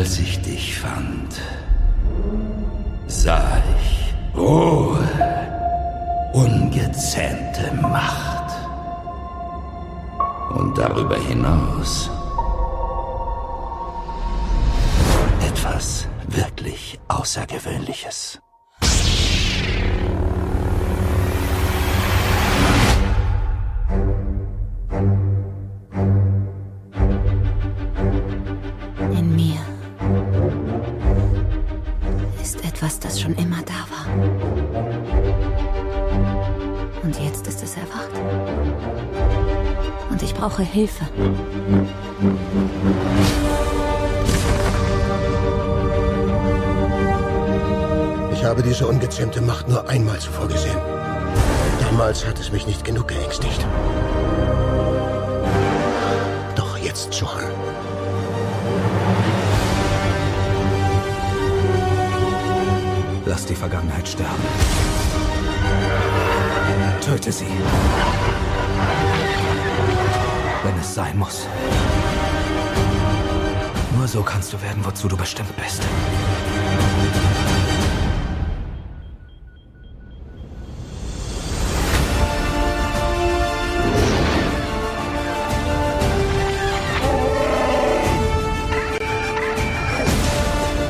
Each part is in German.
Als ich dich fand, sah ich Ruhe, ungezähmte Macht. Und darüber hinaus etwas wirklich Außergewöhnliches. Brauche Hilfe. Ich habe diese ungezähmte Macht nur einmal zuvor gesehen. Damals hat es mich nicht genug geängstigt. Doch jetzt schon. Lass die Vergangenheit sterben. Töte sie. Wenn es sein muss. Nur so kannst du werden, wozu du bestimmt bist.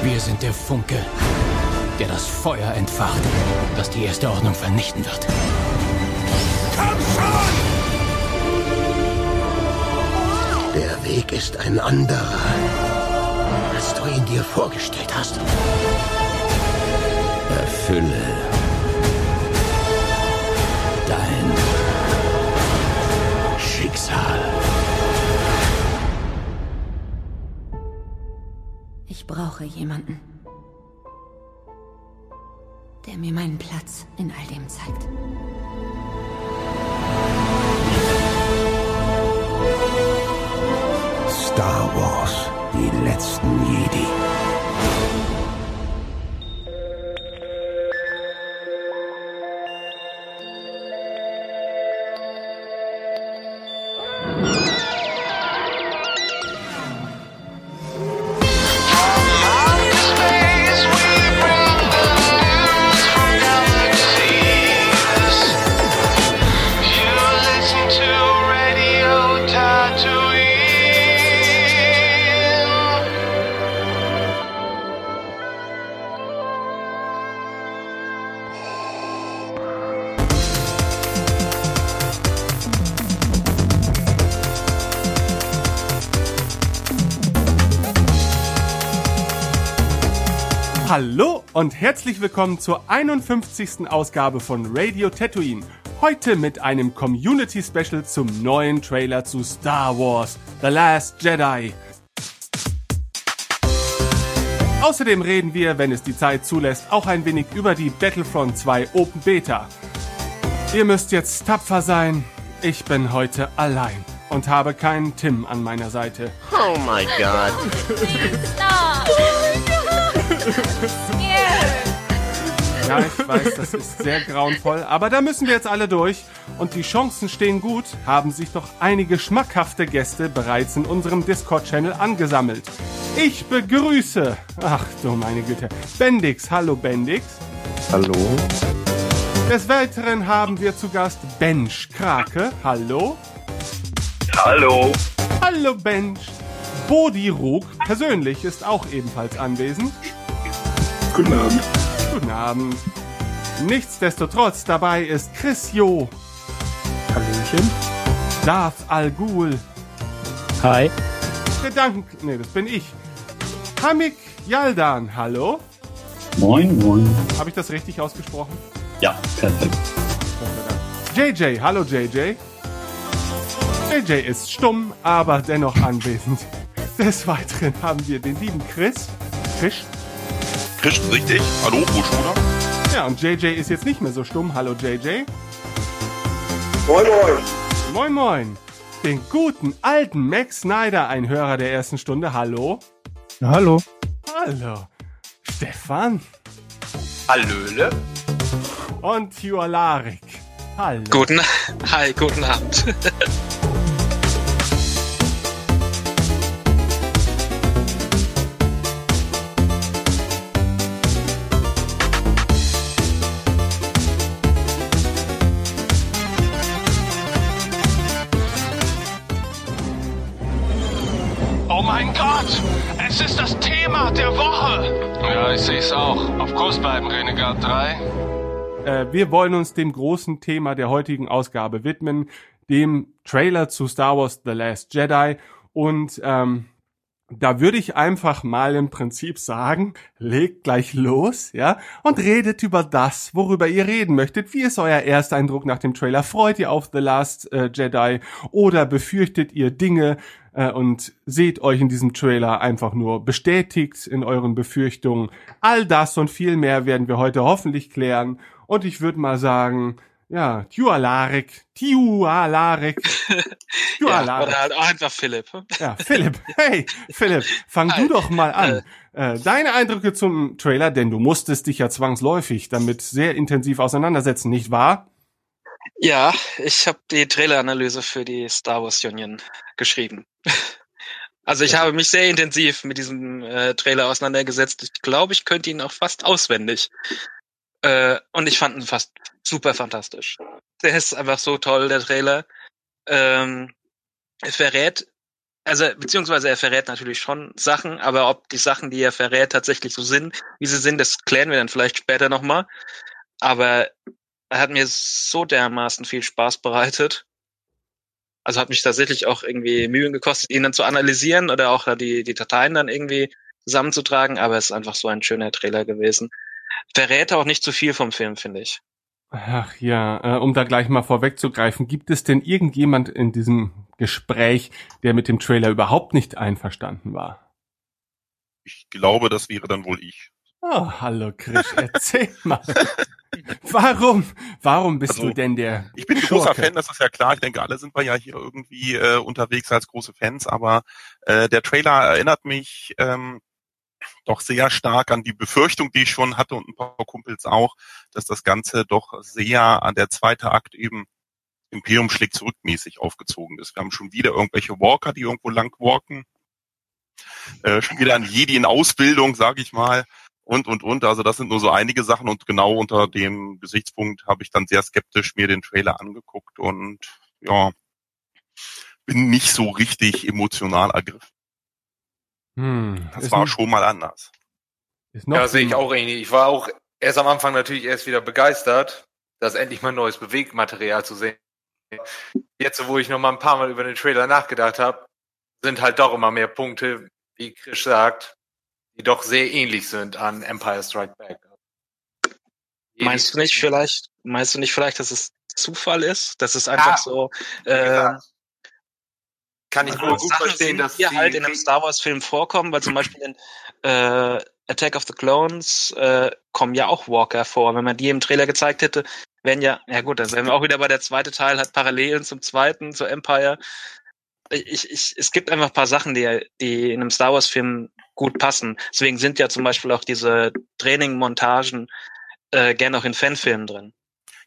Wir sind der Funke, der das Feuer entfacht, das die erste Ordnung vernichten wird. Weg ist ein anderer, als du ihn dir vorgestellt hast. Erfülle dein Schicksal. Ich brauche jemanden, der mir meinen Platz in all dem zeigt. Die letzten Jedi. Und herzlich willkommen zur 51. Ausgabe von Radio Tatooine. Heute mit einem Community Special zum neuen Trailer zu Star Wars The Last Jedi. Außerdem reden wir, wenn es die Zeit zulässt, auch ein wenig über die Battlefront 2 Open Beta. Ihr müsst jetzt tapfer sein. Ich bin heute allein und habe keinen Tim an meiner Seite. Oh my God. Ja, ich weiß, das ist sehr grauenvoll, aber da müssen wir jetzt alle durch. Und die Chancen stehen gut, haben sich doch einige schmackhafte Gäste bereits in unserem Discord-Channel angesammelt. Ich begrüße, ach du meine Güte, Bendix. Hallo Bendix. Hallo. Des Weiteren haben wir zu Gast Bench Krake. Hallo. Hallo. Hallo Bench. Bodi Rug persönlich ist auch ebenfalls anwesend. Guten Abend. Guten Abend. Nichtsdestotrotz dabei ist Chris Jo, Hallöchen. Darth Al Ghul, Hi. Gedanken... Nee, das bin ich. Hamik Yaldan, hallo. Moin, moin. Habe ich das richtig ausgesprochen? Ja, perfekt. JJ, hallo JJ. JJ ist stumm, aber dennoch anwesend. Des Weiteren haben wir den lieben Chris. Fisch. Christian, richtig? Hallo, Buschbruder? Ja, und JJ ist jetzt nicht mehr so stumm. Hallo JJ. Moin, moin. Moin moin. Den guten alten Max Snyder, ein Hörer der ersten Stunde. Hallo. Hallo. Hallo. Stefan. Hallöle. Und Jualarik. Hallo. Guten, hi, guten Abend. Es ist das Thema der Woche! Ja, ich sehe es auch. Auf Kurs bleiben, Renegade 3. Äh, wir wollen uns dem großen Thema der heutigen Ausgabe widmen, dem Trailer zu Star Wars The Last Jedi. Und ähm, da würde ich einfach mal im Prinzip sagen, legt gleich los, ja, und redet über das, worüber ihr reden möchtet. Wie ist euer Ersteindruck nach dem Trailer? Freut ihr auf The Last äh, Jedi oder befürchtet ihr Dinge äh, und seht euch in diesem Trailer einfach nur bestätigt in euren Befürchtungen? All das und viel mehr werden wir heute hoffentlich klären. Und ich würde mal sagen, ja, Tualarek, Tualarek, ja, oder halt auch einfach Philipp. Ja, Philipp. Hey, Philipp, fang Hi. du doch mal an. Äh, deine Eindrücke zum Trailer, denn du musstest dich ja zwangsläufig damit sehr intensiv auseinandersetzen, nicht wahr? Ja, ich habe die Traileranalyse für die Star Wars Union geschrieben. Also ich habe mich sehr intensiv mit diesem äh, Trailer auseinandergesetzt. Ich glaube, ich könnte ihn auch fast auswendig. Äh, und ich fand ihn fast super fantastisch. Der ist einfach so toll, der Trailer. Ähm, er verrät, also beziehungsweise er verrät natürlich schon Sachen, aber ob die Sachen, die er verrät, tatsächlich so sind, wie sie sind, das klären wir dann vielleicht später nochmal. Aber er hat mir so dermaßen viel Spaß bereitet. Also hat mich tatsächlich auch irgendwie Mühen gekostet, ihn dann zu analysieren oder auch die, die Dateien dann irgendwie zusammenzutragen, aber es ist einfach so ein schöner Trailer gewesen verrät auch nicht zu viel vom Film, finde ich. Ach ja, äh, um da gleich mal vorwegzugreifen, gibt es denn irgendjemand in diesem Gespräch, der mit dem Trailer überhaupt nicht einverstanden war? Ich glaube, das wäre dann wohl ich. Oh, hallo Chris, erzähl mal. Warum? Warum bist also, du denn der? Ich bin ein großer Fan, das ist ja klar. Ich denke, alle sind wir ja hier irgendwie äh, unterwegs als große Fans, aber äh, der Trailer erinnert mich ähm, doch sehr stark an die Befürchtung, die ich schon hatte und ein paar Kumpels auch, dass das Ganze doch sehr an der zweite Akt eben Imperium schlägt zurückmäßig aufgezogen ist. Wir haben schon wieder irgendwelche Walker, die irgendwo lang walken. Äh, schon wieder ein Jedi in Ausbildung, sage ich mal. Und, und, und. Also das sind nur so einige Sachen und genau unter dem Gesichtspunkt habe ich dann sehr skeptisch mir den Trailer angeguckt und ja, bin nicht so richtig emotional ergriffen. Hm, das war schon mal anders. ja, sehe ich auch ähnlich. Ich war auch erst am Anfang natürlich erst wieder begeistert, dass endlich mal neues Bewegmaterial zu sehen. Jetzt, wo ich noch mal ein paar Mal über den Trailer nachgedacht habe, sind halt doch immer mehr Punkte, wie Chris sagt, die doch sehr ähnlich sind an Empire Strike Back. Meinst du nicht vielleicht, meinst du nicht vielleicht, dass es Zufall ist, dass es einfach ja, so äh, kann ich wohl gut verstehen, dass die halt in einem Star Wars Film vorkommen, weil zum Beispiel in äh, Attack of the Clones äh, kommen ja auch Walker vor. Wenn man die im Trailer gezeigt hätte, wären ja, ja gut, dann wären wir auch wieder bei der zweite Teil, hat Parallelen zum zweiten, zu Empire. Ich, ich, es gibt einfach ein paar Sachen, die, die in einem Star Wars Film gut passen. Deswegen sind ja zum Beispiel auch diese Training-Montagen äh, gerne auch in Fanfilmen drin.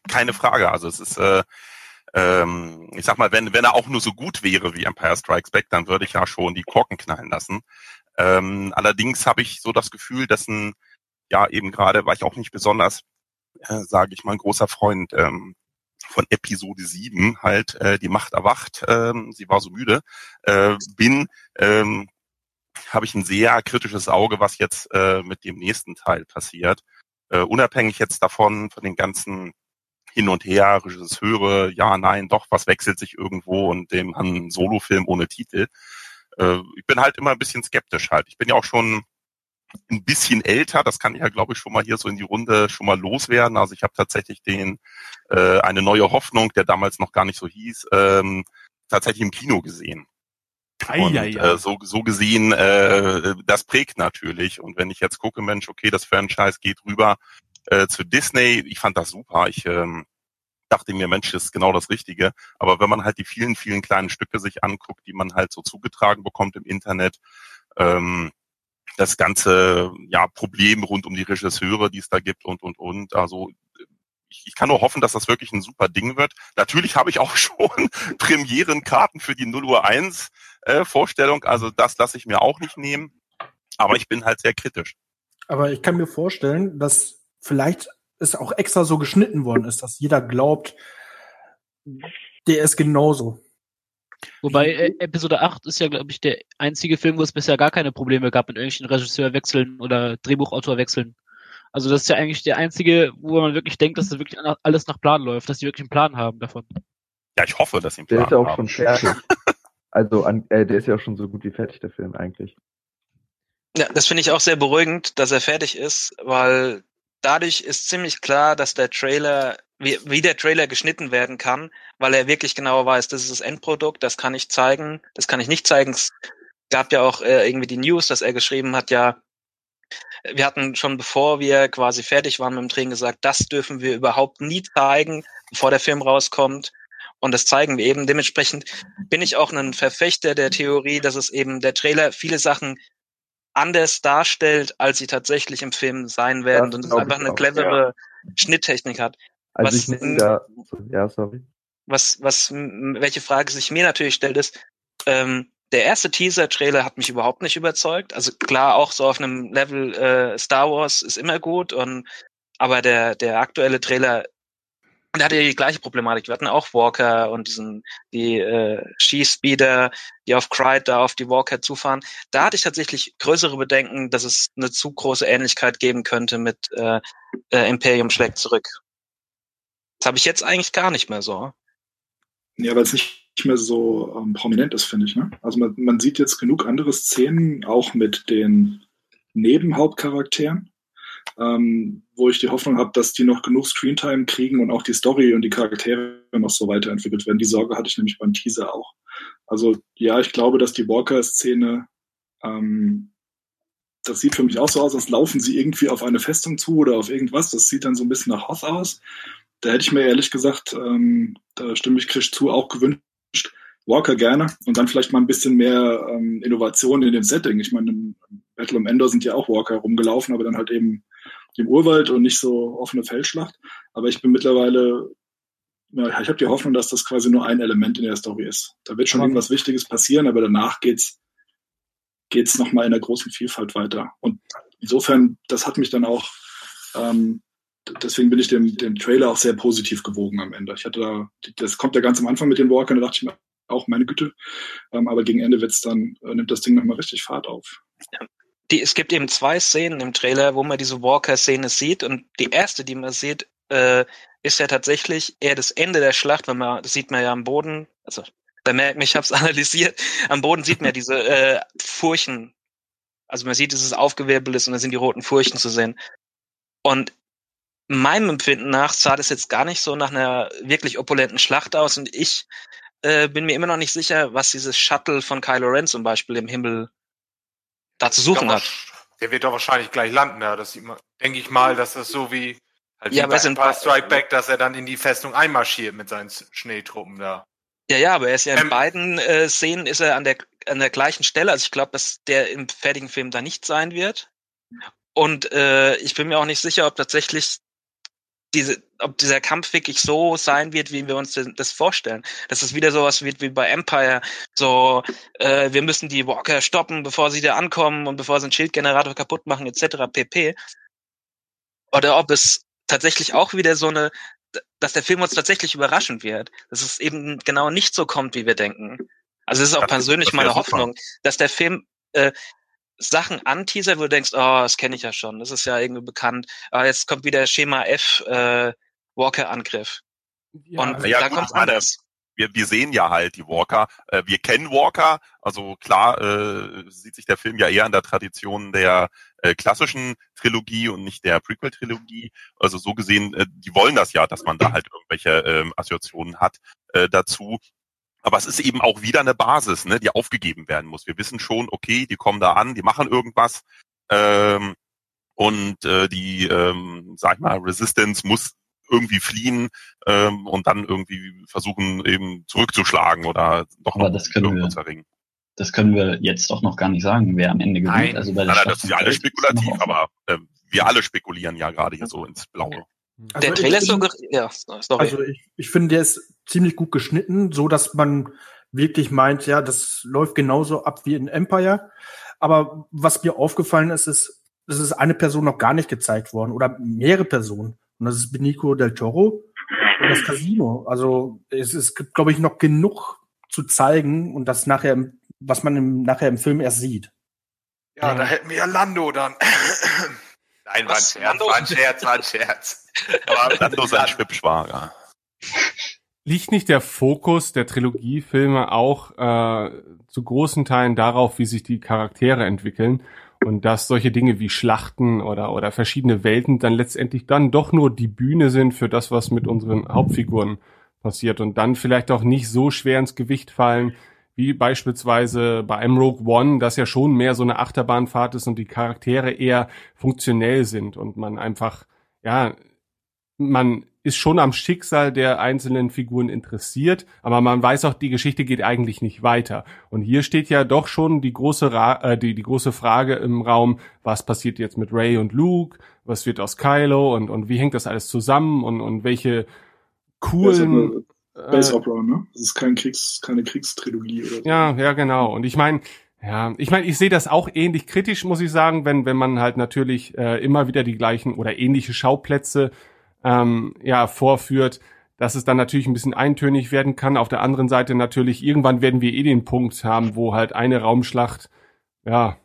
Keine Frage. Also es ist äh, ähm, ich sag mal, wenn, wenn er auch nur so gut wäre wie Empire Strikes Back, dann würde ich ja schon die Korken knallen lassen. Ähm, allerdings habe ich so das Gefühl, dass ein, ja eben gerade, war ich auch nicht besonders, äh, sage ich mal, ein großer Freund ähm, von Episode 7 halt äh, die Macht erwacht, ähm, sie war so müde, äh, bin, ähm, habe ich ein sehr kritisches Auge, was jetzt äh, mit dem nächsten Teil passiert. Äh, unabhängig jetzt davon, von den ganzen hin und her, Regisseure, ja, nein, doch, was wechselt sich irgendwo und dem einen Solofilm ohne Titel. Äh, ich bin halt immer ein bisschen skeptisch halt. Ich bin ja auch schon ein bisschen älter, das kann ich ja, glaube ich, schon mal hier so in die Runde schon mal loswerden. Also ich habe tatsächlich den äh, eine neue Hoffnung, der damals noch gar nicht so hieß, ähm, tatsächlich im Kino gesehen. Und äh, so, so gesehen, äh, das prägt natürlich. Und wenn ich jetzt gucke, Mensch, okay, das Franchise geht rüber äh, zu Disney, ich fand das super. Ich ähm, dachte mir, Mensch, das ist genau das Richtige. Aber wenn man halt die vielen, vielen kleinen Stücke sich anguckt, die man halt so zugetragen bekommt im Internet, ähm, das ganze ja Problem rund um die Regisseure, die es da gibt und und und. Also ich, ich kann nur hoffen, dass das wirklich ein super Ding wird. Natürlich habe ich auch schon Premierenkarten für die 0 Uhr 1 äh, Vorstellung, also das lasse ich mir auch nicht nehmen. Aber ich bin halt sehr kritisch. Aber ich kann mir vorstellen, dass vielleicht es auch extra so geschnitten worden ist, dass jeder glaubt, der ist genauso. Wobei äh, Episode 8 ist ja, glaube ich, der einzige Film, wo es bisher gar keine Probleme gab mit irgendwelchen Regisseurwechseln oder Drehbuchautorwechseln. Also das ist ja eigentlich der einzige, wo man wirklich denkt, dass das wirklich alles nach Plan läuft, dass die wirklich einen Plan haben davon. Ja, ich hoffe, dass sie einen Der Plan ist ja auch haben. schon fertig. Also an, äh, der ist ja auch schon so gut wie fertig, der Film eigentlich. Ja, das finde ich auch sehr beruhigend, dass er fertig ist, weil dadurch ist ziemlich klar, dass der Trailer, wie, wie der Trailer geschnitten werden kann, weil er wirklich genau weiß, das ist das Endprodukt, das kann ich zeigen, das kann ich nicht zeigen. Es gab ja auch äh, irgendwie die News, dass er geschrieben hat, ja, wir hatten schon bevor wir quasi fertig waren mit dem Drehen gesagt, das dürfen wir überhaupt nie zeigen, bevor der Film rauskommt. Und das zeigen wir eben. Dementsprechend bin ich auch ein Verfechter der Theorie, dass es eben der Trailer viele Sachen anders darstellt, als sie tatsächlich im Film sein werden Das und es einfach eine auch, clevere Schnitttechnik hat. Also was, ich nehme da, ja, sorry. was, was, welche Frage sich mir natürlich stellt, ist, ähm, der erste Teaser-Trailer hat mich überhaupt nicht überzeugt. Also klar, auch so auf einem Level äh, Star Wars ist immer gut und aber der der aktuelle Trailer, der hatte ja die gleiche Problematik. Wir hatten auch Walker und diesen die äh, Skispeeder, die auf Cryde da auf die Walker zufahren. Da hatte ich tatsächlich größere Bedenken, dass es eine zu große Ähnlichkeit geben könnte mit äh, äh, Imperium schlägt zurück. Das habe ich jetzt eigentlich gar nicht mehr so. Ja, weil es nicht mehr so ähm, prominent ist, finde ich. Ne? Also man, man sieht jetzt genug andere Szenen, auch mit den Nebenhauptcharakteren, ähm, wo ich die Hoffnung habe, dass die noch genug Screentime kriegen und auch die Story und die Charaktere noch so weiterentwickelt werden. Die Sorge hatte ich nämlich beim Teaser auch. Also ja, ich glaube, dass die Walker-Szene, ähm, das sieht für mich auch so aus, als laufen sie irgendwie auf eine Festung zu oder auf irgendwas. Das sieht dann so ein bisschen nach Hoth aus. Da hätte ich mir ehrlich gesagt, ähm, da stimme ich Krisch zu, auch gewünscht, Walker gerne und dann vielleicht mal ein bisschen mehr ähm, Innovation in dem Setting. Ich meine, im Battle um Endor sind ja auch Walker rumgelaufen, aber dann halt eben im Urwald und nicht so offene Feldschlacht. Aber ich bin mittlerweile, ja, ich habe die Hoffnung, dass das quasi nur ein Element in der Story ist. Da wird schon Aber- irgendwas Wichtiges passieren, aber danach geht's geht's noch mal in der großen Vielfalt weiter. Und insofern, das hat mich dann auch ähm, deswegen bin ich dem, dem Trailer auch sehr positiv gewogen am Ende. Ich hatte da, das kommt ja ganz am Anfang mit den Walkern, da dachte ich mir auch, meine Güte. Ähm, aber gegen Ende wird's dann, äh, nimmt das Ding nochmal richtig Fahrt auf. Die, es gibt eben zwei Szenen im Trailer, wo man diese Walker-Szene sieht und die erste, die man sieht, äh, ist ja tatsächlich eher das Ende der Schlacht, wenn man, das sieht man ja am Boden, also da merkt man, ich habe es analysiert, am Boden sieht man ja diese äh, Furchen, also man sieht, dass es aufgewirbelt ist und da sind die roten Furchen zu sehen. Und meinem Empfinden nach sah das jetzt gar nicht so nach einer wirklich opulenten Schlacht aus und ich äh, bin mir immer noch nicht sicher, was dieses Shuttle von Kylo Ren zum Beispiel im Himmel da zu suchen hat. Der wird doch wahrscheinlich gleich landen, ja. Das sieht man, denke ich mal, dass das so wie, halt Ja, wie aber bei Strike Back, dass er dann in die Festung einmarschiert mit seinen Schneetruppen da. Ja, ja, aber er ist ja in Ähm, beiden äh, Szenen ist er an der an der gleichen Stelle. Also ich glaube, dass der im fertigen Film da nicht sein wird. Und äh, ich bin mir auch nicht sicher, ob tatsächlich diese, ob dieser Kampf wirklich so sein wird, wie wir uns das vorstellen. Dass es wieder sowas wird wie bei Empire. So, äh, wir müssen die Walker stoppen, bevor sie da ankommen und bevor sie einen Schildgenerator kaputt machen, etc. pp. Oder ob es tatsächlich auch wieder so eine, dass der Film uns tatsächlich überraschen wird. Dass es eben genau nicht so kommt, wie wir denken. Also es ist auch Das- persönlich meine. Hoffnung, dass der Film äh, Sachen anteasert, wo du denkst, oh, das kenne ich ja schon, das ist ja irgendwie bekannt. Aber jetzt kommt wieder Schema F äh, Walker-Angriff. Und Ja, da gut, kommt's ich meine, anders. wir, wir sehen ja halt die Walker. Äh, wir kennen Walker. Also klar äh, sieht sich der Film ja eher an der Tradition der äh, klassischen Trilogie und nicht der Prequel-Trilogie. Also so gesehen, äh, die wollen das ja, dass man da halt irgendwelche ähm, Assoziationen hat äh, dazu. Aber es ist eben auch wieder eine Basis, ne, die aufgegeben werden muss. Wir wissen schon, okay, die kommen da an, die machen irgendwas. Ähm, und äh, die, ähm, sag ich mal, Resistance muss irgendwie fliehen ähm, und dann irgendwie versuchen eben zurückzuschlagen oder doch Aber noch das können irgendwo wir- zu erringen. Das können wir jetzt doch noch gar nicht sagen, wer am Ende gewinnt. Nein, also bei nein, der nein, das Schlacht ist ja alles spekulativ, aber äh, wir alle spekulieren ja gerade hier so ins Blaue. Der Also Trailer ich- ist so, ge- ja, sorry. Also ich, ich finde, der ist ziemlich gut geschnitten, so dass man wirklich meint, ja, das läuft genauso ab wie in Empire. Aber was mir aufgefallen ist, ist, es ist eine Person noch gar nicht gezeigt worden oder mehrere Personen. Und das ist Benicio del Toro und das Casino. Also es ist, glaube ich, noch genug zu zeigen und das nachher, was man im, nachher im Film erst sieht. Ja, da hätten wir ja Lando dann. Nein, war ein? Scherz, war ein Scherz, war ein Scherz. Aber Lando sein Schwippschwager. Liegt nicht der Fokus der Trilogiefilme auch äh, zu großen Teilen darauf, wie sich die Charaktere entwickeln und dass solche Dinge wie Schlachten oder oder verschiedene Welten dann letztendlich dann doch nur die Bühne sind für das, was mit unseren Hauptfiguren passiert und dann vielleicht auch nicht so schwer ins Gewicht fallen wie beispielsweise bei einem Rogue One, das ja schon mehr so eine Achterbahnfahrt ist und die Charaktere eher funktionell sind und man einfach ja man ist schon am Schicksal der einzelnen Figuren interessiert, aber man weiß auch, die Geschichte geht eigentlich nicht weiter. Und hier steht ja doch schon die große, Ra äh, die, die große Frage im Raum, was passiert jetzt mit Ray und Luke, was wird aus Kylo? Und, und wie hängt das alles zusammen? Und, und welche coolen... Space äh, Opera, ne? Das ist kein Kriegs, keine Kriegstrilogie oder so. Ja, ja, genau. Und ich meine, ja, ich meine, ich sehe das auch ähnlich kritisch, muss ich sagen, wenn wenn man halt natürlich äh, immer wieder die gleichen oder ähnliche Schauplätze ähm, ja vorführt, dass es dann natürlich ein bisschen eintönig werden kann. Auf der anderen Seite natürlich irgendwann werden wir eh den Punkt haben, wo halt eine Raumschlacht ja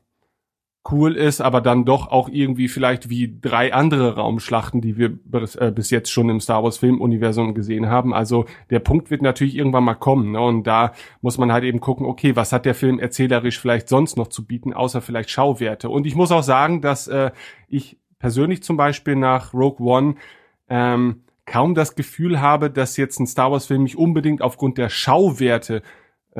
cool ist, aber dann doch auch irgendwie vielleicht wie drei andere Raumschlachten, die wir bis, äh, bis jetzt schon im Star Wars Filmuniversum gesehen haben. Also der Punkt wird natürlich irgendwann mal kommen. Ne? Und da muss man halt eben gucken, okay, was hat der Film erzählerisch vielleicht sonst noch zu bieten, außer vielleicht Schauwerte. Und ich muss auch sagen, dass äh, ich persönlich zum Beispiel nach Rogue One ähm, kaum das Gefühl habe, dass jetzt ein Star Wars Film mich unbedingt aufgrund der Schauwerte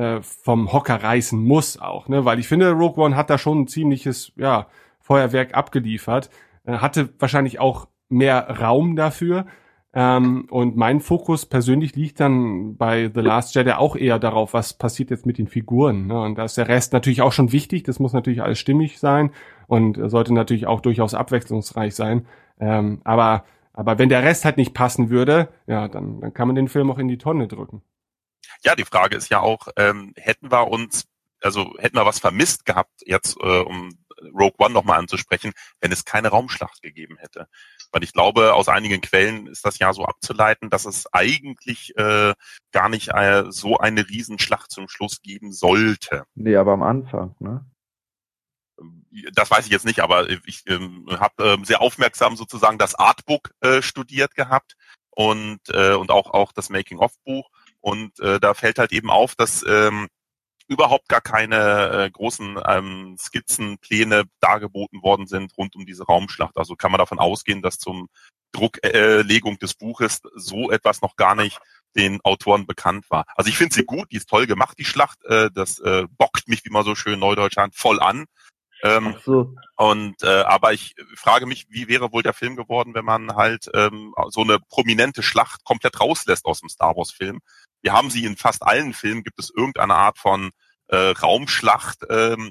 äh, vom Hocker reißen muss auch, ne? Weil ich finde, Rogue One hat da schon ein ziemliches, ja, Feuerwerk abgeliefert, äh, hatte wahrscheinlich auch mehr Raum dafür. Ähm, und mein Fokus persönlich liegt dann bei The Last Jedi auch eher darauf, was passiert jetzt mit den Figuren. Ne? Und da ist der Rest natürlich auch schon wichtig, das muss natürlich alles stimmig sein und sollte natürlich auch durchaus abwechslungsreich sein. Ähm, aber, aber wenn der Rest halt nicht passen würde, ja, dann, dann kann man den Film auch in die Tonne drücken. Ja, die Frage ist ja auch, ähm, hätten wir uns, also hätten wir was vermisst gehabt, jetzt äh, um Rogue One nochmal anzusprechen, wenn es keine Raumschlacht gegeben hätte. Weil ich glaube, aus einigen Quellen ist das ja so abzuleiten, dass es eigentlich äh, gar nicht äh, so eine Riesenschlacht zum Schluss geben sollte. Nee, aber am Anfang, ne? Das weiß ich jetzt nicht, aber ich ähm, habe ähm, sehr aufmerksam sozusagen das Artbook äh, studiert gehabt und äh, und auch auch das Making-of-Buch und äh, da fällt halt eben auf, dass ähm, überhaupt gar keine äh, großen ähm, Skizzen, Pläne dargeboten worden sind rund um diese Raumschlacht. Also kann man davon ausgehen, dass zum Drucklegung des Buches so etwas noch gar nicht den Autoren bekannt war. Also ich finde sie gut, die ist toll gemacht, die Schlacht. Äh, das äh, bockt mich, wie man so schön neudeutsch sagt, voll an. Ähm, so. Und äh, aber ich frage mich, wie wäre wohl der Film geworden, wenn man halt ähm, so eine prominente Schlacht komplett rauslässt aus dem Star Wars Film. Wir haben sie in fast allen Filmen, gibt es irgendeine Art von äh, Raumschlacht. Ähm,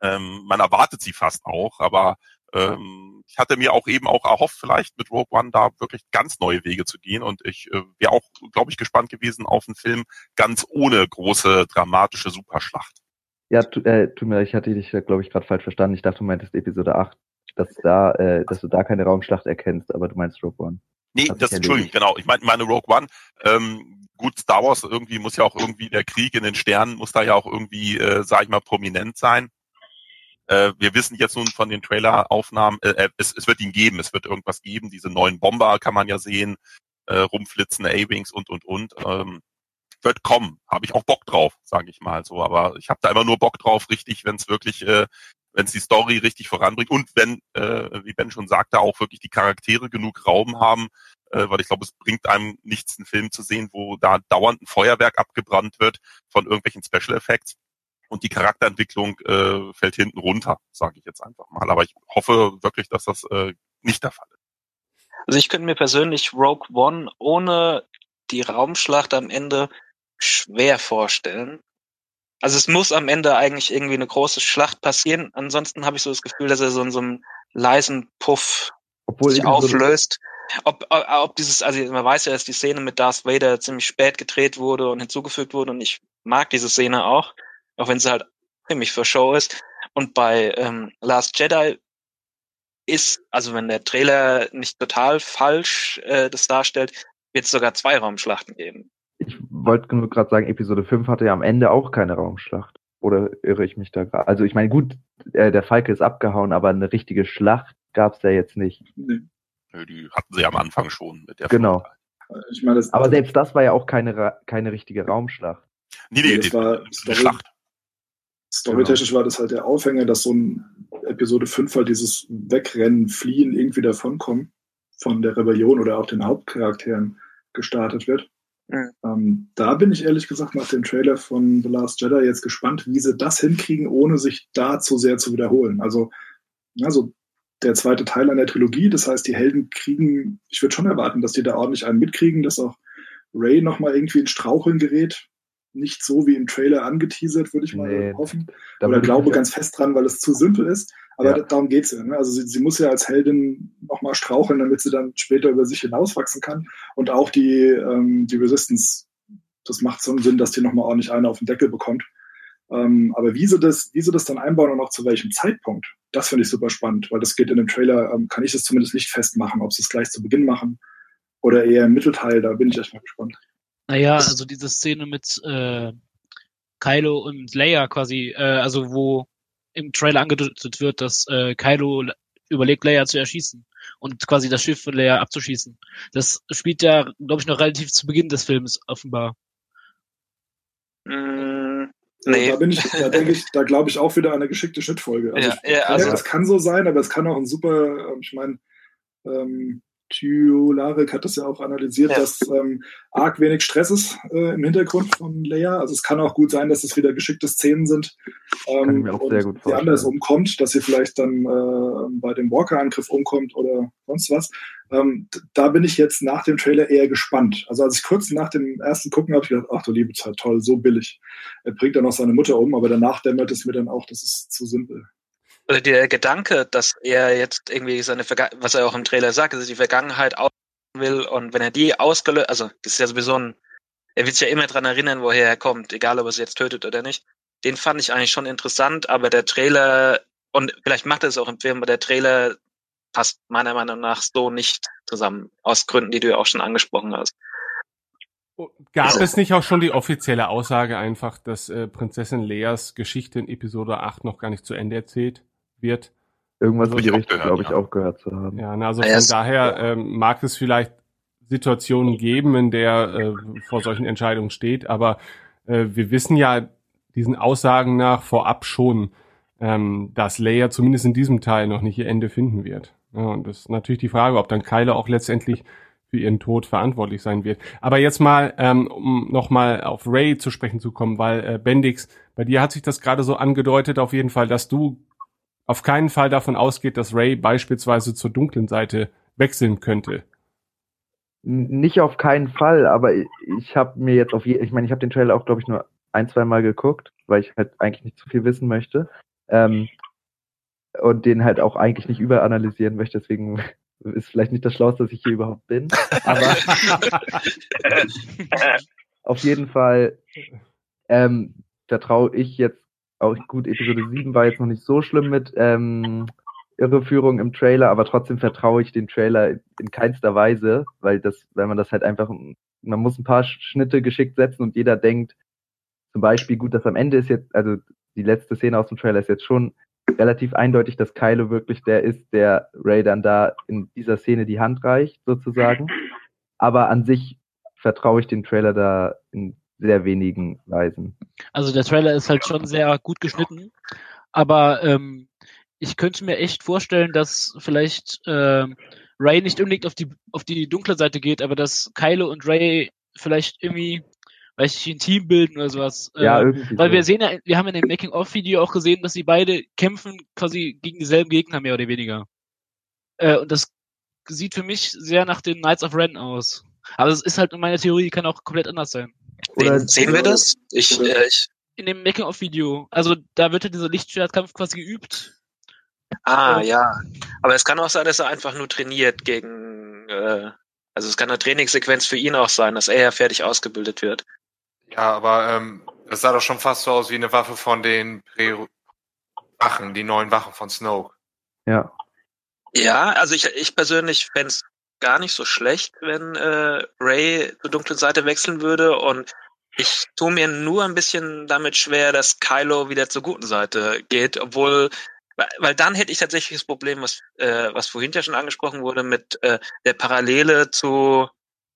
ähm, man erwartet sie fast auch, aber ähm, ich hatte mir auch eben auch erhofft, vielleicht mit Rogue One da wirklich ganz neue Wege zu gehen und ich äh, wäre auch, glaube ich, gespannt gewesen auf einen Film ganz ohne große dramatische Superschlacht. Ja, tu, äh, tut mir leid, ich hatte dich, glaube ich, gerade falsch verstanden. Ich dachte, du meintest Episode 8, dass da, äh, dass du da keine Raumschlacht erkennst, aber du meinst Rogue One. Nee, das Entschuldigung, genau. Ich meine meine Rogue One. Ähm, gut, Star Wars irgendwie muss ja auch irgendwie der Krieg in den Sternen muss da ja auch irgendwie, äh, sag ich mal, prominent sein. Äh, wir wissen jetzt nun von den Traileraufnahmen, äh, äh, es, es wird ihn geben, es wird irgendwas geben. Diese neuen Bomber kann man ja sehen, äh, rumflitzende A-Wings und und und. Ähm, wird kommen, habe ich auch Bock drauf, sage ich mal so. Aber ich habe da immer nur Bock drauf, richtig, wenn es wirklich, äh, wenn es die Story richtig voranbringt und wenn, äh, wie Ben schon sagte, auch wirklich die Charaktere genug Raum haben, äh, weil ich glaube, es bringt einem nichts, einen Film zu sehen, wo da dauernd ein Feuerwerk abgebrannt wird von irgendwelchen Special Effects und die Charakterentwicklung äh, fällt hinten runter, sage ich jetzt einfach mal. Aber ich hoffe wirklich, dass das äh, nicht der Fall ist. Also ich könnte mir persönlich Rogue One ohne die Raumschlacht am Ende schwer vorstellen. Also es muss am Ende eigentlich irgendwie eine große Schlacht passieren. Ansonsten habe ich so das Gefühl, dass er so in so einem leisen Puff Obwohl sich auflöst. Ob, ob, ob dieses, also man weiß ja, dass die Szene mit Darth Vader ziemlich spät gedreht wurde und hinzugefügt wurde und ich mag diese Szene auch, auch wenn sie halt ziemlich für Show ist. Und bei ähm, Last Jedi ist, also wenn der Trailer nicht total falsch äh, das darstellt, wird es sogar zwei Raumschlachten geben. Wollte nur gerade sagen, Episode 5 hatte ja am Ende auch keine Raumschlacht. Oder irre ich mich da gerade? Also ich meine, gut, äh, der Falke ist abgehauen, aber eine richtige Schlacht gab es ja jetzt nicht. Nee. Nö, Die hatten sie am Anfang schon mit der Genau. Ich meine, das, Aber selbst das war ja auch keine, keine richtige Raumschlacht. Nee, nee, das die, war eine Schlacht. storytechnisch war das halt der Aufhänger, dass so ein Episode 5 halt dieses Wegrennen, Fliehen, irgendwie davonkommen von der Rebellion oder auch den Hauptcharakteren gestartet wird. Mhm. Ähm, da bin ich ehrlich gesagt nach dem Trailer von The Last Jedi jetzt gespannt, wie sie das hinkriegen, ohne sich da zu sehr zu wiederholen. Also, also der zweite Teil an der Trilogie, das heißt, die Helden kriegen, ich würde schon erwarten, dass die da ordentlich einen mitkriegen, dass auch Ray nochmal irgendwie in Straucheln gerät. Nicht so wie im Trailer angeteasert, würde ich mal Nee, hoffen. da Oder ich glaube mich- ganz fest dran, weil es zu simpel ist. Aber Ja. da- darum geht's ja. Ne? Also sie, sie muss ja als Heldin nochmal straucheln, damit sie dann später über sich hinauswachsen kann. Und auch die, ähm, die Resistance, das macht so einen Sinn, dass die nochmal ordentlich eine auf den Deckel bekommt. Ähm, aber wie sie, das, wie sie das dann einbauen und auch zu welchem Zeitpunkt, das finde ich super spannend, weil das geht in dem Trailer, ähm, kann ich das zumindest nicht festmachen, ob sie es gleich zu Beginn machen oder eher im Mittelteil, da bin ich echt mal gespannt. Naja, also diese Szene mit äh, Kylo und Leia quasi, äh, also wo im Trailer angedeutet wird, dass äh, Kylo le- überlegt, Leia zu erschießen und quasi das Schiff von Leia abzuschießen. Das spielt ja, glaube ich, noch relativ zu Beginn des Films offenbar. Mm, Also nee. Da bin ich, da denke ich, da glaube ich auch wieder eine geschickte Schnittfolge. Also Ja, ich, ja, also- das kann so sein, aber es kann auch ein super, ähm, ich meine, ähm, Larek hat das ja auch analysiert, Ja. dass ähm, arg wenig Stress ist äh, im Hintergrund von Leia. Also es kann auch gut sein, dass es wieder geschickte Szenen sind. Ähm, und sehr gut sie vorstellen. anders umkommt, dass sie vielleicht dann äh, bei dem Walker-Angriff umkommt oder sonst was. Ähm, da bin ich jetzt nach dem Trailer eher gespannt. Also als ich kurz nach dem ersten gucken habe, ich gedacht, ach du liebe Zeit, toll, so billig. Er bringt dann noch seine Mutter um, aber danach dämmert es mir dann auch, das ist zu simpel. Oder der Gedanke, dass er jetzt irgendwie seine Vergangenheit, was er auch im Trailer sagt, dass er die Vergangenheit aus will und wenn er die ausgelöst, also das ist ja sowieso ein, er wird sich ja immer dran erinnern, woher er kommt, egal ob er sie jetzt tötet oder nicht. Den fand ich eigentlich schon interessant, aber der Trailer, und vielleicht macht er es auch im Film, aber der Trailer passt meiner Meinung nach so nicht zusammen, aus Gründen, die du ja auch schon angesprochen hast. Gab es nicht auch schon die offizielle Aussage einfach, dass äh, Prinzessin Leas Geschichte in Episode 8 noch gar nicht zu Ende erzählt wird? Irgendwas Also in die Richtung, glaube ich, ja. auch gehört zu haben. Ja, na, also Ah, von daher ähm, mag es vielleicht Situationen geben, in der äh, vor solchen Entscheidungen steht, aber äh, wir wissen ja diesen Aussagen nach vorab schon, ähm, dass Leia zumindest in diesem Teil noch nicht ihr Ende finden wird. Ja, und das ist natürlich die Frage, ob dann Kylo auch letztendlich für ihren Tod verantwortlich sein wird. Aber jetzt mal, ähm, um nochmal auf Ray zu sprechen zu kommen, weil äh, Bendix, bei dir hat sich das gerade so angedeutet, auf jeden Fall, dass du auf keinen Fall davon ausgeht, dass Ray beispielsweise zur dunklen Seite wechseln könnte. Nicht auf keinen Fall, aber ich, ich habe mir jetzt auf je, ich meine, ich habe den Trailer auch, glaube ich, nur ein, zwei Mal geguckt, weil ich halt eigentlich nicht zu viel wissen möchte. Ähm, und den halt auch eigentlich nicht überanalysieren möchte, deswegen ist vielleicht nicht das Schlauste, dass ich hier überhaupt bin. Aber auf jeden Fall ähm, vertraue ich jetzt auch gut, Episode 7 war jetzt noch nicht so schlimm mit ähm, Irreführung im Trailer, aber trotzdem vertraue ich den Trailer in keinster Weise, weil das, weil man das halt einfach, man muss ein paar Schnitte geschickt setzen und jeder denkt, zum Beispiel, gut, das am Ende ist jetzt, also die letzte Szene aus dem Trailer ist jetzt schon relativ eindeutig, dass Kylo wirklich der ist, der Ray dann da in dieser Szene die Hand reicht, sozusagen. Aber an sich vertraue ich den Trailer da in sehr wenigen Weisen. Also der Trailer ist halt schon sehr gut geschnitten, aber ähm, ich könnte mir echt vorstellen, dass vielleicht ähm, Ray nicht unbedingt auf die auf die dunkle Seite geht, aber dass Kylo und Ray vielleicht irgendwie, weiß ich, ein Team bilden oder sowas. Ja, äh, irgendwie Weil so. wir sehen ja, wir haben in dem Making-of-Video auch gesehen, dass sie beide kämpfen quasi gegen dieselben Gegner mehr oder weniger. Äh, und das sieht für mich sehr nach den Knights of Ren aus. Aber es ist halt meine Theorie, kann auch komplett anders sein. Sehen, sehen wir das? Ich, äh, ich, In dem Making-of-Video. Also da wird ja dieser Lichtschwertkampf quasi geübt. ah, ja. Aber es kann auch sein, dass er einfach nur trainiert gegen, äh, also es kann eine Trainingssequenz für ihn auch sein, dass er ja fertig ausgebildet wird. Ja, aber ähm, das sah doch schon fast so aus wie eine Waffe von den Pre Wachen, die neuen Wachen von Snoke. Ja. Ja, also ich, ich persönlich fänd's gar nicht so schlecht, wenn äh, Ray zur dunklen Seite wechseln würde und Ich tue mir nur ein bisschen damit schwer, dass Kylo wieder zur guten Seite geht, obwohl, weil, dann hätte ich tatsächlich das Problem, was, äh, was vorhin ja schon angesprochen wurde, mit äh, der Parallele zu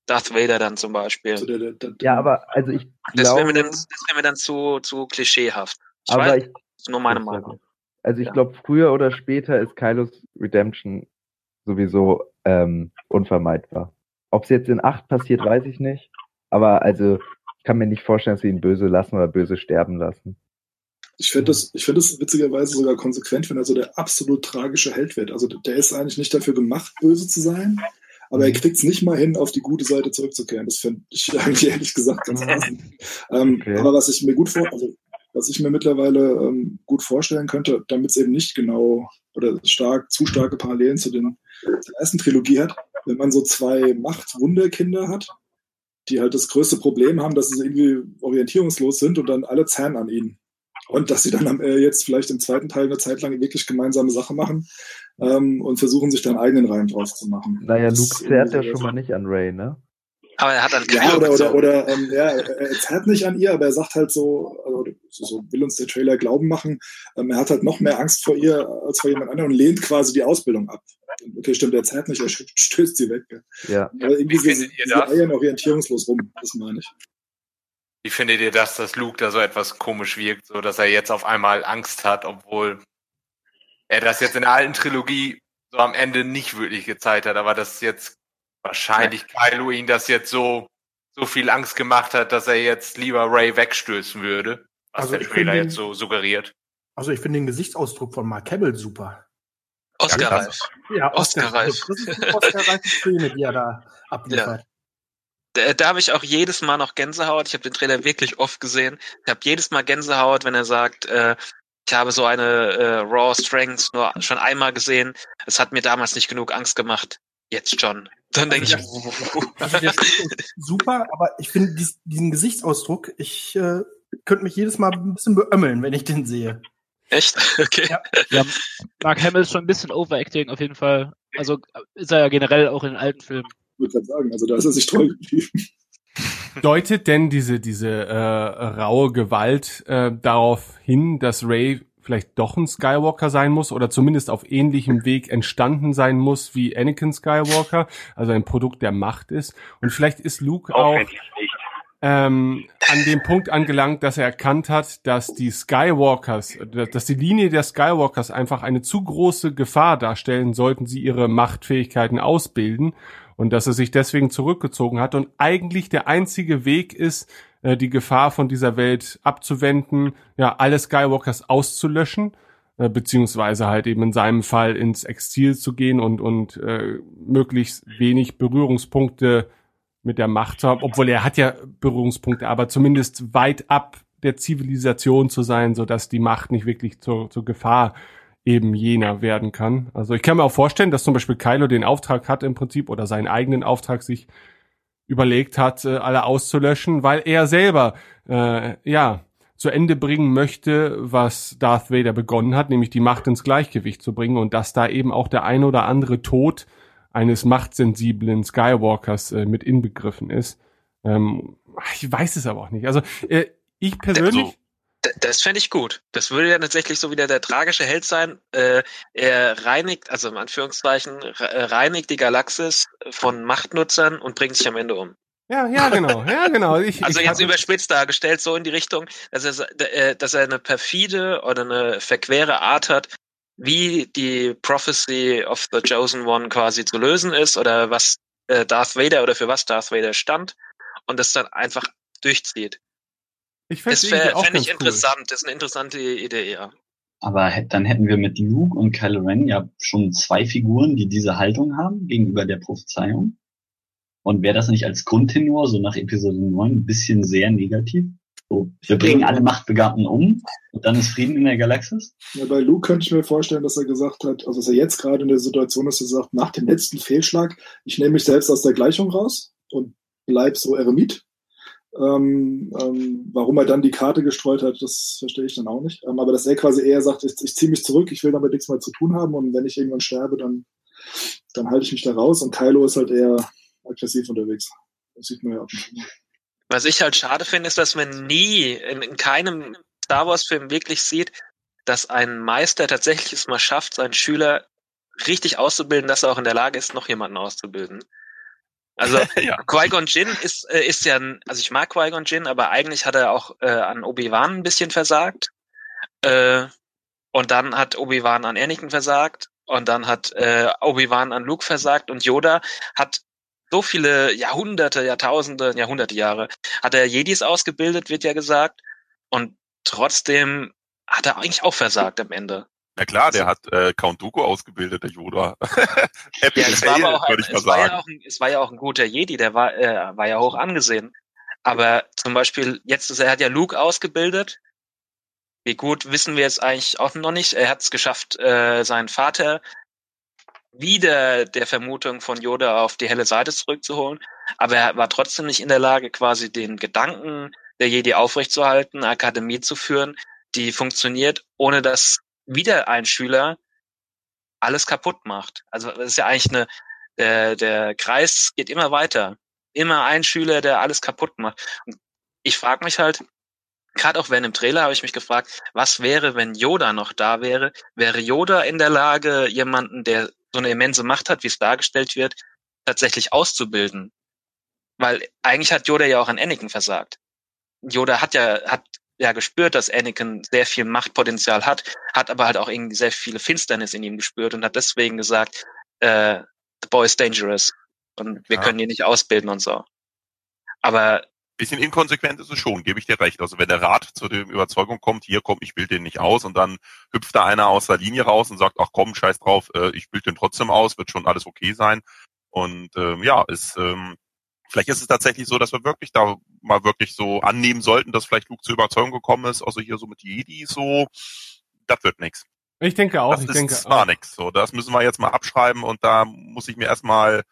Darth Vader dann zum Beispiel. So der, der, der, Ja, aber also ich das wäre glaube, mir dann, das wäre mir dann zu, zu klischeehaft. Ich aber weiß, ich, das ist nur meine Meinung. also ich glaube, früher oder später ist Kylos Redemption sowieso ähm, unvermeidbar. Ob es jetzt in acht passiert, weiß ich nicht. Aber also ich kann mir nicht vorstellen, dass sie ihn böse lassen oder böse sterben lassen. Ich finde das, ich finde es witzigerweise sogar konsequent, wenn er so der absolut tragische Held wird. Also der ist eigentlich nicht dafür gemacht, böse zu sein, aber er kriegt es nicht mal hin, auf die gute Seite zurückzukehren. Das finde ich eigentlich ehrlich gesagt ganz passend. Ähm, Okay. Aber was ich mir gut vor, also was ich mir mittlerweile ähm, gut vorstellen könnte, damit es eben nicht genau oder stark, zu starke Parallelen zu den zur ersten Trilogie hat, wenn man so zwei Machtwunderkinder hat, die halt das größte Problem haben, dass sie irgendwie orientierungslos sind und dann alle zerren an ihnen. Und dass sie dann am, äh, jetzt vielleicht im zweiten Teil eine Zeit lang wirklich gemeinsame Sache machen ähm, und versuchen, sich dann eigenen Reim draus zu machen. Naja, Luke zerrt ja schon mal nicht an Ray, ne? Aber er hat dann ja, oder, oder, oder ähm, ja, er, er zerrt nicht an ihr, aber er sagt halt so, also, so, will uns der Trailer glauben machen, ähm, er hat halt noch mehr Angst vor ihr als vor jemand anderem und lehnt quasi die Ausbildung ab. Okay, stimmt, er zerrt nicht, er stößt sie weg. Gell? Ja. Aber irgendwie Wie sie, findet ihr sie das? eiern orientierungslos rum, das meine ich. Wie findet ihr das, dass Luke da so etwas komisch wirkt, so dass er jetzt auf einmal Angst hat, obwohl er das jetzt in der alten Trilogie so am Ende nicht wirklich gezeigt hat, aber dass jetzt wahrscheinlich Kylo ihn das jetzt so so viel Angst gemacht hat, dass er jetzt lieber Ray wegstößen würde, was Also der ich Trailer finde- jetzt so suggeriert. Also ich finde den Gesichtsausdruck von Mark Hamill super. Oscar-reif. Ja, Oscar-reif. Das ist eine Oscar-reife Szene, die er da abliefert. Da, da habe ich auch jedes Mal noch Gänsehaut. Ich habe den Trailer wirklich oft gesehen. Ich habe jedes Mal Gänsehaut, wenn er sagt, äh, ich habe so eine äh, Raw Strength nur schon einmal gesehen. Es hat mir damals nicht genug Angst gemacht. Jetzt schon. Dann denke ich, Also der ist super, aber ich finde dies, diesen Gesichtsausdruck, ich äh, könnte mich jedes Mal ein bisschen beömmeln, wenn ich den sehe. echt? Okay. Ja, Mark Hamill ist schon ein bisschen Overacting auf jeden Fall. Also ist er ja generell auch in den alten Filmen. Ich würde gerade sagen, also da ist er sich treu geblieben. Deutet denn diese, diese äh, raue Gewalt äh, darauf hin, dass Ray vielleicht doch ein Skywalker sein muss oder zumindest auf ähnlichem Weg entstanden sein muss wie Anakin Skywalker, also ein Produkt der Macht ist. Und vielleicht ist Luke auch ähm, an dem Punkt angelangt, dass er erkannt hat, dass die Skywalkers, dass die Linie der Skywalkers einfach eine zu große Gefahr darstellen, sollten sie ihre Machtfähigkeiten ausbilden. Und dass er sich deswegen zurückgezogen hat. Und eigentlich der einzige Weg ist, äh, die Gefahr von dieser Welt abzuwenden, ja, alle Skywalkers auszulöschen, äh, beziehungsweise halt eben in seinem Fall ins Exil zu gehen und, und äh, möglichst wenig Berührungspunkte mit der Macht zu haben, obwohl er hat ja Berührungspunkte, aber zumindest weit ab der Zivilisation zu sein, so dass die Macht nicht wirklich zur, zur Gefahr eben jener werden kann. Also ich kann mir auch vorstellen, dass zum Beispiel Kylo den Auftrag hat im Prinzip oder seinen eigenen Auftrag sich überlegt hat, äh, alle auszulöschen, weil er selber äh, ja zu Ende bringen möchte, was Darth Vader begonnen hat, nämlich die Macht ins Gleichgewicht zu bringen und dass da eben auch der ein oder andere Tod eines machtsensiblen Skywalkers äh, mit inbegriffen ist. Ähm, ich weiß es aber auch nicht. Also äh, ich persönlich Also, Das fände ich gut. Das würde ja tatsächlich so wieder der tragische Held sein. Äh, er reinigt, also im Anführungszeichen, äh, reinigt die Galaxis von Machtnutzern und bringt sich am Ende um. Ja, ja, genau, ja, genau. Ich, Also ich jetzt überspitzt dargestellt, so in die Richtung, dass er, äh, dass er eine perfide oder eine verquere Art hat, wie die Prophecy of the Chosen One quasi zu lösen ist oder was äh, Darth Vader oder für was Darth Vader stand und das dann einfach durchzieht. Ich fände auch fänd ich ganz cool. interessant, das ist eine interessante Idee, ja. Aber dann hätten wir mit Luke und Kylo Ren ja schon zwei Figuren, die diese Haltung haben gegenüber der Prophezeiung. Und wäre das nicht als Grundtenor, so nach Episode 9, ein bisschen sehr negativ? So, wir bringen alle Machtbegabten um und dann ist Frieden in der Galaxis? Ja, bei Luke könnte ich mir vorstellen, dass er gesagt hat, also dass er jetzt gerade in der Situation ist, dass er sagt, nach dem letzten Fehlschlag, ich nehme mich selbst aus der Gleichung raus und bleib so Eremit. Ähm, ähm, warum er dann die Karte gestreut hat, das verstehe ich dann auch nicht. Ähm, aber dass er quasi eher sagt, ich, ich ziehe mich zurück, ich will damit nichts mehr zu tun haben und wenn ich irgendwann sterbe, dann, dann halte ich mich da raus. Und Kylo ist halt eher aggressiv unterwegs. Das sieht man ja auch nicht. Was ich halt schade finde, ist, dass man nie in, in keinem Star Wars-Film wirklich sieht, dass ein Meister tatsächlich es mal schafft, seinen Schüler richtig auszubilden, dass er auch in der Lage ist, noch jemanden auszubilden. Also ja. Qui-Gon Jinn ist, äh, ist ja, ein, also ich mag Qui-Gon Jinn, aber eigentlich hat er auch äh, an Obi-Wan ein bisschen versagt. Äh, und dann hat Obi-Wan an Anakin versagt. Und dann hat äh, Obi-Wan an Luke versagt. Und Yoda hat so viele Jahrhunderte, Jahrtausende, Jahrhunderte Jahre hat er Jedis ausgebildet, wird ja gesagt. Und trotzdem hat er eigentlich auch versagt am Ende. Na klar, der hat äh, Count Dooku ausgebildet, der Yoda. ja, es war, aber auch ein, es, war ja auch ein, es war ja auch ein guter Jedi, der war, äh, war ja hoch angesehen. Aber zum Beispiel, jetzt ist er hat ja Luke ausgebildet. Wie gut wissen wir jetzt eigentlich auch noch nicht. Er hat es geschafft, äh, seinen Vater wieder der Vermutung von Yoda auf die helle Seite zurückzuholen. Aber er war trotzdem nicht in der Lage, quasi den Gedanken der Jedi aufrechtzuerhalten, Akademie zu führen, die funktioniert, ohne dass wieder ein Schüler alles kaputt macht. Also das ist ja eigentlich eine, der, der Kreis geht immer weiter. Immer ein Schüler, der alles kaputt macht. Und ich frage mich halt, gerade auch wenn im Trailer habe ich mich gefragt, was wäre, wenn Yoda noch da wäre? Wäre Yoda in der Lage, jemanden, der so eine immense Macht hat, wie es dargestellt wird, tatsächlich auszubilden? Weil eigentlich hat Yoda ja auch an Anakin versagt. Yoda hat ja, hat ja gespürt, dass Anakin sehr viel Machtpotenzial hat, hat aber halt auch irgendwie sehr viele Finsternis in ihm gespürt und hat deswegen gesagt, äh, the boy is dangerous und wir ja. können ihn nicht ausbilden und so. Aber bisschen inkonsequent ist es schon, gebe ich dir recht. Also wenn der Rat zu der Überzeugung kommt, hier komm, ich bilde den nicht aus und dann hüpft da einer aus der Linie raus und sagt, ach komm, scheiß drauf, äh, ich bilde den trotzdem aus, wird schon alles okay sein. Und ähm, ja, ist ähm, vielleicht ist es tatsächlich so, dass wir wirklich da mal wirklich so annehmen sollten, dass vielleicht Luke zur Überzeugung gekommen ist, also hier so mit Jedi so, das wird nix. Ich denke auch, das ich ist denke zwar nix. So, das müssen wir jetzt mal abschreiben und da muss ich mir erstmal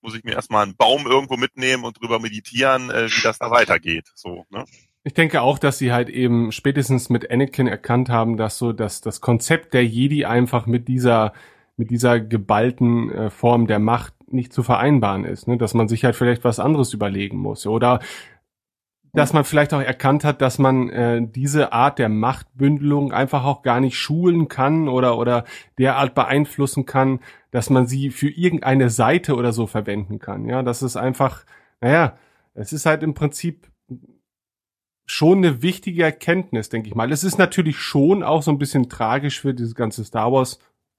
muss ich mir erstmal einen Baum irgendwo mitnehmen und drüber meditieren, äh, wie das da weitergeht. So, ne? Ich denke auch, dass sie halt eben spätestens mit Anakin erkannt haben, dass so dass das Konzept der Jedi einfach mit dieser mit dieser geballten äh, Form der Macht nicht zu vereinbaren ist, ne? dass man sich halt vielleicht was anderes überlegen muss oder dass man vielleicht auch erkannt hat, dass man äh, diese Art der Machtbündelung einfach auch gar nicht schulen kann oder oder derart beeinflussen kann, dass man sie für irgendeine Seite oder so verwenden kann. Ja, das ist einfach, naja, es ist halt im Prinzip schon eine wichtige Erkenntnis, denke ich mal. Es ist natürlich schon auch so ein bisschen tragisch für dieses ganze Star Wars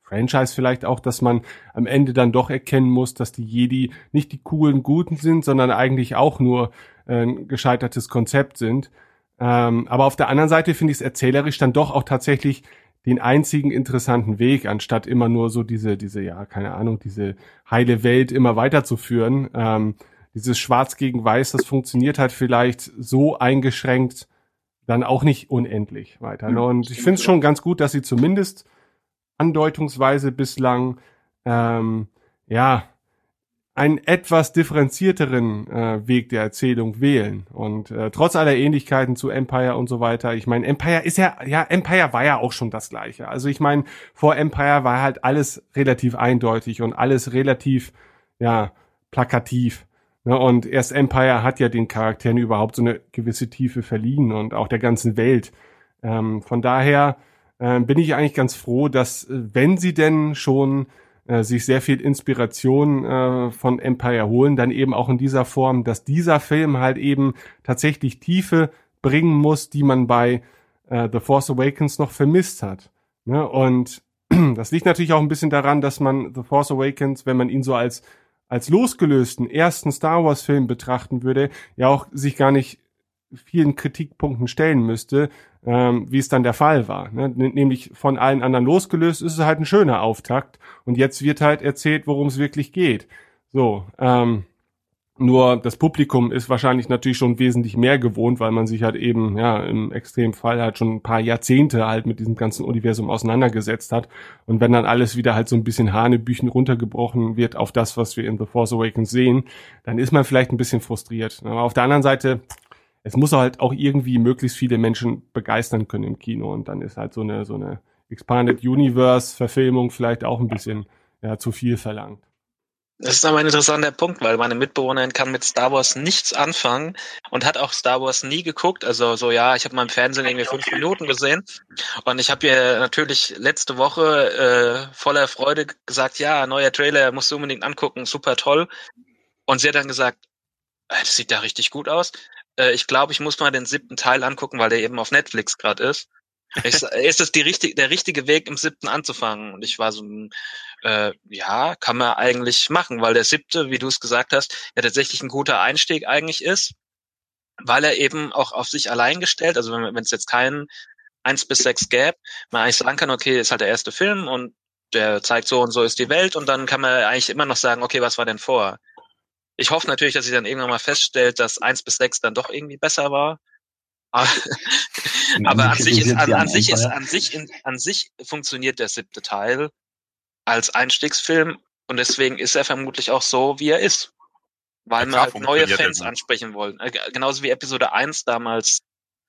Franchise vielleicht auch, dass man am Ende dann doch erkennen muss, dass die Jedi nicht die coolen Guten sind, sondern eigentlich auch nur ein gescheitertes Konzept sind. Ähm, aber auf der anderen Seite finde ich es erzählerisch dann doch auch tatsächlich den einzigen interessanten Weg, anstatt immer nur so diese, diese, ja, keine Ahnung, diese heile Welt immer weiterzuführen. Ähm, dieses Schwarz gegen Weiß, das funktioniert halt vielleicht so eingeschränkt dann auch nicht unendlich weiter. Ne? Und ich finde es schon ganz gut, dass sie zumindest andeutungsweise bislang ähm, ja einen etwas differenzierteren äh, Weg der Erzählung wählen. Und äh, trotz aller Ähnlichkeiten zu Empire und so weiter, ich meine, Empire ist ja, ja, Empire war ja auch schon das gleiche. Also ich meine, vor Empire war halt alles relativ eindeutig und alles relativ, ja, plakativ. Ne? Und erst Empire hat ja den Charakteren überhaupt so eine gewisse Tiefe verliehen und auch der ganzen Welt. Ähm, von daher äh, bin ich eigentlich ganz froh, dass äh, wenn sie denn schon äh, sich sehr viel Inspiration äh, von Empire holen, dann eben auch in dieser Form, dass dieser Film halt eben tatsächlich Tiefe bringen muss, die man bei äh, The Force Awakens noch vermisst hat. Ne? Und das liegt natürlich auch ein bisschen daran, dass man The Force Awakens, wenn man ihn so als als losgelösten ersten Star Wars Film betrachten würde, ja auch sich gar nicht vielen Kritikpunkten stellen müsste, ähm, wie es dann der Fall war. Ne? Nämlich von allen anderen losgelöst ist es halt ein schöner Auftakt und jetzt wird halt erzählt, worum es wirklich geht. So, ähm, nur das Publikum ist wahrscheinlich natürlich schon wesentlich mehr gewohnt, weil man sich halt eben, ja, im Extremfall halt schon ein paar Jahrzehnte halt mit diesem ganzen Universum auseinandergesetzt hat. Und wenn dann alles wieder halt so ein bisschen Hanebüchen runtergebrochen wird auf das, was wir in The Force Awakens sehen, dann ist man vielleicht ein bisschen frustriert. Aber auf der anderen Seite, es muss halt auch irgendwie möglichst viele Menschen begeistern können im Kino und dann ist halt so eine so eine Expanded Universe Verfilmung vielleicht auch ein bisschen ja, zu viel verlangt. Das ist aber ein interessanter Punkt, weil meine Mitbewohnerin kann mit Star Wars nichts anfangen und hat auch Star Wars nie geguckt. Also so ja, ich habe mal im Fernsehen irgendwie fünf Minuten gesehen und ich habe ihr natürlich letzte Woche äh, voller Freude gesagt, ja, neuer Trailer, musst du unbedingt angucken, super toll. Und sie hat dann gesagt, das sieht da richtig gut aus. Äh, ich glaube, ich muss mal den siebten Teil angucken, weil der eben auf Netflix gerade ist. Ich, ist es die richtig, der richtige Weg, im siebten anzufangen? Und ich war so, äh, ja, kann man eigentlich machen, weil der siebte, wie du es gesagt hast, ja tatsächlich ein guter Einstieg eigentlich ist, weil er eben auch auf sich allein gestellt, also wenn es jetzt keinen eins bis sechs gäbe, man eigentlich sagen kann, okay, ist halt der erste Film und der zeigt so und so ist die Welt und dann kann man eigentlich immer noch sagen, okay, was war denn vor? Ich hoffe natürlich, dass sie dann irgendwann mal feststellt, dass eins bis sechs dann doch irgendwie besser war. Aber an sich ist, an, an sich ist, an sich, in, an sich funktioniert der siebte Teil als Einstiegsfilm und deswegen ist er vermutlich auch so, wie er ist. Weil ja, wir halt neue Fans ansprechen wollen. Äh, genauso wie Episode 1 damals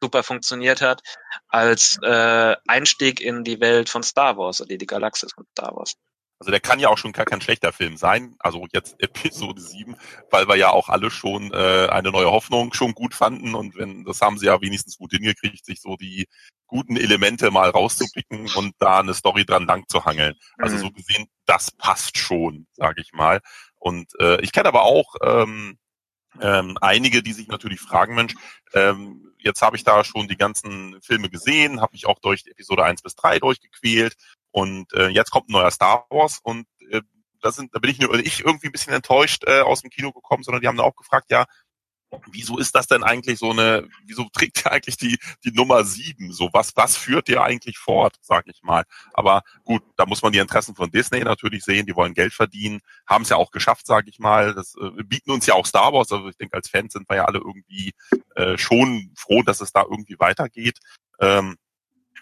super funktioniert hat, als äh, Einstieg in die Welt von Star Wars, oder die Galaxis von Star Wars. Also der kann ja auch schon gar kein schlechter Film sein, also jetzt Episode 7, weil wir ja auch alle schon äh, eine neue Hoffnung schon gut fanden und wenn das haben sie ja wenigstens gut hingekriegt, sich so die guten Elemente mal rauszupicken und da eine Story dran lang zu hangeln. Also mhm. so gesehen, das passt schon, sage ich mal. Und äh, ich kenne aber auch ähm, ähm, einige, die sich natürlich fragen, Mensch, ähm, jetzt habe ich da schon die ganzen Filme gesehen, habe mich auch durch Episode 1 bis 3 durchgequält und äh, jetzt kommt ein neuer Star Wars und äh, da sind, da bin ich nur ich irgendwie ein bisschen enttäuscht äh, aus dem Kino gekommen, sondern die haben dann auch gefragt, ja, wieso ist das denn eigentlich so eine, wieso trägt ihr eigentlich die, die Nummer sieben? So, was, was führt ihr eigentlich fort, sag ich mal. Aber gut, da muss man die Interessen von Disney natürlich sehen, die wollen Geld verdienen, haben es ja auch geschafft, sag ich mal. Das äh, bieten uns ja auch Star Wars, also ich denke, als Fans sind wir ja alle irgendwie äh, schon froh, dass es da irgendwie weitergeht. Ähm,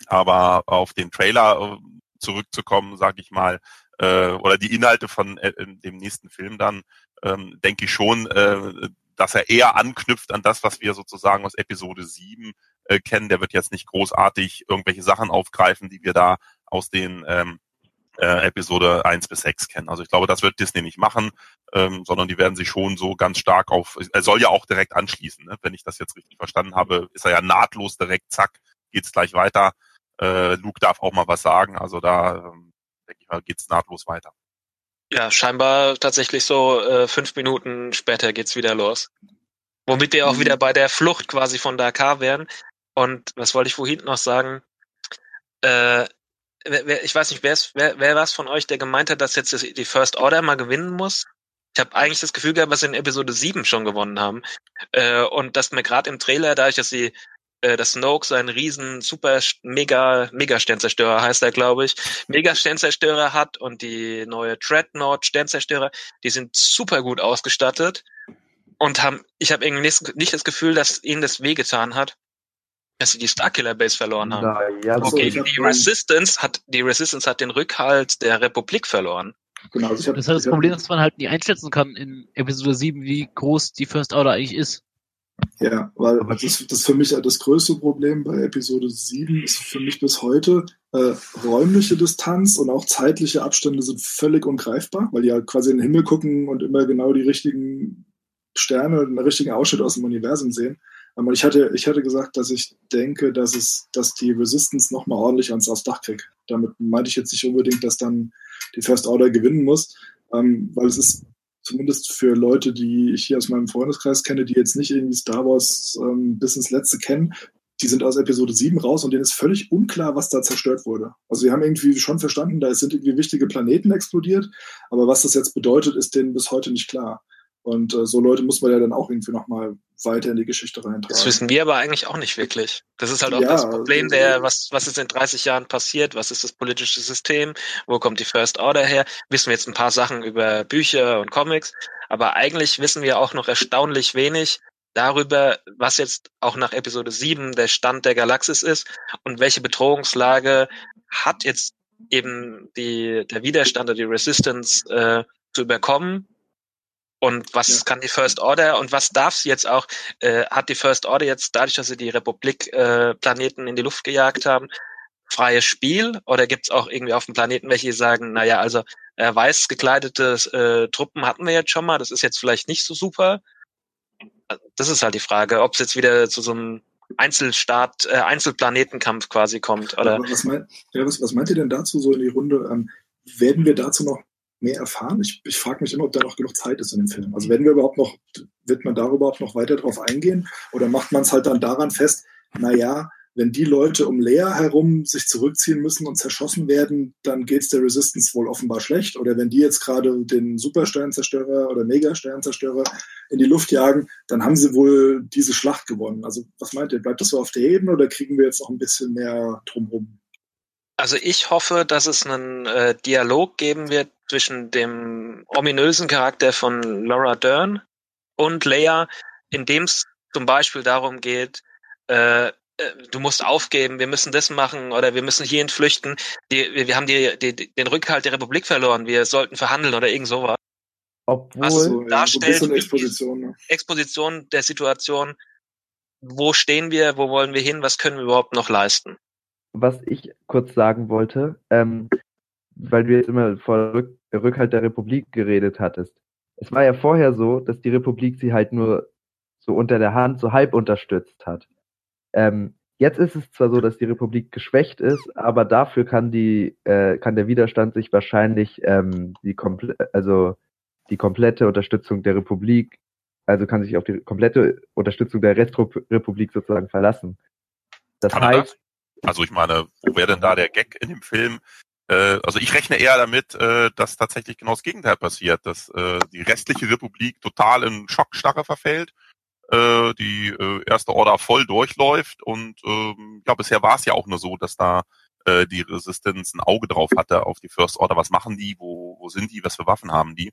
aber auf den Trailer äh, zurückzukommen, sage ich mal, äh, oder die Inhalte von äh, dem nächsten Film dann, ähm, denke ich schon, äh, dass er eher anknüpft an das, was wir sozusagen aus Episode 7 äh, kennen. Der wird jetzt nicht großartig irgendwelche Sachen aufgreifen, die wir da aus den ähm, äh, Episode 1 bis 6 kennen. Also ich glaube, das wird Disney nicht machen, ähm, sondern die werden sich schon so ganz stark auf, er soll ja auch direkt anschließen, ne? wenn ich das jetzt richtig verstanden habe, ist er ja nahtlos direkt, zack, geht's gleich weiter. Äh, Luke darf auch mal was sagen. Also da, ähm, denke ich mal, geht's nahtlos weiter. Ja, scheinbar tatsächlich so äh, fünf Minuten später geht's wieder los. Womit wir auch mhm. wieder bei der Flucht quasi von Dakar wären. Und was wollte ich vorhin noch sagen? Äh, wer, ich weiß nicht, wer, wer, wer war es von euch, der gemeint hat, dass jetzt die First Order mal gewinnen muss? Ich habe eigentlich das Gefühl gehabt, dass sie in Episode 7 schon gewonnen haben. Äh, und dass mir gerade im Trailer, dadurch, dass sie äh, dass Snoke seinen riesen super mega mega Sternzerstörer heißt er glaube ich. Mega Sternzerstörer hat und die neue Dreadnought Sternzerstörer die sind super gut ausgestattet und haben ich habe irgendwie nicht, nicht, das Gefühl dass ihnen das wehgetan hat dass sie die Starkiller Base verloren haben. Na, ja, okay so, die Resistance hat die Resistance hat den Rückhalt der Republik verloren. Genau, also hab, das ist das Problem, dass man halt nie einschätzen kann in Episode 7, wie groß die First Order eigentlich ist. Ja, weil das, das für mich das größte Problem bei Episode 7 ist für mich bis heute äh, räumliche Distanz und auch zeitliche Abstände sind völlig ungreifbar, weil die halt quasi in den Himmel gucken und immer genau die richtigen Sterne, den richtigen Ausschnitt aus dem Universum sehen. Aber ich hatte, ich hatte gesagt, dass ich denke, dass es, dass die Resistance nochmal ordentlich ans, aufs Dach kriegt. Damit meinte ich jetzt nicht unbedingt, dass dann die First Order gewinnen muss, ähm, weil es ist zumindest für Leute, die ich hier aus meinem Freundeskreis kenne, die jetzt nicht irgendwie Star Wars ähm, bis ins Letzte kennen, die sind aus Episode 7 raus und denen ist völlig unklar, was da zerstört wurde. Also sie haben irgendwie schon verstanden, da sind irgendwie wichtige Planeten explodiert, aber was das jetzt bedeutet, ist denen bis heute nicht klar. Und äh, so Leute muss man ja dann auch irgendwie nochmal weiter in die Geschichte reintragen. Das wissen wir aber eigentlich auch nicht wirklich. Das ist halt auch ja, das Problem der, was, was ist in 30 Jahren passiert? Was ist das politische System? Wo kommt die First Order her? Wissen wir jetzt ein paar Sachen über Bücher und Comics. Aber eigentlich wissen wir auch noch erstaunlich wenig darüber, was jetzt auch nach Episode 7 der Stand der Galaxis ist und welche Bedrohungslage hat jetzt eben die, der Widerstand oder die Resistance äh, zu überkommen und was ja. kann die First Order und was darf sie jetzt auch? Äh, hat die First Order jetzt dadurch, dass sie die Republik äh, Planeten in die Luft gejagt haben, freies Spiel oder gibt's auch irgendwie auf dem Planeten welche, die sagen, naja, also äh, weiß gekleidete äh, Truppen hatten wir jetzt schon mal, das ist jetzt vielleicht nicht so super. Das ist halt die Frage, ob es jetzt wieder zu so einem Einzelstaat, äh, Einzelplanetenkampf quasi kommt. Oder? Aber was, meint, ja, was, was meint ihr denn dazu so in die Runde? Ähm, werden wir dazu noch mehr erfahren? Ich, ich frage mich immer, ob da noch genug Zeit ist in dem Film. Also werden wir überhaupt noch, wird man darüber überhaupt noch weiter drauf eingehen? Oder macht man es halt dann daran fest, naja, wenn die Leute um Lea herum sich zurückziehen müssen und zerschossen werden, dann geht es der Resistance wohl offenbar schlecht. Oder wenn die jetzt gerade den Supersternzerstörer oder Megasternzerstörer in die Luft jagen, dann haben sie wohl diese Schlacht gewonnen. Also was meint ihr? Bleibt das so auf der Ebene oder kriegen wir jetzt noch ein bisschen mehr drumherum? Also ich hoffe, dass es einen äh, Dialog geben wird zwischen dem ominösen Charakter von Laura Dern und Leia, in dem es zum Beispiel darum geht, äh, äh, du musst aufgeben, wir müssen das machen oder wir müssen hierhin flüchten. Die, wir, wir haben die, die, den Rückhalt der Republik verloren, wir sollten verhandeln oder irgend sowas. Obwohl Was So, ja, so Exposition. Ne? Exposition der Situation, wo stehen wir, wo wollen wir hin, was können wir überhaupt noch leisten. Was ich kurz sagen wollte, ähm, weil du jetzt immer vor Rück Rückhalt der Republik geredet hattest. Es war ja vorher so, dass die Republik sie halt nur so unter der Hand, so halb unterstützt hat. Ähm, jetzt ist es zwar so, dass die Republik geschwächt ist, aber dafür kann die, äh, kann der Widerstand sich wahrscheinlich ähm, die komple also die komplette Unterstützung der Republik, also kann sich auf die komplette Unterstützung der Restrepublik sozusagen verlassen. Das heißt? Also ich meine, wo wäre denn da der Gag in dem Film? Äh, also ich rechne eher damit, äh, dass tatsächlich genau das Gegenteil passiert, dass äh, die restliche Republik total in Schockstarre verfällt, äh, die äh, erste Order voll durchläuft und ähm, ja, bisher war es ja auch nur so, dass da äh, die Resistance ein Auge drauf hatte auf die First Order. Was machen die? Wo, wo sind die? Was für Waffen haben die?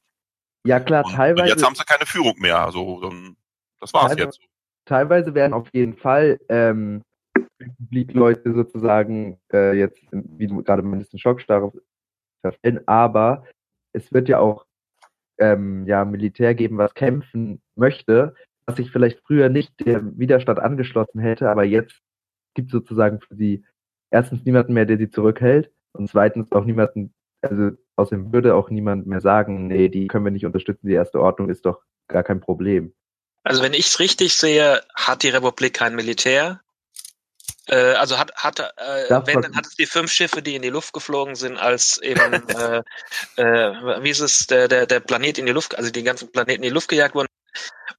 ja klar, Und, und teilweise. jetzt haben sie keine Führung mehr. Also dann, das war's Teilweise- jetzt. teilweise werden auf jeden Fall ähm, Republik-Leute sozusagen äh, jetzt, wie du gerade meinst, in Schockstarre verfallen, aber es wird ja auch ähm, ja, Militär geben, was kämpfen möchte, was sich vielleicht früher nicht dem Widerstand angeschlossen hätte, aber jetzt gibt sozusagen für sie erstens niemanden mehr, der sie zurückhält und zweitens auch niemanden, also außerdem würde auch niemand mehr sagen, nee, die können wir nicht unterstützen, die erste Ordnung ist doch gar kein Problem. Also wenn ich es richtig sehe, hat die Republik kein Militär. Äh, also hat, hat äh, wenn, dann hat es die fünf Schiffe, die in die Luft geflogen sind, als eben, äh, äh, wie ist es, der, der, der Planet in die Luft, also die ganzen Planeten in die Luft gejagt wurden.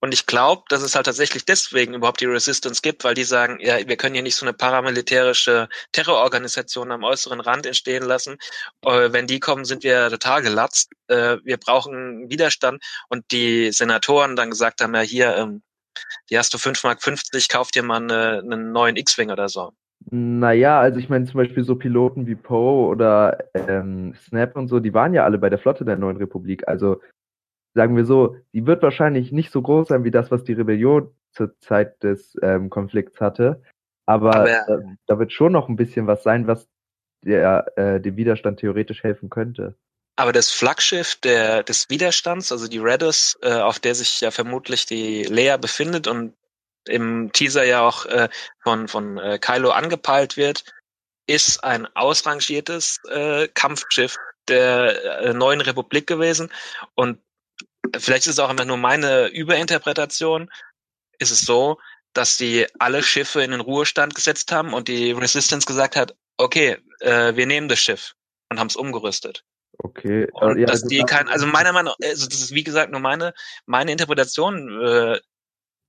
Und ich glaube, dass es halt tatsächlich deswegen überhaupt die Resistance gibt, weil die sagen, ja, wir können hier nicht so eine paramilitärische Terrororganisation am äußeren Rand entstehen lassen. Äh, wenn die kommen, sind wir total gelatzt. Äh, wir brauchen Widerstand. Und die Senatoren dann gesagt haben, ja, hier, ähm, hier hast du 5 Mark 50, kauf dir mal eine, einen neuen X-Wing oder so. Naja, also ich meine zum Beispiel so Piloten wie Poe oder ähm, Snap und so, die waren ja alle bei der Flotte der Neuen Republik. Also sagen wir so, die wird wahrscheinlich nicht so groß sein wie das, was die Rebellion zur Zeit des ähm, Konflikts hatte. Aber, Aber- äh, da wird schon noch ein bisschen was sein, was der, äh, dem Widerstand theoretisch helfen könnte. Aber das Flaggschiff der, des Widerstands, also die Redus, äh, auf der sich ja vermutlich die Leia befindet und im Teaser ja auch äh, von, von äh, Kylo angepeilt wird, ist ein ausrangiertes äh, Kampfschiff der äh, neuen Republik gewesen. Und vielleicht ist es auch immer nur meine Überinterpretation, ist es so, dass die alle Schiffe in den Ruhestand gesetzt haben und die Resistance gesagt hat, okay, äh, wir nehmen das Schiff und haben es umgerüstet. Okay. Und äh, ja, dass gut, die kein, also meiner Meinung, also das ist wie gesagt nur meine, meine Interpretation. Äh,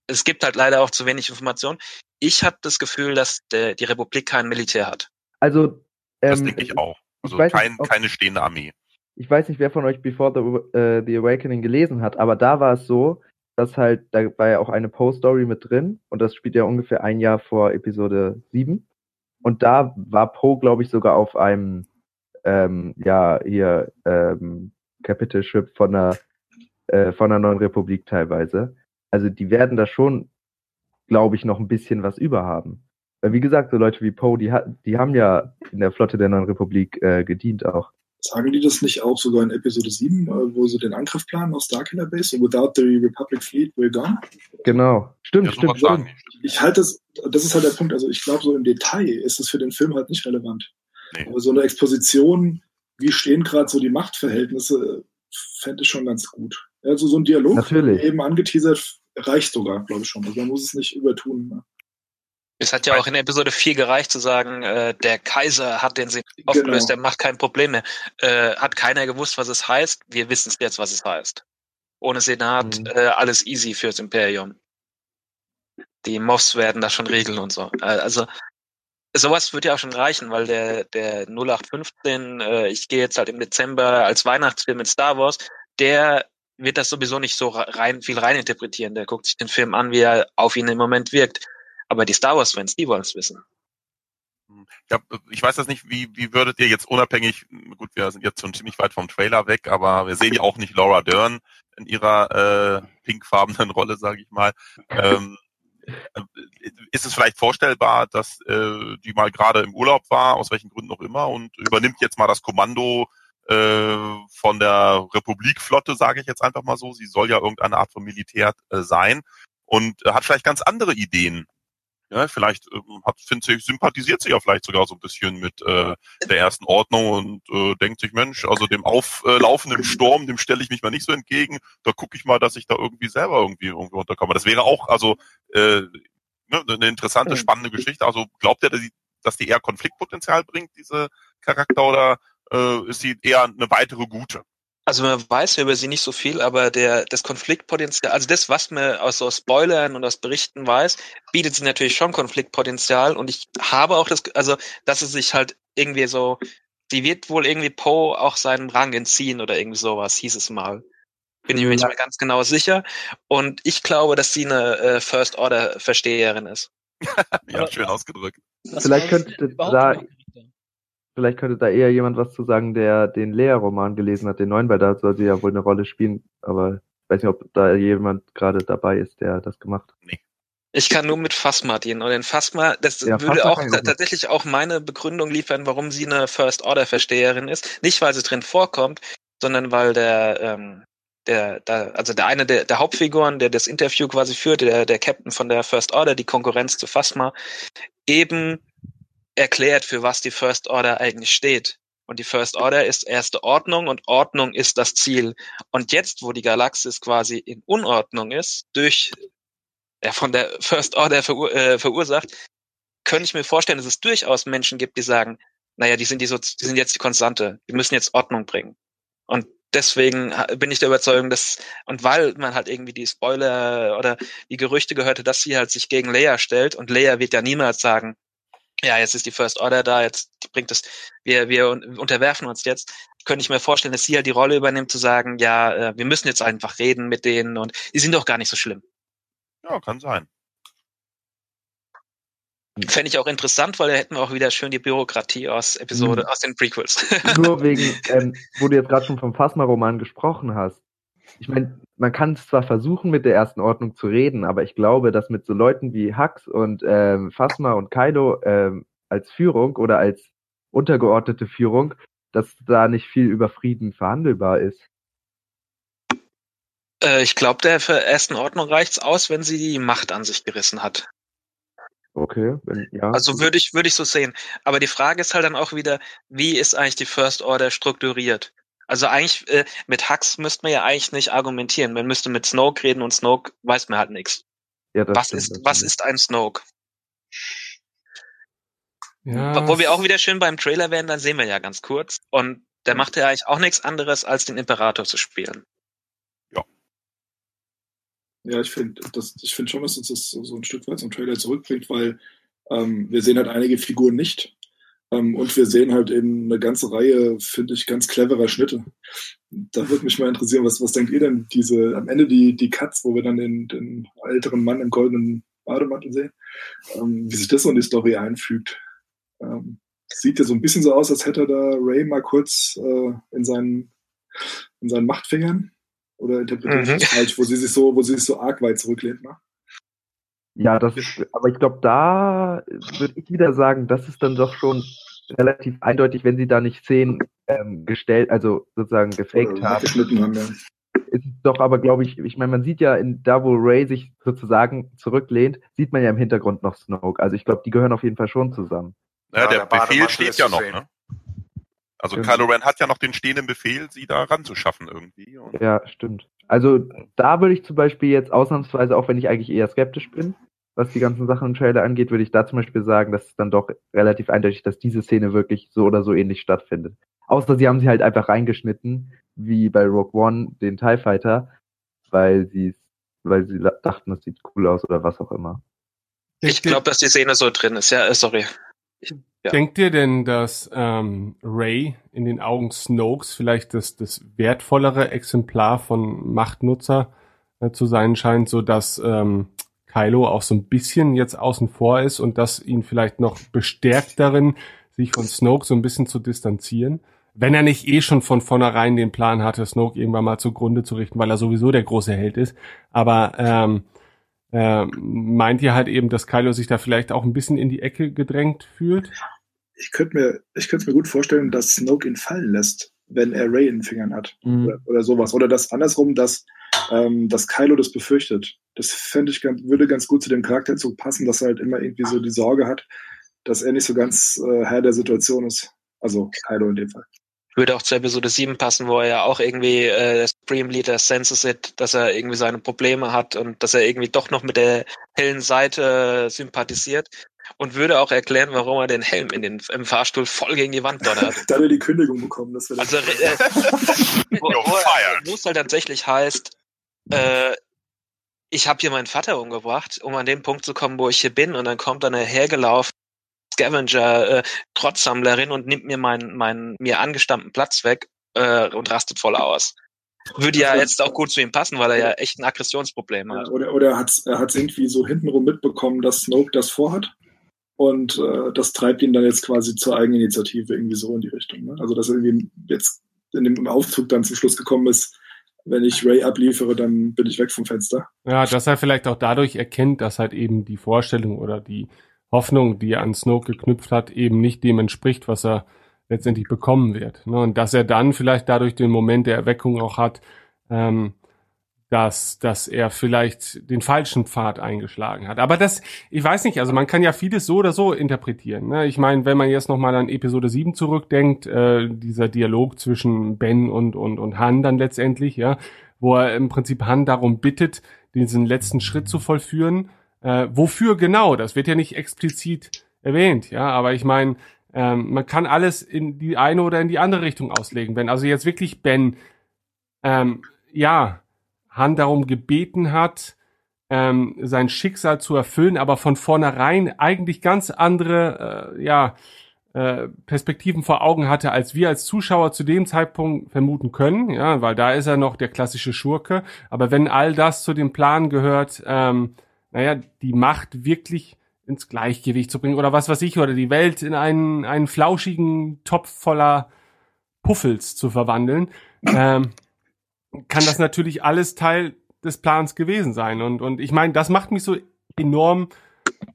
es gibt halt leider auch zu wenig Informationen. Ich habe das Gefühl, dass der, die Republik kein Militär hat. also Das ähm, denke ich auch. Also nicht, kein, ob- keine stehende Armee. ich weiß nicht, wer von euch Before the, äh, the Awakening gelesen hat, aber da war es so, dass halt, da war ja auch eine Poe-Story mit drin und das spielt ja ungefähr ein Jahr vor Episode 7. Und da war Poe, glaube ich, sogar auf einem, ähm, ja, hier, ähm, Capital Ship von der, äh, von der Neuen Republik teilweise. Also die werden da schon, glaube ich, noch ein bisschen was überhaben. Weil wie gesagt, so Leute wie Poe, die, die haben ja in der Flotte der Neuen Republik äh, gedient auch. Sagen die das nicht auch sogar in Episode 7, äh, wo sie den Angriff planen aus Starkiller Base? Without the Republic Fleet, we're gone? Genau. Stimmt, Ja, stimmt. sowas sagen stimmt. Ich halte das, das ist halt der Punkt, also ich glaube, so im Detail ist es für den Film halt nicht relevant. Nee. Aber so eine Exposition, wie stehen gerade so die Machtverhältnisse, fände ich schon ganz gut. Also so ein Dialog, Natürlich. eben angeteasert, reicht sogar, glaube ich schon. Also man muss es nicht übertun. Ne? Es hat ja auch in Episode 4 gereicht zu sagen, äh, der Kaiser hat den Senat aufgelöst, der macht kein Problem mehr. Äh, hat keiner gewusst, was es heißt. Wir wissen es jetzt, was es heißt. Ohne Senat, äh, alles easy fürs Imperium. Die Moffs werden das schon regeln und so. Äh, also sowas wird ja auch schon reichen, weil der, der 0815, äh, ich gehe jetzt halt im Dezember als Weihnachtsfilm mit Star Wars, der wird das sowieso nicht so rein, viel reininterpretieren. Der guckt sich den Film an, wie er auf ihn im Moment wirkt. Aber die Star Wars-Fans, die wollen es wissen. Ja, ich weiß das nicht, wie, wie würdet ihr jetzt unabhängig, gut, wir sind jetzt schon ziemlich weit vom Trailer weg, aber wir sehen ja auch nicht Laura Dern in ihrer äh, pinkfarbenen Rolle, sage ich mal. Ähm, ist es vielleicht vorstellbar, dass äh, die mal gerade im Urlaub war, aus welchen Gründen auch immer, und übernimmt jetzt mal das Kommando äh, von der Republikflotte, sage ich jetzt einfach mal so. Sie soll ja irgendeine Art von Militär äh, sein und äh, hat vielleicht ganz andere Ideen. Ja, vielleicht ähm, hat, findet sie, sympathisiert sie ja vielleicht sogar so ein bisschen mit äh, der ersten Ordnung und äh, denkt sich, Mensch, also dem auflaufenden Sturm, dem stelle ich mich mal nicht so entgegen. Da gucke ich mal, dass ich da irgendwie selber irgendwie irgendwie unterkomme. Das wäre auch also äh, ne, eine interessante, spannende Geschichte. Also glaubt ihr, dass die, dass die eher Konfliktpotenzial bringt, diese Charakter, oder äh, ist sie eher eine weitere gute? Also man weiß ja über sie nicht so viel, aber der das Konfliktpotenzial, also das, was man aus so Spoilern und aus Berichten weiß, bietet sie natürlich schon Konfliktpotenzial. Und ich habe auch das, also dass es sich halt irgendwie so, sie wird wohl irgendwie Poe auch seinen Rang entziehen oder irgendwie sowas, hieß es mal. Bin ich mir nicht mehr ganz genau sicher. Und ich glaube, dass sie eine äh, First Order Versteherin ist. ja, schön ausgedrückt. Vielleicht könnte da, vielleicht könnte da eher jemand was zu sagen, der den Lea-Roman gelesen hat, den neuen, weil da soll sie ja wohl eine Rolle spielen. Aber ich weiß nicht, ob da jemand gerade dabei ist, der das gemacht hat. Nee. Ich kann nur mit Phasma dienen. Und in Phasma, das Ja, würde ta- auch tatsächlich auch meine Begründung liefern, warum sie eine First Order Versteherin ist. Nicht, weil sie drin vorkommt, sondern weil der, ähm, der, der also der eine der, der Hauptfiguren, der das Interview quasi führt, der, der Captain von der First Order, die Konkurrenz zu Phasma, eben erklärt, für was die First Order eigentlich steht. Und die First Order ist erste Ordnung und Ordnung ist das Ziel. Und jetzt, wo die Galaxis quasi in Unordnung ist, durch ja, von der First Order verur äh, verursacht, könnte ich mir vorstellen, dass es durchaus Menschen gibt, die sagen, naja, die sind, die, so, die sind jetzt die Konstante, die müssen jetzt Ordnung bringen. Und deswegen bin ich der Überzeugung, dass, und weil man halt irgendwie die Spoiler oder die Gerüchte gehörte, dass sie halt sich gegen Leia stellt und Leia wird ja niemals sagen, ja, jetzt ist die First Order da, jetzt bringt es, wir, wir un- unterwerfen uns jetzt, könnte ich mir vorstellen, dass sie halt die Rolle übernimmt, zu sagen, ja, äh, wir müssen jetzt einfach reden mit denen und die sind doch gar nicht so schlimm. Ja, kann sein. Fände ich auch interessant, weil da hätten wir auch wieder schön die Bürokratie aus Episode, Mhm. aus den Prequels. Nur wegen, ähm, wo du jetzt gerade schon vom Phasma-Roman gesprochen hast. Ich meine, man kann es zwar versuchen, mit der ersten Ordnung zu reden, aber ich glaube, dass mit so Leuten wie Hux und ähm, Phasma und Kaido ähm, als Führung oder als untergeordnete Führung, dass da nicht viel über Frieden verhandelbar ist. äh, ich glaube, der für ersten Ordnung reicht's aus, wenn sie die Macht an sich gerissen hat. Okay, wenn, ja. Also würde ich, würde ich so sehen. Aber die Frage ist halt dann auch wieder, wie ist eigentlich die First Order strukturiert? Also eigentlich, äh, mit Hux müsste man ja eigentlich nicht argumentieren. Man müsste mit Snoke reden und Snoke weiß man halt nichts. ja, Was stimmt, ist, was stimmt. ist ein Snoke? Ja, Wo wir auch wieder schön beim Trailer wären, dann sehen wir ja ganz kurz. Und der macht ja eigentlich auch nichts anderes, als den Imperator zu spielen. Ja, ich finde ich finde schon, dass uns das so ein Stück weit zum Trailer zurückbringt, weil ähm, wir sehen halt einige Figuren nicht. Ähm, und wir sehen halt eben eine ganze Reihe, finde ich, ganz cleverer Schnitte. Da würde mich mal interessieren, was, was denkt ihr denn, diese, am Ende die, die Cuts, wo wir dann den, den älteren Mann im goldenen Bademantel sehen, ähm, wie sich das so in die Story einfügt. Ähm, sieht ja so ein bisschen so aus, als hätte da Ray mal kurz äh, in seinen, in seinen Machtfingern oder interpretiere ich Mhm. das falsch, wo sie sich so, wo sie sich so arg weit zurücklehnt, ne? Ja, das ist, aber ich glaube, da würde ich wieder sagen, das ist dann doch schon relativ eindeutig, wenn sie da nicht sehen, ähm, gestellt, also sozusagen gefaked haben. haben, ja. Ist doch aber, glaube ich, ich meine, man sieht ja in da, wo Ray sich sozusagen zurücklehnt, sieht man ja im Hintergrund noch Snoke. Also ich glaube, die gehören auf jeden Fall schon zusammen. Ja, Ja, der der Befehl steht ja noch, sehen. ne? Also. Kylo Ren hat ja noch den stehenden Befehl, sie da ranzuschaffen irgendwie. Und Ja, stimmt. Also da würde ich zum Beispiel jetzt ausnahmsweise, auch wenn ich eigentlich eher skeptisch bin, was die ganzen Sachen im Trailer angeht, würde ich da zum Beispiel sagen, dass es dann doch relativ eindeutig, dass diese Szene wirklich so oder so ähnlich stattfindet. Außer sie haben sie halt einfach reingeschnitten, wie bei Rogue One, den TIE Fighter, weil sie weil sie la- dachten, das sieht cool aus oder was auch immer. Ich glaube, dass die Szene so drin ist. Ja, äh, sorry. Ja. Denkt ihr denn, dass ähm, Ray in den Augen Snokes vielleicht das, das wertvollere Exemplar von Machtnutzer äh, zu sein scheint, so dass ähm, Kylo auch so ein bisschen jetzt außen vor ist und das ihn vielleicht noch bestärkt darin, sich von Snoke so ein bisschen zu distanzieren? Wenn er nicht eh schon von vornherein den Plan hatte, Snoke irgendwann mal zugrunde zu richten, weil er sowieso der große Held ist. Aber ähm, ähm, meint ihr halt eben, dass Kylo sich da vielleicht auch ein bisschen in die Ecke gedrängt fühlt? Ich könnte mir, ich könnte mir gut vorstellen, dass Snoke ihn fallen lässt, wenn er Ray in den Fingern hat. Mhm. Oder, oder sowas. Oder das andersrum, dass, ähm, dass Kylo das befürchtet. Das fände ich ganz, würde ganz gut zu dem Charakterzug passen, dass er halt immer irgendwie so die Sorge hat, dass er nicht so ganz äh, Herr der Situation ist. Also Kylo in dem Fall. Würde auch zu Episode 7 passen, wo er ja auch irgendwie äh, der Supreme Leader senses it, dass er irgendwie seine Probleme hat und dass er irgendwie doch noch mit der hellen Seite sympathisiert. Und würde auch erklären, warum er den Helm in den, im Fahrstuhl voll gegen die Wand donnert. Da hat er die Kündigung bekommen. Das wäre Also, äh, wo, wo, wo es halt tatsächlich heißt, äh, ich habe hier meinen Vater umgebracht, um an den Punkt zu kommen, wo ich hier bin, und dann kommt eine hergelaufen Scavenger, äh, Trotzsammlerin und nimmt mir meinen, meinen mir angestammten Platz weg äh, und rastet voll aus. Würde ja jetzt auch gut zu ihm passen, weil er ja echt ein Aggressionsproblem hat. Ja, oder oder er hat es er hat's irgendwie so hintenrum mitbekommen, dass Snoke das vorhat. Und äh, das treibt ihn dann jetzt quasi zur Eigeninitiative irgendwie so in die Richtung. Ne? Also dass er irgendwie jetzt in dem Aufzug dann zum Schluss gekommen ist, wenn ich Ray abliefere, dann bin ich weg vom Fenster. Ja, dass er vielleicht auch dadurch erkennt, dass halt eben die Vorstellung oder die Hoffnung, die er an Snoke geknüpft hat, eben nicht dem entspricht, was er letztendlich bekommen wird. Ne? Und dass er dann vielleicht dadurch den Moment der Erweckung auch hat, ähm, dass, dass er vielleicht den falschen Pfad eingeschlagen hat. Aber das, ich weiß nicht, also man kann ja vieles so oder so interpretieren. Ne? Ich meine, wenn man jetzt nochmal an Episode 7 zurückdenkt, äh, dieser Dialog zwischen Ben und, und, und Han dann letztendlich, ja, wo er im Prinzip Han darum bittet, diesen letzten Schritt zu vollführen. Äh, wofür genau? Das wird ja nicht explizit erwähnt, ja, aber ich meine, ähm, man kann alles in die eine oder in die andere Richtung auslegen. Wenn also jetzt wirklich Ben, ähm, ja, Han darum gebeten hat, ähm, sein Schicksal zu erfüllen, aber von vornherein eigentlich ganz andere, äh, ja, äh, Perspektiven vor Augen hatte, als wir als Zuschauer zu dem Zeitpunkt vermuten können, ja, weil da ist er noch der klassische Schurke. Aber wenn all das zu dem Plan gehört, ähm, naja, die Macht wirklich ins Gleichgewicht zu bringen oder was weiß ich, oder die Welt in einen, einen flauschigen Topf voller Puffels zu verwandeln, ähm, kann das natürlich alles Teil des Plans gewesen sein. Und, und ich meine, das macht mich so enorm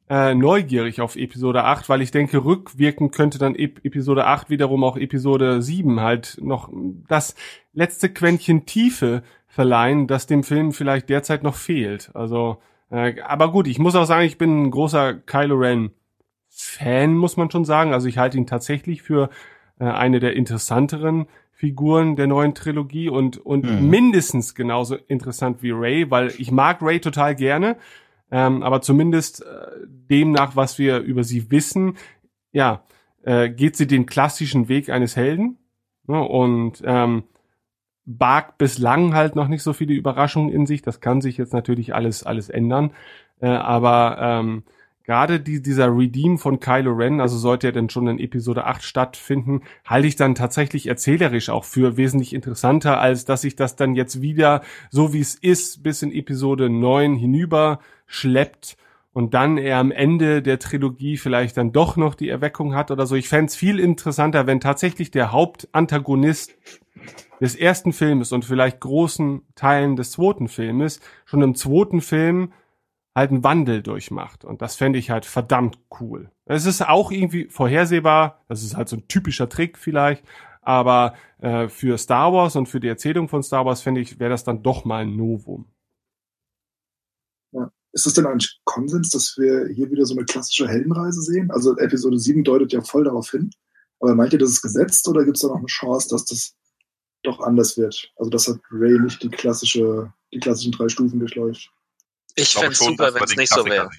äh, neugierig auf Episode 8, weil ich denke, rückwirkend könnte dann Ep Episode 8 wiederum auch Episode 7 halt noch das letzte Quäntchen Tiefe verleihen, das dem Film vielleicht derzeit noch fehlt. Also, aber gut, ich muss auch sagen, ich bin ein großer Kylo Ren Fan, muss man schon sagen. Also ich halte ihn tatsächlich für äh, eine der interessanteren Figuren der neuen Trilogie und, und Mhm. mindestens genauso interessant wie Ray, weil ich mag Ray total gerne, ähm, aber zumindest äh, demnach, was wir über sie wissen, ja, äh, geht sie den klassischen Weg eines Helden ne, und ähm, barg bislang halt noch nicht so viele Überraschungen in sich. Das kann sich jetzt natürlich alles alles ändern, äh, aber ähm, gerade die, dieser Redeem von Kylo Ren, also sollte er denn schon in Episode 8 stattfinden, halte ich dann tatsächlich erzählerisch auch für wesentlich interessanter, als dass sich das dann jetzt wieder, so wie es ist, bis in Episode 9 hinüber schleppt und dann er am Ende der Trilogie vielleicht dann doch noch die Erweckung hat oder so. Ich fände viel interessanter, wenn tatsächlich der Hauptantagonist des ersten Filmes und vielleicht großen Teilen des zweiten Filmes schon im zweiten Film halt einen Wandel durchmacht. Und das fände ich halt verdammt cool. Es ist auch irgendwie vorhersehbar, das ist halt so ein typischer Trick vielleicht, Aber äh, für Star Wars und für die Erzählung von Star Wars, finde ich, wäre das dann doch mal ein Novum. Ist es denn eigentlich Konsens, dass wir hier wieder so eine klassische Heldenreise sehen? Also Episode 7 deutet ja voll darauf hin. Aber meint ihr, das ist gesetzt oder gibt es da noch eine Chance, dass das doch anders wird? Also dass hat Ray nicht die klassische, die klassischen drei Stufen durchläuft. Ich, ich fände super, wenn es nicht so wäre.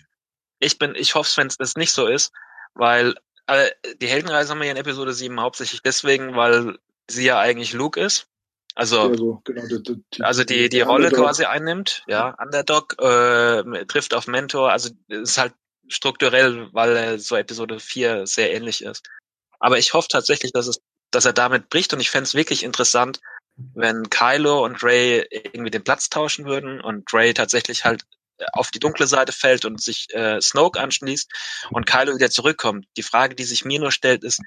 Ich bin, ich hoffe, wenn es nicht so ist, weil äh, die Heldenreise haben wir ja in Episode 7 hauptsächlich deswegen, weil sie ja eigentlich Luke ist. Also, ja, so, genau, die, die, also die, die Rolle Underdog. quasi einnimmt, ja, Underdog, äh, trifft auf Mentor, also ist halt strukturell, weil er so Episode 4 sehr ähnlich ist. Aber ich hoffe tatsächlich, dass es, dass er damit bricht und ich fände es wirklich interessant, wenn Kylo und Ray irgendwie den Platz tauschen würden und Ray tatsächlich halt auf die dunkle Seite fällt und sich äh, Snoke anschließt und Kylo wieder zurückkommt. Die Frage, die sich mir nur stellt, ist,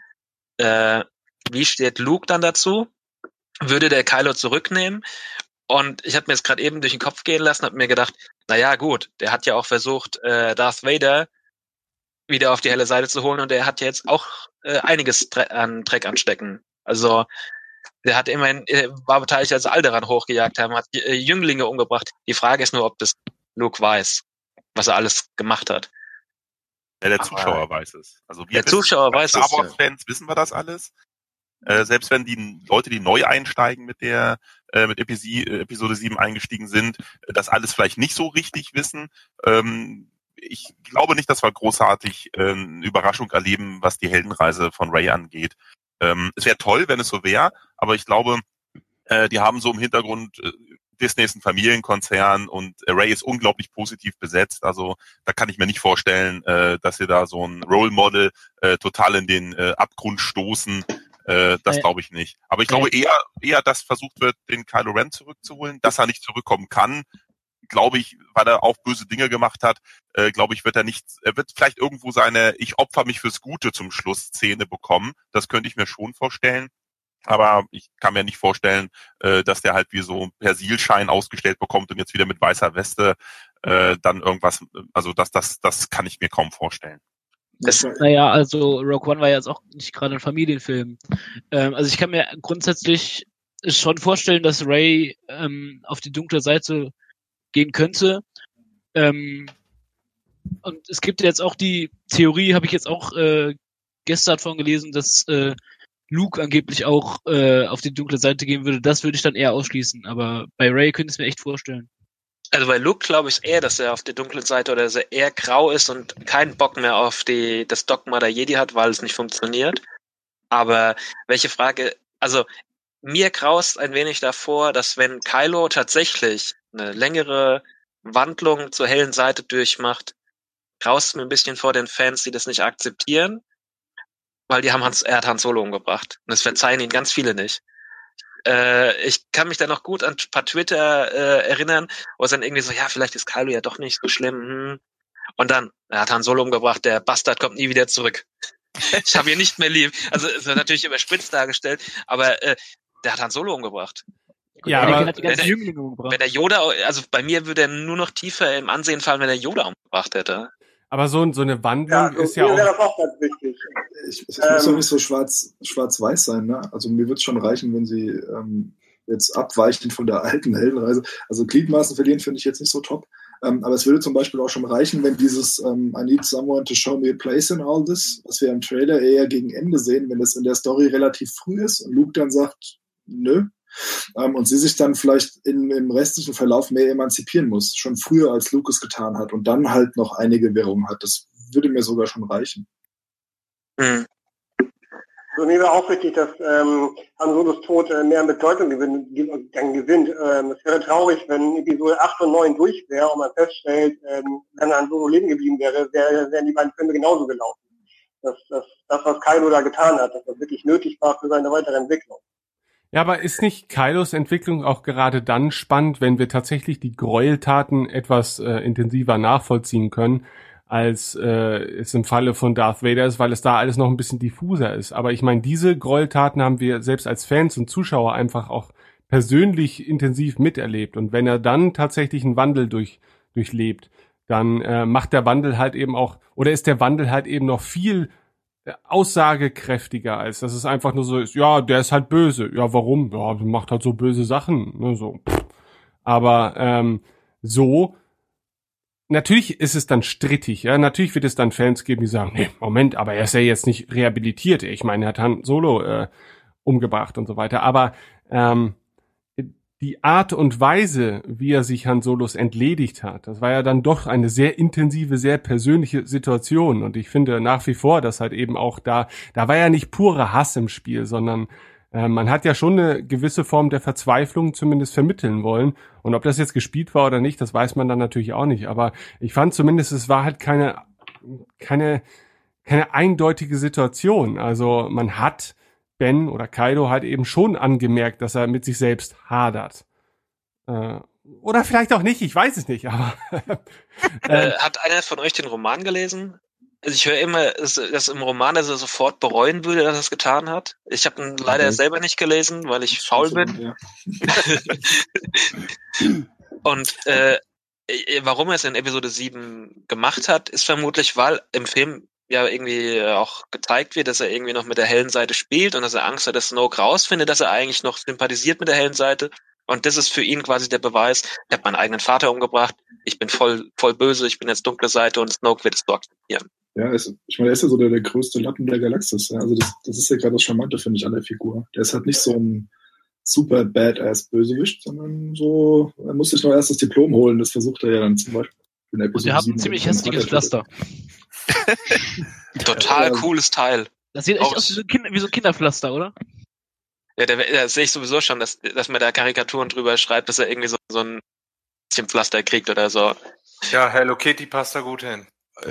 äh, wie steht Luke dann dazu? Würde der Kylo zurücknehmen? Und ich habe mir das gerade eben durch den Kopf gehen lassen, habe mir gedacht, na ja, gut, der hat ja auch versucht, äh, Darth Vader wieder auf die helle Seite zu holen und der hat jetzt auch äh, einiges an Dreck anstecken. Also der hat immerhin, äh, war beteiligt, als Alderan hochgejagt haben, hat äh, Jünglinge umgebracht. Die Frage ist nur, ob das Luke weiß, was er alles gemacht hat. Ja, der Zuschauer Aber weiß es. Also wir der wissen, Zuschauer weiß Star Wars Fans ja. wissen wir das alles. Äh, selbst wenn die Leute, die neu einsteigen mit der äh, mit Episi Episode 7 eingestiegen sind, das alles vielleicht nicht so richtig wissen. Ähm, ich glaube nicht, dass wir großartig äh, eine Überraschung erleben, was die Heldenreise von Ray angeht. Ähm, es wäre toll, wenn es so wäre, aber ich glaube, äh, die haben so im Hintergrund äh, Disney ist ein Familienkonzern und Ray ist unglaublich positiv besetzt. Also da kann ich mir nicht vorstellen, äh, dass sie da so ein Role Model äh, total in den äh, Abgrund stoßen. Äh, das glaube ich nicht. Aber ich glaube eher, eher, dass versucht wird, den Kylo Ren zurückzuholen, dass er nicht zurückkommen kann. Glaube ich, weil er auch böse Dinge gemacht hat, äh, glaube ich, wird er nicht, er wird vielleicht irgendwo seine Ich opfer mich fürs Gute zum Schluss Szene bekommen. Das könnte ich mir schon vorstellen. Aber ich kann mir nicht vorstellen, äh, dass der halt wie so ein Persilschein ausgestellt bekommt und jetzt wieder mit weißer Weste äh, dann irgendwas, also das, das, das kann ich mir kaum vorstellen. Das, naja, also Rogue One war jetzt auch nicht gerade ein Familienfilm. Ähm, also ich kann mir grundsätzlich schon vorstellen, dass Ray ähm, auf die dunkle Seite gehen könnte. Ähm, und es gibt jetzt auch die Theorie, habe ich jetzt auch äh, gestern von gelesen, dass äh, Luke angeblich auch äh, auf die dunkle Seite gehen würde, das würde ich dann eher ausschließen. Aber bei Ray könnte ich es mir echt vorstellen. Also bei Luke glaube ich eher, dass er auf der dunklen Seite oder dass er eher grau ist und keinen Bock mehr auf die, das Dogma der Jedi hat, weil es nicht funktioniert. Aber welche Frage, also mir graust ein wenig davor, dass wenn Kylo tatsächlich eine längere Wandlung zur hellen Seite durchmacht, graust mir ein bisschen vor den Fans, die das nicht akzeptieren weil die haben Hans, er hat Hans Solo umgebracht. Und das verzeihen ihn ganz viele nicht. Äh, ich kann mich da noch gut an ein paar Twitter äh, erinnern, wo es dann irgendwie so, ja, vielleicht ist Kylo ja doch nicht so schlimm. Hm. Und dann, er hat Han Solo umgebracht, der Bastard kommt nie wieder zurück. ich habe ihn nicht mehr lieb. Also es wird natürlich überspitzt dargestellt, aber äh, der hat Han Solo umgebracht. Ja, aber wenn, er, wenn er Yoda, also bei mir würde er nur noch tiefer im Ansehen fallen, wenn er Yoda umgebracht hätte. Aber so, so eine Wandlung ja, ist ja auch. Das auch ganz wichtig. Ich, es ähm, muss doch nicht so schwarz, schwarz-weiß sein, ne? Also mir wird es schon reichen, wenn sie ähm, jetzt abweichen von der alten Heldenreise. Also Gliedmaßen verlieren finde ich jetzt nicht so top. Ähm, aber es würde zum Beispiel auch schon reichen, wenn dieses ähm, I need someone to show me a place in all this, was wir im Trailer eher gegen Ende sehen, wenn es in der Story relativ früh ist und Luke dann sagt, nö, ähm, und sie sich dann vielleicht in, im restlichen Verlauf mehr emanzipieren muss, schon früher als Lucas getan hat und dann halt noch einige Währungen hat. Das würde mir sogar schon reichen. Mhm. Also mir war auch wichtig, dass ähm, Han Solos Tod äh, mehr an Bedeutung gewinnt. Dann gewinnt. Ähm, es wäre traurig, wenn Episode 8 und 9 durch wäre und man feststellt, ähm, wenn Han Solo leben geblieben wäre, wär, wären die beiden Filme genauso gelaufen. Das, das, das, was Kylo da getan hat, dass das wirklich nötig war für seine weitere Entwicklung. Ja, aber ist nicht Kylos Entwicklung auch gerade dann spannend, wenn wir tatsächlich die Gräueltaten etwas äh, intensiver nachvollziehen können, als äh, es im Falle von Darth Vader ist, weil es da alles noch ein bisschen diffuser ist. Aber ich meine, diese Gräueltaten haben wir selbst als Fans und Zuschauer einfach auch persönlich intensiv miterlebt. Und wenn er dann tatsächlich einen Wandel durch, durchlebt, dann äh, macht der Wandel halt eben auch, oder ist der Wandel halt eben noch viel aussagekräftiger, als dass es einfach nur so ist, ja, der ist halt böse. Ja, warum? Ja, der macht halt so böse Sachen. Ne, so. Aber ähm, so, natürlich ist es dann strittig, ja. Natürlich wird es dann Fans geben, die sagen, nee, Moment, aber er ist ja jetzt nicht rehabilitiert. Ich meine, er hat Han Solo äh, umgebracht und so weiter. Aber ähm, die Art und Weise, wie er sich Han Solos entledigt hat, das war ja dann doch eine sehr intensive, sehr persönliche Situation. Und ich finde nach wie vor, dass halt eben auch da, da war ja nicht purer Hass im Spiel, sondern äh, man hat ja schon eine gewisse Form der Verzweiflung zumindest vermitteln wollen. Und ob das jetzt gespielt war oder nicht, das weiß man dann natürlich auch nicht. Aber ich fand zumindest, es war halt keine, keine, keine eindeutige Situation. Also man hat Ben oder Kaido halt eben schon angemerkt, dass er mit sich selbst hadert. Äh, oder vielleicht auch nicht, ich weiß es nicht, aber. äh, hat einer von euch den Roman gelesen? Also ich höre immer, dass im Roman, dass er sofort bereuen würde, dass er es getan hat. Ich habe ihn leider okay. selber nicht gelesen, weil ich faul bin. Ja. Und äh, warum er es in Episode 7 gemacht hat, ist vermutlich, weil im Film ja irgendwie auch gezeigt wird, dass er irgendwie noch mit der hellen Seite spielt und dass er Angst hat, dass Snoke rausfindet, dass er eigentlich noch sympathisiert mit der hellen Seite. Und das ist für ihn quasi der Beweis, ich habe meinen eigenen Vater umgebracht, ich bin voll, voll böse, ich bin jetzt dunkle Seite und Snoke wird es so akzeptieren. Ja, es, ich meine, er ist ja so der, der größte Lappen der Galaxis. Ja. Also das, das ist ja gerade das Charmante, finde ich, an der Figur. Der ist halt nicht so ein super badass Bösewicht, sondern so, er muss sich noch erst das Diplom holen, das versucht er ja dann zum Beispiel. Er hat ein ziemlich hässliches Pflaster. Total cooles Teil. Das sieht echt aus wie so, ein kind, wie so ein Kinderpflaster, oder? Ja, da, da sehe ich sowieso schon, dass, dass man da Karikaturen drüber schreibt, dass er irgendwie so, so ein bisschen Pflaster kriegt oder so. Ja, Hello Kitty passt da gut hin.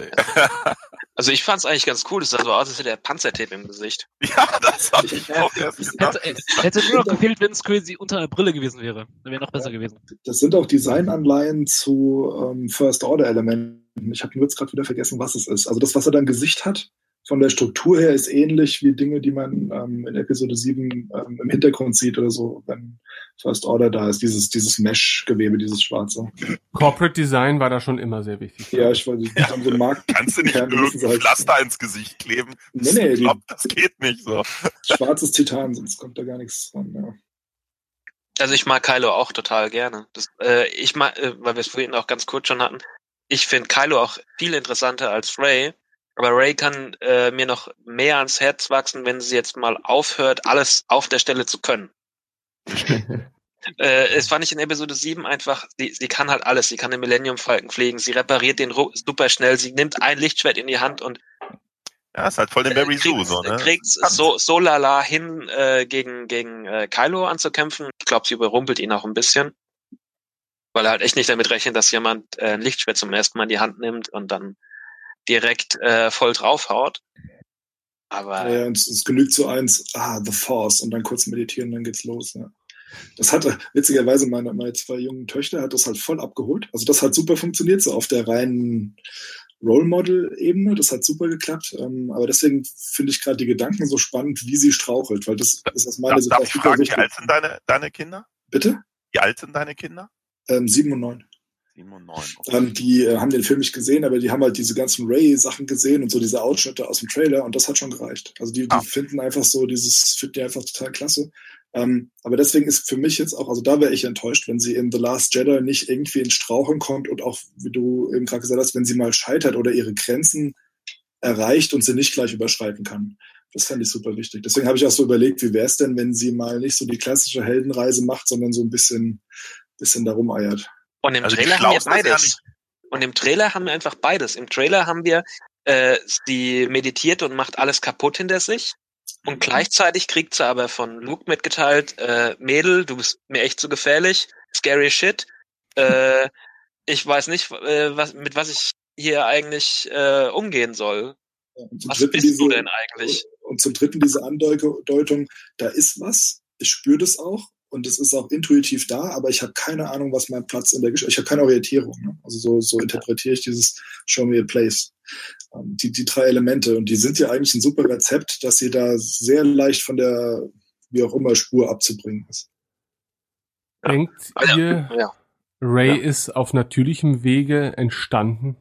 Also ich fand es eigentlich ganz cool, es sah so aus, als hätte er Panzertape im Gesicht. Ja, das hab ich auch erst gedacht. Hätte, hätte nur noch gefehlt, wenn es quasi unter einer Brille gewesen wäre. Dann wäre noch besser gewesen. Das sind auch Designanleihen zu ähm, First-Order-Elementen. Ich habe nur jetzt gerade wieder vergessen, was es ist. Also das, was er dann Gesicht hat, von der Struktur her ist ähnlich wie Dinge, die man ähm, in Episode 7 ähm, im Hintergrund sieht oder so, wenn First Order da ist, dieses, dieses Mesh-Gewebe, dieses schwarze. Corporate Design war da schon immer sehr wichtig. Ja, ich weiß, die ja. haben so einen Markt. Kannst du nicht irgendein halt Pflaster ins Gesicht kleben? Nee, nee. Ich glaube, das geht nicht so. Schwarzes Titan, sonst kommt da gar nichts dran, ja. Also ich mag Kylo auch total gerne. Das, äh, ich mag, äh, weil wir es vorhin auch ganz kurz schon hatten, ich finde Kylo auch viel interessanter als Ray, aber Ray kann äh, mir noch mehr ans Herz wachsen, wenn sie jetzt mal aufhört, alles auf der Stelle zu können. äh, es fand ich in Episode 7 einfach, sie, sie kann halt alles. Sie kann den Millennium Falken fliegen, sie repariert den super schnell, sie nimmt ein Lichtschwert in die Hand und ja, ist halt voll den Barry Sue, so, ne? Kriegt so, so lala hin, äh, gegen, gegen äh, Kylo anzukämpfen. Ich glaube, sie überrumpelt ihn auch ein bisschen. Weil er halt echt nicht damit rechnet, dass jemand äh, ein Lichtschwert zum ersten Mal in die Hand nimmt und dann direkt äh, voll draufhaut. Aber. Ja, und es genügt so eins, ah, The Force, und dann kurz meditieren, dann geht's los, ja. Das hat witzigerweise meine, meine zwei jungen Töchter hat das halt voll abgeholt. Also das hat super funktioniert, so auf der reinen Role Model-Ebene. Das hat super geklappt. Ähm, aber deswegen finde ich gerade die Gedanken so spannend, wie sie strauchelt, weil das, das ist aus meiner Sicht Darf ich fragen, wie alt sind deine, deine Kinder? Bitte? Wie alt sind deine Kinder? Ähm, sieben und neun. 7 und 9. Okay. Ähm, die äh, haben den Film nicht gesehen, aber die haben halt diese ganzen Ray-Sachen gesehen und so diese Ausschnitte aus dem Trailer und das hat schon gereicht. Also die, ah. die finden einfach so dieses, finden die einfach total klasse. Ähm, aber deswegen ist für mich jetzt auch, also da wäre ich enttäuscht, wenn sie in The Last Jedi nicht irgendwie ins Strauchen kommt und auch, wie du eben gerade gesagt hast, wenn sie mal scheitert oder ihre Grenzen erreicht und sie nicht gleich überschreiten kann. Das fände ich super wichtig. Deswegen habe ich auch so überlegt, wie wäre es denn, wenn sie mal nicht so die klassische Heldenreise macht, sondern so ein bisschen, bisschen darum eiert. Und im also Trailer haben wir beides. Und im Trailer haben wir einfach beides. Im Trailer haben wir, äh, sie meditiert und macht alles kaputt hinter sich. Und mhm. gleichzeitig kriegt sie aber von Luke mitgeteilt, äh, Mädel, du bist mir echt zu gefährlich, scary shit. Äh, ich weiß nicht, äh, was, mit was ich hier eigentlich äh, umgehen soll. was bist diese, du denn eigentlich? Und zum dritten diese Andeutung, da ist was, ich spüre das auch, und es ist auch intuitiv da, aber ich habe keine Ahnung, was mein Platz in der Geschichte, ich habe keine Orientierung. Ne? Also so, so interpretiere ich dieses Show me a place. Ähm, die, die drei Elemente und die sind ja eigentlich ein super Rezept, dass sie da sehr leicht von der, wie auch immer, Spur abzubringen ist. Denkt ihr, ja. Ray ja. ist auf natürlichem Wege entstanden?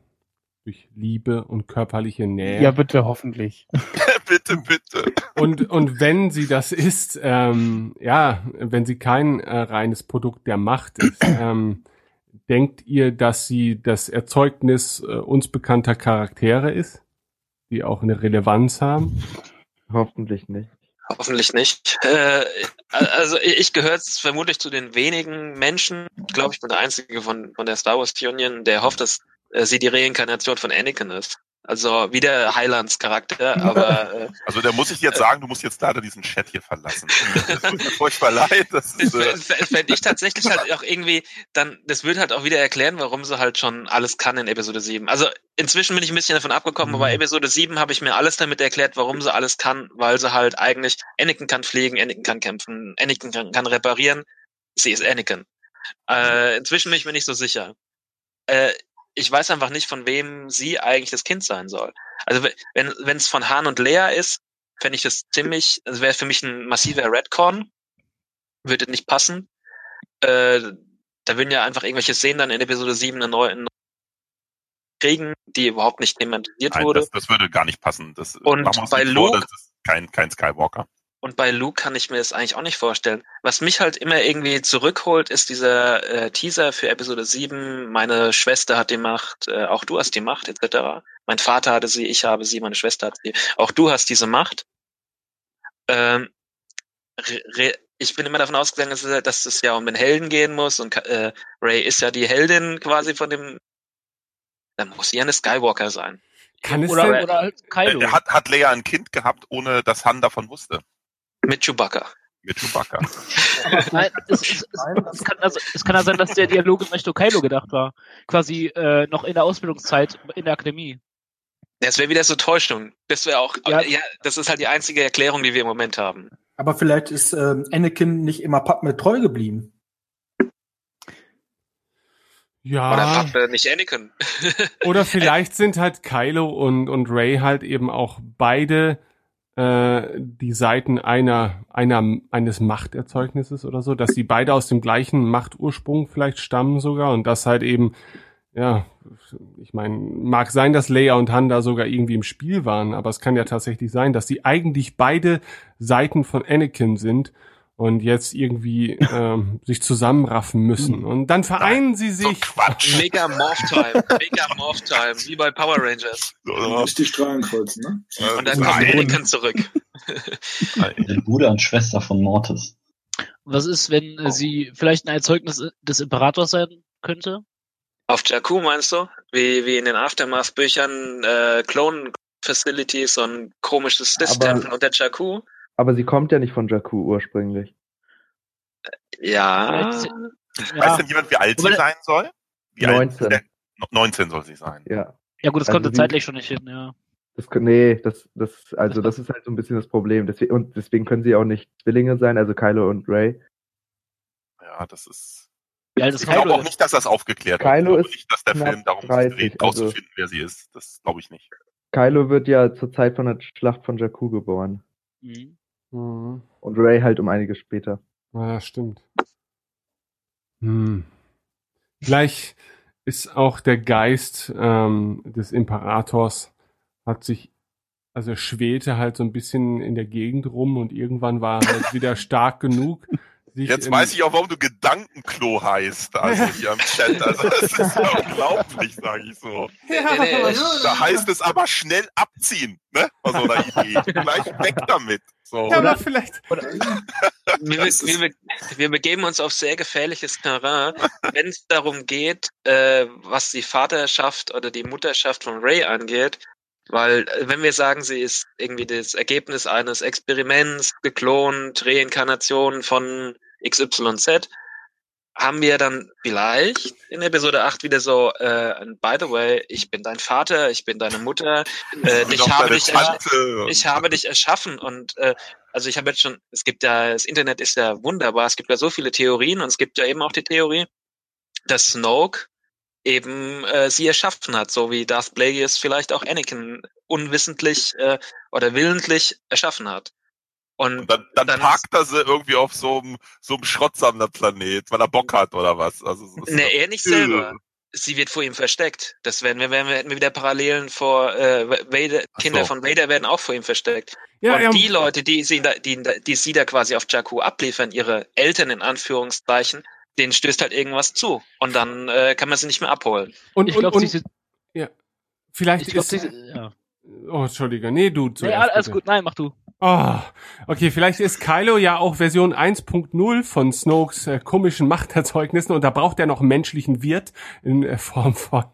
Durch Liebe und körperliche Nähe? Ja, bitte, hoffentlich. bitte, bitte. Und, und wenn sie das ist, ähm, ja, wenn sie kein äh, reines Produkt der Macht ist, ähm, denkt ihr, dass sie das Erzeugnis äh, uns bekannter Charaktere ist, die auch eine Relevanz haben? Hoffentlich nicht. Hoffentlich nicht. Äh, also ich gehöre vermutlich zu den wenigen Menschen, glaube ich bin der einzige von, von der Star Wars Union, der hofft, dass äh, sie die Reinkarnation von Anakin ist. Also wie der Highlands Charakter, aber äh, Also da muss ich jetzt sagen, du musst jetzt leider diesen Chat hier verlassen. Das tut mir furchtbar leid. Das ist, äh, fände ich tatsächlich halt auch irgendwie, dann, das würde halt auch wieder erklären, warum sie halt schon alles kann in Episode 7. Also inzwischen bin ich ein bisschen davon abgekommen, aber Episode 7 habe ich mir alles damit erklärt, warum sie alles kann, weil sie halt eigentlich, Anakin kann fliegen, Anakin kann kämpfen, Anakin kann, kann reparieren, sie ist Anakin. Äh, inzwischen bin ich mir nicht so sicher. Äh, ich weiß einfach nicht, von wem sie eigentlich das Kind sein soll. Also wenn wenn es von Han und Lea ist, fände ich das ziemlich, das wäre für mich ein massiver Redcon, würde nicht passen. Äh, da würden ja einfach irgendwelche Szenen dann in Episode 7 eine neue kriegen, die überhaupt nicht thematisiert nein, wurde. das, das würde gar nicht passen. Das, Und bei nichts vor, Luke- das ist kein, kein Skywalker. Und bei Luke kann ich mir das eigentlich auch nicht vorstellen. Was mich halt immer irgendwie zurückholt, ist dieser äh, Teaser für Episode 7. Meine Schwester hat die Macht, äh, auch du hast die Macht, etc. Mein Vater hatte sie, ich habe sie, meine Schwester hat sie. Auch du hast diese Macht. Ähm, re, re, ich bin immer davon ausgegangen, dass es, dass es ja um den Helden gehen muss und äh, Ray ist ja die Heldin quasi von dem. Da muss sie ja eine Skywalker sein. Kann es Oder- denn, oder halt Kylo. Äh, Hat, hat Leia ein Kind gehabt, ohne dass Han davon wusste? Mit Chewbacca. Mit Chewbacca. Nein, es, es, es, es, kann also, es kann ja sein, dass der Dialog in Richtung Kylo gedacht war. Quasi äh, noch in der Ausbildungszeit in der Akademie. Das wäre wieder so Täuschung. Das wäre auch, Ja. ja. das ist halt die einzige Erklärung, die wir im Moment haben. Aber vielleicht ist ähm, Anakin nicht immer Padme treu geblieben. ja. Oder Padme nicht Anakin. Oder vielleicht sind halt Kylo und, und Ray halt eben auch beide äh, die Seiten einer, einer, eines Machterzeugnisses oder so, dass sie beide aus dem gleichen Machtursprung vielleicht stammen sogar und das halt eben, ja, ich meine, mag sein, dass Leia und Han da sogar irgendwie im Spiel waren, aber es kann ja tatsächlich sein, dass sie eigentlich beide Seiten von Anakin sind und jetzt irgendwie ähm, sich zusammenraffen müssen. Und dann vereinen sie sich. Mega Morph Time. Mega Morph Time. Wie bei Power Rangers. Die Strahlen kreuzen, ne? Und dann kommt Anakin zurück. Der Bruder und Schwester von Mortis. Was ist, wenn äh, sie vielleicht ein Erzeugnis des Imperators sein könnte? Auf Jakku meinst du? Wie, wie in den Aftermath-Büchern äh, Clone Facilities und komisches Aber- Sith-Tempel unter Jakku? Aber sie kommt ja nicht von Jakku ursprünglich. Ja. Weiß denn jemand, wie alt sie sein soll? Wie alt 19. ist der? 19 soll sie sein. Ja. Ja gut, das Also konnte sie- zeitlich schon nicht hin, ja. Das, nee, das, das, also das ist halt so ein bisschen das Problem. Deswegen, und deswegen können sie auch nicht Zwillinge sein, also Kylo und Ray. Ja, das ist. Alt ist Ich glaube auch nicht, dass das aufgeklärt wird. Kylo ich glaube ist nicht, dass der Film darum sich 30, dreht, also- rauszufinden, wer sie ist. Das glaube ich nicht. Kylo wird ja zur Zeit von der Schlacht von Jakku geboren. Mhm. Mhm. Und Ray halt um einiges später. Ja, stimmt. Hm. Vielleicht ist auch der Geist ähm, des Imperators hat sich, also er schwelte halt so ein bisschen in der Gegend rum und irgendwann war er halt wieder stark genug. Sich Jetzt weiß ich auch, warum du Gedankenklo heißt, also hier im Chat. Also das ist ja unglaublich, sage ich so. Da heißt es aber schnell abziehen, ne? Bei so einer Idee. Gleich weg damit. So. Ja, aber vielleicht. wir, wir, wir, wir begeben uns auf sehr gefährliches Terrain, wenn es darum geht, äh, was die Vaterschaft oder die Mutterschaft von Ray angeht. Weil äh, wenn wir sagen, sie ist irgendwie das Ergebnis eines Experiments, geklont, Reinkarnation von XYZ, haben wir dann vielleicht in Episode 8 wieder so, äh, ein by the way, ich bin dein Vater, ich bin deine Mutter, äh, ich habe dich ich habe dich erschaffen und äh, also ich habe jetzt schon, es gibt ja, das Internet ist ja wunderbar, es gibt ja so viele Theorien und es gibt ja eben auch die Theorie, dass Snoke eben äh, sie erschaffen hat, so wie Darth Plagueis vielleicht auch Anakin unwissentlich äh, oder willentlich erschaffen hat. Und, Dann, dann, parkt er sie irgendwie auf so einem, so einem Schrottsammlerplanet, weil er Bock hat oder was. Also, so- Ne, er nicht selber. sie wird vor ihm versteckt. Das werden wir, werden wir, hätten wir wieder Parallelen vor äh, Vader, Kinder von Vader werden auch vor ihm versteckt. Ja, und ja. die Leute, die sie, da, die, die sie da quasi auf Jakku abliefern, ihre Eltern in Anführungszeichen, denen stößt halt irgendwas zu. Und dann äh, kann man sie nicht mehr abholen. Und, Ich und, glaub, und, diese- ja. Vielleicht Ich glaub, ist. diese- ja. Oh, Entschuldige. Nee, du Nee, zuerst. alles bitte. gut, nein, mach du. Oh, okay, vielleicht ist Kylo ja auch Version 1.0 von Snokes äh, komischen Machterzeugnissen und da braucht er noch einen menschlichen Wirt in äh, Form von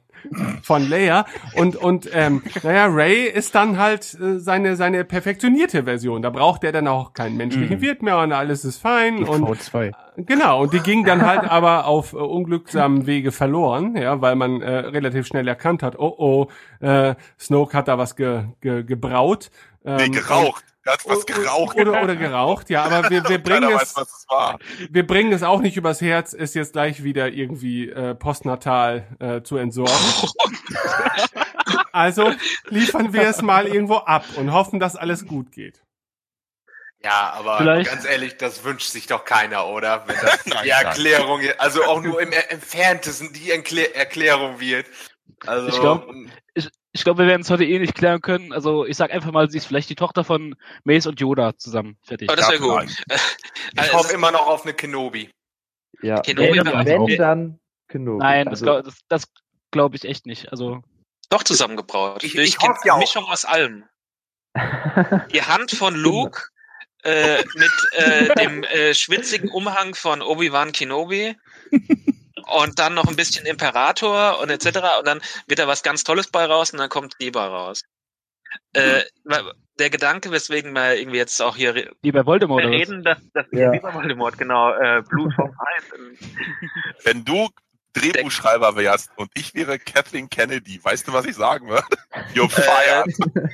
von Leia und und ähm, naja Ray ist dann halt äh, seine seine perfektionierte Version da braucht er dann auch keinen menschlichen Mhm. Wirt mehr und alles ist fein Die und V2. Genau, und die ging dann halt aber auf äh, unglücksamen Wege verloren, ja, weil man äh, relativ schnell erkannt hat, oh oh, äh, Snoke hat da was ge, ge, gebraut. Ähm, Nee, geraucht. Er hat was geraucht. Oder, oder geraucht, ja, aber wir, wir bringen es, weiß, was es war. wir bringen es auch nicht übers Herz, es jetzt gleich wieder irgendwie äh, postnatal äh, zu entsorgen. also liefern wir es mal irgendwo ab und hoffen, dass alles gut geht. Ja, aber Vielleicht- ganz ehrlich, das wünscht sich doch keiner, oder? Wenn das Nein, die nein. Erklärung, also auch nur im entferntesten die Erklä Erklärung wird. Also, Ich glaube, ich, ich glaub, wir werden es heute eh nicht klären können. Also ich sag einfach mal, sie ist vielleicht die Tochter von Mace und Yoda zusammen. Fertig. Oh, das wäre gut. ich hoffe immer noch auf eine Kenobi. Ja, Kenobi wenn, wenn dann Kenobi. Nein, das, Also, glaub- das, das glaube ich echt nicht. Also Doch zusammengebraut. Ich- Durch ich hoffe ja auch. Mischung aus allem. Die Hand von Luke äh, mit äh, dem äh, schwitzigen Umhang von Obi-Wan Kenobi und dann noch ein bisschen Imperator und etc. Und dann wird da was ganz Tolles bei raus und dann kommt Lieber raus. Äh, wa- der Gedanke, weswegen wir irgendwie jetzt auch hier bei Voldemort. reden, dass, dass Ja. Lieber Voldemort, genau, äh, Blut vom Feind. Wenn du Drehbuchschreiber wärst und ich wäre Kathleen Kennedy, weißt du, was ich sagen würde? You're fired.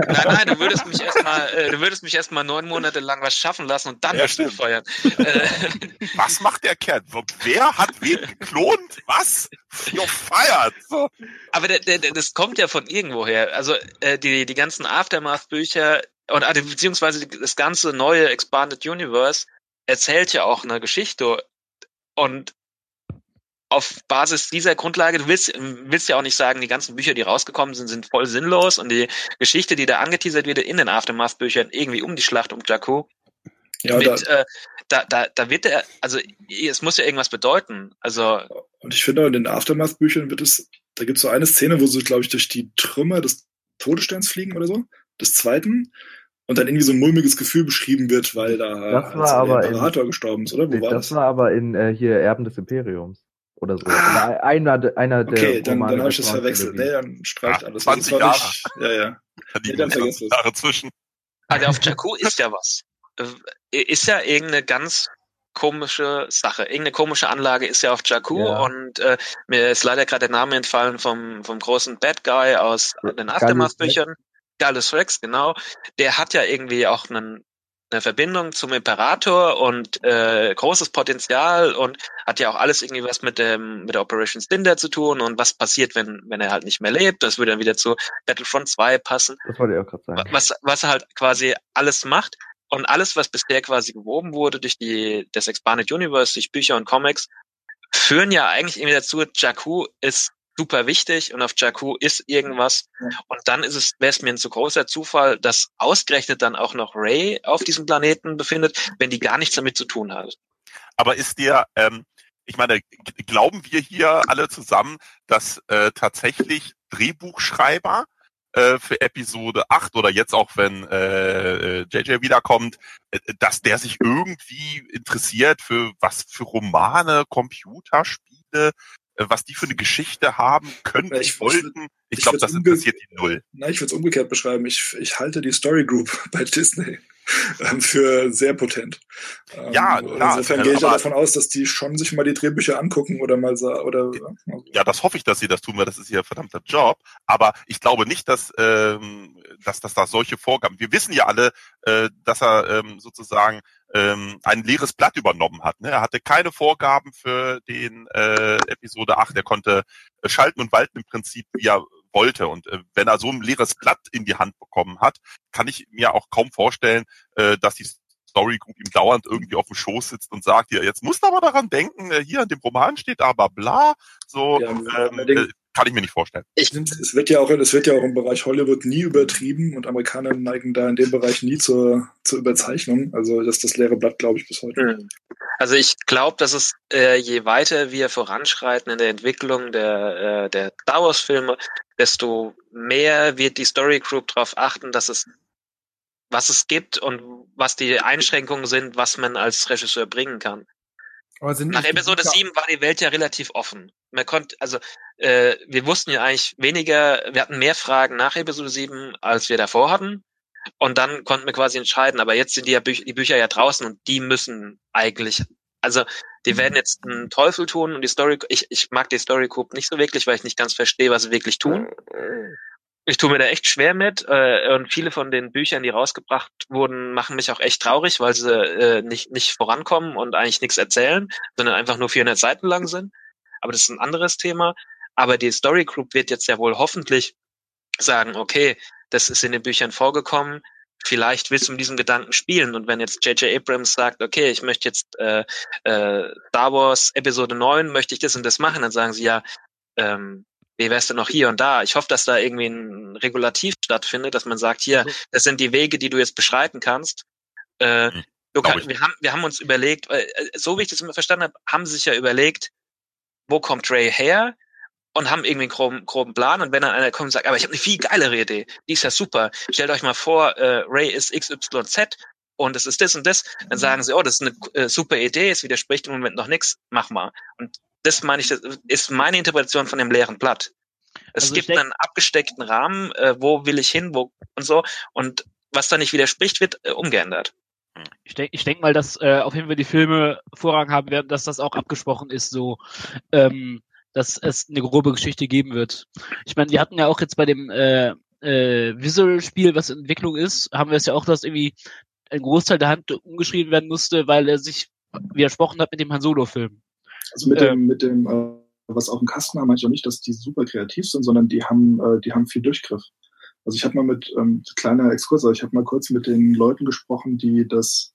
Nein, nein, du würdest mich erstmal, äh, du würdest mich erstmal neun Monate lang was schaffen lassen und dann Ja, stimmt. feuern. Äh, Was macht der Kerl? Wer hat wen geklont? Was? You're fired. So. aber der, der, der, das kommt ja von irgendwoher. Also äh, die, die ganzen Aftermath-Bücher und äh, beziehungsweise das ganze neue Expanded Universe erzählt ja auch eine Geschichte und auf Basis dieser Grundlage, du willst, willst ja auch nicht sagen, die ganzen Bücher, die rausgekommen sind, sind voll sinnlos und die Geschichte, die da angeteasert wird in den Aftermath-Büchern, irgendwie um die Schlacht um Jakku, Ja, mit, da, äh, da, da, da wird er, also es muss ja irgendwas bedeuten. Also und ich finde auch in den Aftermath-Büchern wird es, da gibt es so eine Szene, wo sie, glaube ich, durch die Trümmer des Todessterns fliegen oder so, des zweiten, und dann irgendwie so ein mulmiges Gefühl beschrieben wird, weil da Das war aber der in- Imperator gestorben ist, oder? Wo war das das? war aber in äh, hier Erben des Imperiums. Oder so. Oder einer, einer der. Okay, dann, Romane dann habe ich das verwechselt. Nee, dann streicht Ja, alles. 20 Das war Jahre. nicht- Ja, ja. Da Nee, dann 20 vergiss es. Jahre zwischen. Also auf Jakku ist ja was. Äh, Ist ja irgendeine ganz komische Sache. Irgendeine komische Anlage ist ja auf Jakku Ja. und äh, mir ist leider gerade der Name entfallen vom, vom großen Bad Guy aus den Aftermath-Büchern. Gallus Rex, genau. Der hat ja irgendwie auch einen, eine Verbindung zum Imperator und äh, großes Potenzial und hat ja auch alles irgendwie was mit dem mit der Operation Cinder zu tun und was passiert, wenn wenn er halt nicht mehr lebt. Das würde dann wieder zu Battlefront 2 passen Das wollte ich auch gerade sagen. was, was er halt quasi alles macht und alles, was bisher quasi gewoben wurde durch die, das Expanded Universe, durch Bücher und Comics, führen ja eigentlich irgendwie dazu, Jakku ist super wichtig und auf Jakku ist irgendwas und dann ist es, wäre es mir ein zu großer Zufall, dass ausgerechnet dann auch noch Ray auf diesem Planeten befindet, wenn die gar nichts damit zu tun hat. Aber ist dir, ähm, ich meine, glauben wir hier alle zusammen, dass äh, tatsächlich Drehbuchschreiber äh, für Episode 8 oder jetzt auch wenn äh, JJ wiederkommt, äh, dass der sich irgendwie interessiert für was für Romane, Computerspiele, was die für eine Geschichte haben, können, Ja, ich- wollten. Ich ich glaube, das interessiert die null. Na, ich würde es umgekehrt beschreiben. Ich, ich halte die Story Group bei Disney ähm, für sehr potent. Ähm, Ja, klar, Insofern äh, gehe ich ja davon aus, dass die schon sich mal die Drehbücher angucken oder mal oder Ja, das hoffe ich, dass sie das tun, weil das ist ihr verdammter Job. Aber ich glaube nicht, dass, ähm, dass, dass da solche Vorgaben. Wir wissen ja alle, äh, dass er ähm, sozusagen ähm, ein leeres Blatt übernommen hat. Ne? Er hatte keine Vorgaben für den äh, Episode 8. Er konnte äh, schalten und walten im Prinzip, wie er wollte. Und äh, wenn er so ein leeres Blatt in die Hand bekommen hat, kann ich mir auch kaum vorstellen, äh, dass die Story Group ihm dauernd irgendwie auf dem Schoß sitzt und sagt, ja, jetzt musst du aber daran denken, äh, hier in dem Roman steht aber bla, so Ja, ähm, äh, kann ich mir nicht vorstellen. es wird ja auch, es wird ja auch im Bereich Hollywood nie übertrieben und Amerikaner neigen da in dem Bereich nie zur, zur Überzeichnung. Also das ist das leere Blatt, glaube ich, bis heute. Hm. Also ich glaube, dass es äh, je weiter wir voranschreiten in der Entwicklung der, äh, der Star Wars Filme, desto mehr wird die Story Group darauf achten, dass es was es gibt und was die Einschränkungen sind, was man als Regisseur bringen kann. Nach Episode Bücher- 7 war die Welt ja relativ offen. Man konnte, also äh, wir wussten ja eigentlich weniger, wir hatten mehr Fragen nach Episode 7, als wir davor hatten. Und dann konnten wir quasi entscheiden, aber jetzt sind die, ja Büch die Bücher ja draußen und die müssen eigentlich, also die werden jetzt einen Teufel tun und die Story, ich, ich mag die Story Group nicht so wirklich, weil ich nicht ganz verstehe, was sie wirklich tun. Ich tue mir da echt schwer mit äh, und viele von den Büchern, die rausgebracht wurden, machen mich auch echt traurig, weil sie äh, nicht nicht vorankommen und eigentlich nichts erzählen, sondern einfach nur 400 Seiten lang sind. Aber das ist ein anderes Thema. Aber die Story Group wird jetzt ja wohl hoffentlich sagen, okay, das ist in den Büchern vorgekommen. Vielleicht willst du mit diesem Gedanken spielen. Und wenn jetzt J.J. Abrams sagt, okay, ich möchte jetzt äh, äh, Star Wars Episode 9, möchte ich das und das machen, dann sagen sie ja, ähm, wie wär's denn noch hier und da? Ich hoffe, dass da irgendwie ein Regulativ stattfindet, dass man sagt, hier, das sind die Wege, die du jetzt beschreiten kannst. Äh, du kann, wir, haben, wir haben uns überlegt, äh, so wie ich das immer verstanden habe, haben sie sich ja überlegt, wo kommt Ray her? Und haben irgendwie einen groben, groben Plan. Und wenn dann einer kommt und sagt, aber ich habe eine viel geilere Idee, die ist ja super. Stellt euch mal vor, äh, Ray ist XYZ und es ist das und das, dann sagen sie, oh, das ist eine äh, super Idee, es widerspricht im Moment noch nichts, mach mal. Und das meine ich, das ist meine Interpretation von dem leeren Blatt. Es Also gibt einen abgesteckten Rahmen, äh, wo will ich hin, wo und so. Und was da nicht widerspricht, wird äh, umgeändert. Ich denke ich denk mal, dass äh, auf jeden Fall die Filme Vorrang haben werden, dass das auch abgesprochen ist, so ähm, dass es eine grobe Geschichte geben wird. Ich meine, wir hatten ja auch jetzt bei dem äh, äh, Visual-Spiel, was in Entwicklung ist, haben wir es ja auch, dass irgendwie ein Großteil der Hand umgeschrieben werden musste, weil er sich widersprochen hat mit dem Han Solo-Film. Also mit dem, mit dem, äh, was auf dem Kasten haben, meine ich auch nicht, dass die super kreativ sind, sondern die haben, äh, die haben viel Durchgriff. Also ich habe mal mit, ähm, kleiner Exkurs, also ich habe mal kurz mit den Leuten gesprochen, die das,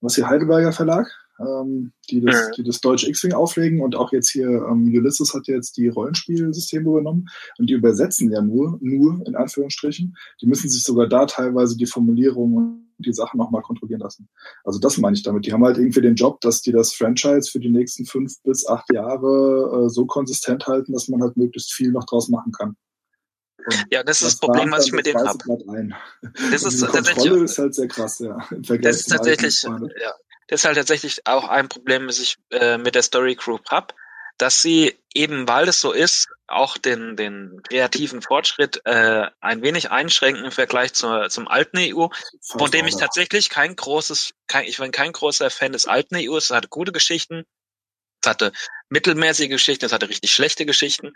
was hier Heidelberger Verlag, ähm, die das, Mhm. die das deutsche X-Wing auflegen und auch jetzt hier ähm, Ulysses hat jetzt die Rollenspielsysteme übernommen und die übersetzen ja nur, nur in Anführungsstrichen. Die müssen sich sogar da teilweise die Formulierung und die Sachen nochmal kontrollieren lassen. Also das meine ich damit. Die haben halt irgendwie den Job, dass die das Franchise für die nächsten fünf bis acht Jahre äh, so konsistent halten, dass man halt möglichst viel noch draus machen kann. Und Ja, das ist das Problem, was ich mit denen habe. Das ist tatsächlich ist halt sehr krass, ja. Das ist tatsächlich, ja, das ist halt tatsächlich auch ein Problem, das ich äh, mit der Story Group hab, dass sie eben, weil es so ist, auch den, den kreativen Fortschritt äh, ein wenig einschränken im Vergleich zur, zum alten EU, von dem ich tatsächlich kein großes, kein, ich bin kein großer Fan des alten EU. Es hatte gute Geschichten, es hatte mittelmäßige Geschichten, es hatte richtig schlechte Geschichten,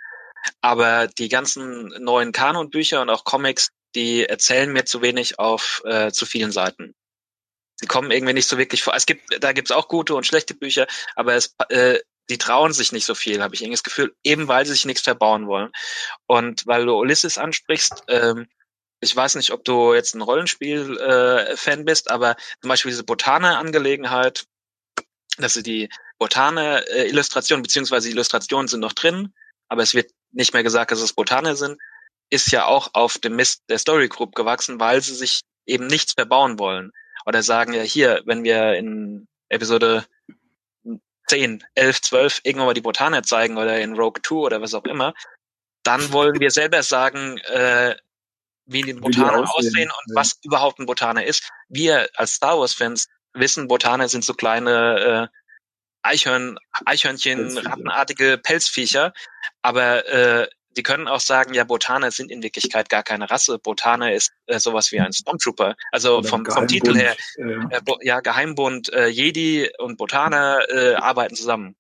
aber die ganzen neuen Kanonbücher und auch Comics, die erzählen mir zu wenig auf äh, zu vielen Seiten. Sie kommen irgendwie nicht so wirklich vor. Es gibt, da gibt's auch gute und schlechte Bücher, aber es, äh, die trauen sich nicht so viel, habe ich irgendwie das Gefühl, eben weil sie sich nichts verbauen wollen. Und weil du Ulysses ansprichst, ähm, ich weiß nicht, ob du jetzt ein Rollenspiel-Fan bist, aber zum Beispiel diese Botane-Angelegenheit, dass sie die Botane-Illustration, beziehungsweise die Illustrationen sind noch drin, aber es wird nicht mehr gesagt, dass es Botane sind, ist ja auch auf dem Mist der Story Group gewachsen, weil sie sich eben nichts verbauen wollen. Oder sagen ja hier, wenn wir in Episode 10, 11, 12 irgendwann mal die Botane zeigen oder in Rogue 2 oder was auch immer, dann wollen wir selber sagen, äh, wie die Botane aussehen, aussehen und ja. was überhaupt ein Botane ist. Wir als Star Wars Fans wissen, Botane sind so kleine äh, Eichhörn, Eichhörnchen, Pelzviecher. rattenartige Pelzviecher, aber äh, die können auch sagen, ja, Botane sind in Wirklichkeit gar keine Rasse. Botane ist äh, sowas wie ein Stormtrooper. Also vom, vom Titel her, ja. äh, ja, Geheimbund, äh, Jedi und Botaner äh, arbeiten zusammen.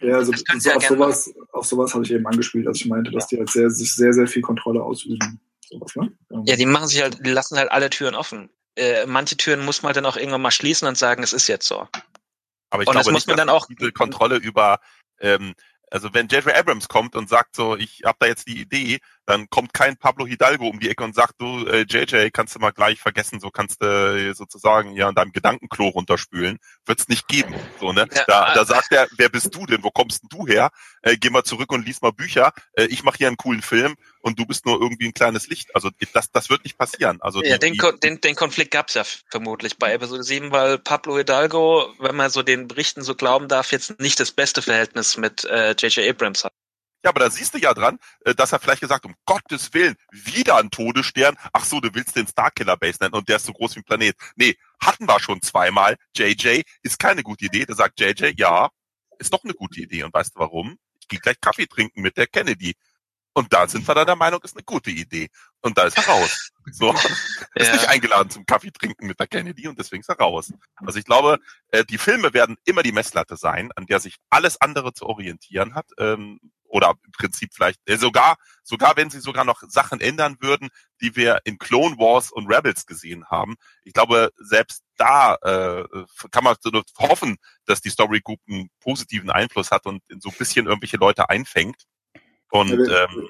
Ja, also Das könnt so ihr auf sowas, auf sowas habe ich eben angespielt, als ich meinte, dass die halt sehr, sich sehr, sehr viel Kontrolle ausüben. Sowas, ne? Ja, die machen sich halt, die lassen halt alle Türen offen. Äh, manche Türen muss man dann auch irgendwann mal schließen und sagen, es ist jetzt so. Aber ich Und das glaube muss nicht, man dann auch- Kontrolle über ähm, Also wenn J.J. Abrams kommt und sagt so, ich habe da jetzt die Idee, dann kommt kein Pablo Hidalgo um die Ecke und sagt, du äh, JJ, kannst du mal gleich vergessen, so kannst du äh, sozusagen ja in deinem Gedankenklo runterspülen. Wird's nicht geben. So, ne? Da, da sagt er, wer bist du denn? Wo kommst denn du her? Äh, geh mal zurück und lies mal Bücher. Äh, ich mache hier einen coolen Film und du bist nur irgendwie ein kleines Licht. Also das, das wird nicht passieren. Also ja, die, den, Ko- den, den Konflikt gab's ja vermutlich bei Episode 7, weil Pablo Hidalgo, wenn man so den Berichten so glauben darf, jetzt nicht das beste Verhältnis mit äh, J.J. Abrams hat. Ja, aber da siehst du ja dran, äh, dass er vielleicht gesagt, um Gottes Willen, wieder ein Todesstern. Ach so, du willst den Starkiller Base nennen und der ist so groß wie ein Planet. Nee, hatten wir schon zweimal. JJ ist keine gute Idee. Da sagt JJ, ja, ist doch eine gute Idee. Und weißt du warum? Ich gehe gleich Kaffee trinken mit der Kennedy. Und da sind wir dann der Meinung, ist eine gute Idee. Und da ist er raus. So. Ist Ja. nicht eingeladen zum Kaffee trinken mit der Kennedy und deswegen ist er raus. Also ich glaube, äh, die Filme werden immer die Messlatte sein, an der sich alles andere zu orientieren hat. Ähm, oder im Prinzip vielleicht, äh, sogar, sogar wenn sie sogar noch Sachen ändern würden, die wir in Clone Wars und Rebels gesehen haben. Ich glaube, selbst da äh, kann man hoffen, dass die Story Group einen positiven Einfluss hat und so ein bisschen irgendwelche Leute einfängt. Und ähm,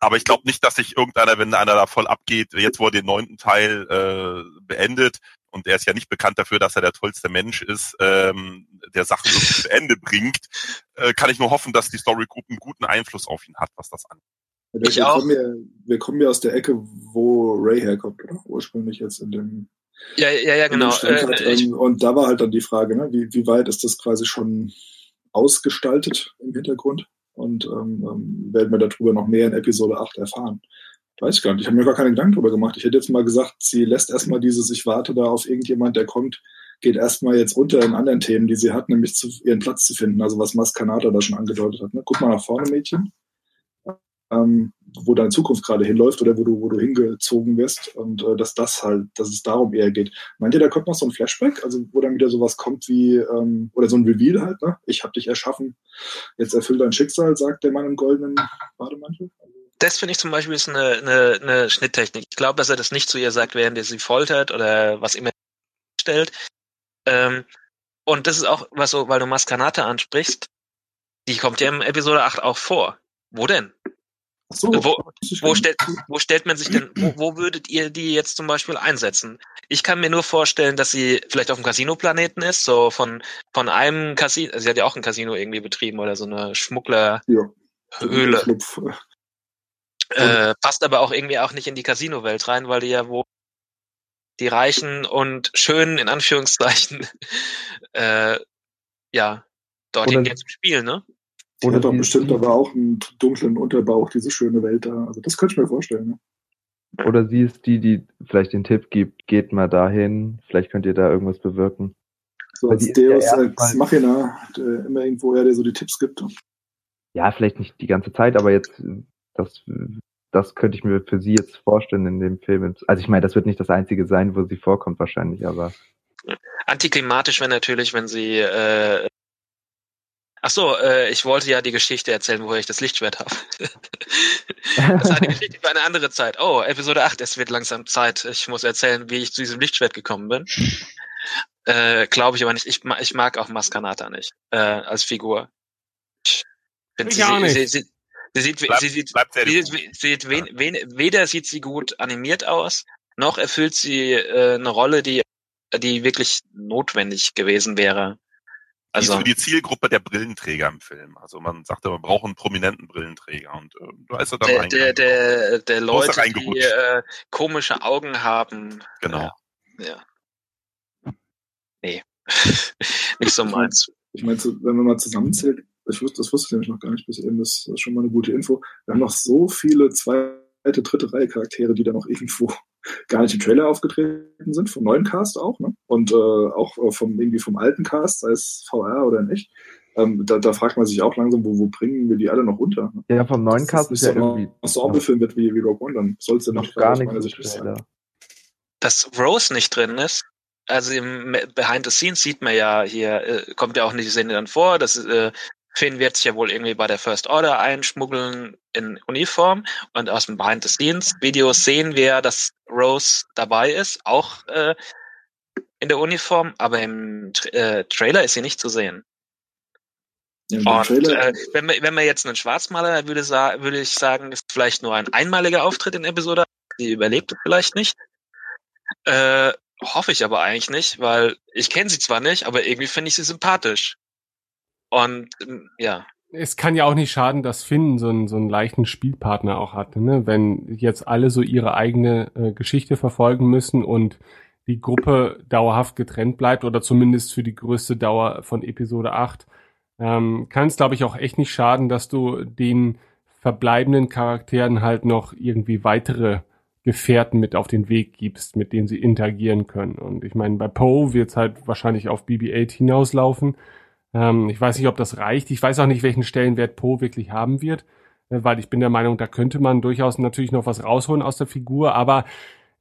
aber ich glaube nicht, dass sich irgendeiner, wenn einer da voll abgeht, jetzt wo er den neunten Teil äh, beendet, und er ist ja nicht bekannt dafür, dass er der tollste Mensch ist, ähm, der Sachen wirklich zu Ende bringt, äh, kann ich nur hoffen, dass die Story Group einen guten Einfluss auf ihn hat, was das angeht. wir, wir Kommen ja, wir kommen ja aus der Ecke, wo Ray herkommt, oder? Ursprünglich jetzt in dem Ja, ja, ja, genau. Standort. Äh, ich, Ähm, und da war halt dann die Frage, ne, wie, wie weit ist das quasi schon ausgestaltet im Hintergrund? Und ähm, ähm, werden wir darüber noch mehr in Episode 8 erfahren? Weiß ich gar nicht. Ich habe mir gar keine Gedanken darüber gemacht. Ich hätte jetzt mal gesagt, sie lässt erstmal dieses, ich warte da auf irgendjemand, der kommt, geht erstmal jetzt unter in anderen Themen, die sie hat, nämlich zu, ihren Platz zu finden. Also was Maskanata da schon angedeutet hat. Ne? Guck mal nach vorne, Mädchen. Ähm, wo deine Zukunft gerade hinläuft oder wo du, wo du hingezogen wirst und äh, dass das halt, dass es darum eher geht. Meint ihr, da kommt noch so ein Flashback, also wo dann wieder sowas kommt wie, ähm, oder so ein Reveal halt, ne? Ich habe dich erschaffen, jetzt erfüll dein Schicksal, sagt der Mann im goldenen Bademantel. das finde ich zum Beispiel ist eine, eine, eine Schnitttechnik. Ich glaube, dass er das nicht zu ihr sagt, während er sie foltert oder was immer stellt. Ähm, und das ist auch, was so, weil du Maskanata ansprichst, die kommt ja im Episode 8 auch vor. Wo denn? So, wo, wo, stellt, wo stellt man sich denn, wo, wo würdet ihr die jetzt zum Beispiel einsetzen? Ich kann mir nur vorstellen, dass sie vielleicht auf dem Casino-Planeten ist, so von, von einem Casino, sie hat ja auch ein Casino irgendwie betrieben oder so eine Schmugglerhöhle. Ja. Äh, passt aber auch irgendwie auch nicht in die Casino-Welt rein, weil die ja wo die Reichen und Schönen in Anführungszeichen äh, ja dorthin gehen zum Spielen, ne? Oder hat doch bestimmt aber auch einen dunklen Unterbauch, diese schöne Welt da. Also das könnte ich mir vorstellen. Ne? Oder sie ist die, die vielleicht den Tipp gibt, geht mal dahin, vielleicht könnt ihr da irgendwas bewirken. So als ja Deus Ex Machina, der immer irgendwo er, der so die Tipps gibt. Ja, vielleicht nicht die ganze Zeit, aber jetzt, äh, das, das könnte ich mir für sie jetzt vorstellen in dem Film. Also ich meine, das wird nicht das einzige sein, wo sie vorkommt wahrscheinlich, aber Antiklimatisch wäre natürlich, wenn sie äh, Ach so, äh, ich wollte ja die Geschichte erzählen, woher ich das Lichtschwert habe. das ist eine Geschichte für eine andere Zeit. Oh, Episode 8, es wird langsam Zeit. Ich muss erzählen, wie ich zu diesem Lichtschwert gekommen bin. Äh, Glaube ich aber nicht. Ich, ich mag auch Maskanata nicht äh, als Figur. Ich find, Ich sie, auch nicht. Sie, sie, sie sieht, sie sieht, sie sieht, sie sieht wen, wen, weder sieht sie gut animiert aus, noch erfüllt sie äh, eine Rolle, die, die wirklich notwendig gewesen wäre. Also Also für die Zielgruppe der Brillenträger im Film. Also man sagte, man braucht einen prominenten Brillenträger und äh, da ist er dann der, der, der, der er Leute, die äh, komische Augen haben. Genau. Ja. Nee. Nicht so meins. Ich meine, so, wenn man mal zusammenzählt, ich wusste, das wusste ich nämlich noch gar nicht bis eben, das ist schon mal eine gute Info. Wir haben noch so viele zweite, dritte Reihe Charaktere, die da noch irgendwo gar nicht im Trailer aufgetreten sind, vom neuen Cast auch, ne? Und äh, auch äh, vom irgendwie vom alten Cast, sei es VR oder in echt. Ähm, da, da fragt man sich auch langsam, wo, wo bringen wir die alle noch unter? Ne? ja, vom neuen Cast ist ja so ein irgendwie Ensemble-Film wird wie, wie Rogue One, dann soll es ja noch nicht gar nicht sein. Trailer. Dass Rose nicht drin ist, also im Behind the Scenes sieht man ja hier, äh, kommt ja auch nicht die Szene dann vor, dass äh, Finn wird sich ja wohl irgendwie bei der First Order einschmuggeln in Uniform und aus dem Behind the Scenes Video sehen wir, dass Rose dabei ist, auch äh, in der Uniform, aber im äh, Trailer ist sie nicht zu sehen. Ja, Und äh, wenn, man, wenn man jetzt einen Schwarzmaler würde, würde ich sagen, ist vielleicht nur ein einmaliger Auftritt in Episode. Die überlebt vielleicht nicht. Äh, hoffe ich aber eigentlich nicht, weil ich kenne sie zwar nicht, aber irgendwie finde ich sie sympathisch. Und ähm, ja. Es kann ja auch nicht schaden, dass Finn so einen, so einen leichten Spielpartner auch hatte, ne? Wenn jetzt alle so ihre eigene äh, Geschichte verfolgen müssen und die Gruppe dauerhaft getrennt bleibt oder zumindest für die größte Dauer von Episode 8, ähm, kann es, glaube ich, auch echt nicht schaden, dass du den verbleibenden Charakteren halt noch irgendwie weitere Gefährten mit auf den Weg gibst, mit denen sie interagieren können. Und ich meine, bei Poe wird es halt wahrscheinlich auf BB-8 hinauslaufen. Ähm, ich weiß nicht, ob das reicht. Ich weiß auch nicht, welchen Stellenwert Poe wirklich haben wird, äh, weil ich bin der Meinung, da könnte man durchaus natürlich noch was rausholen aus der Figur, aber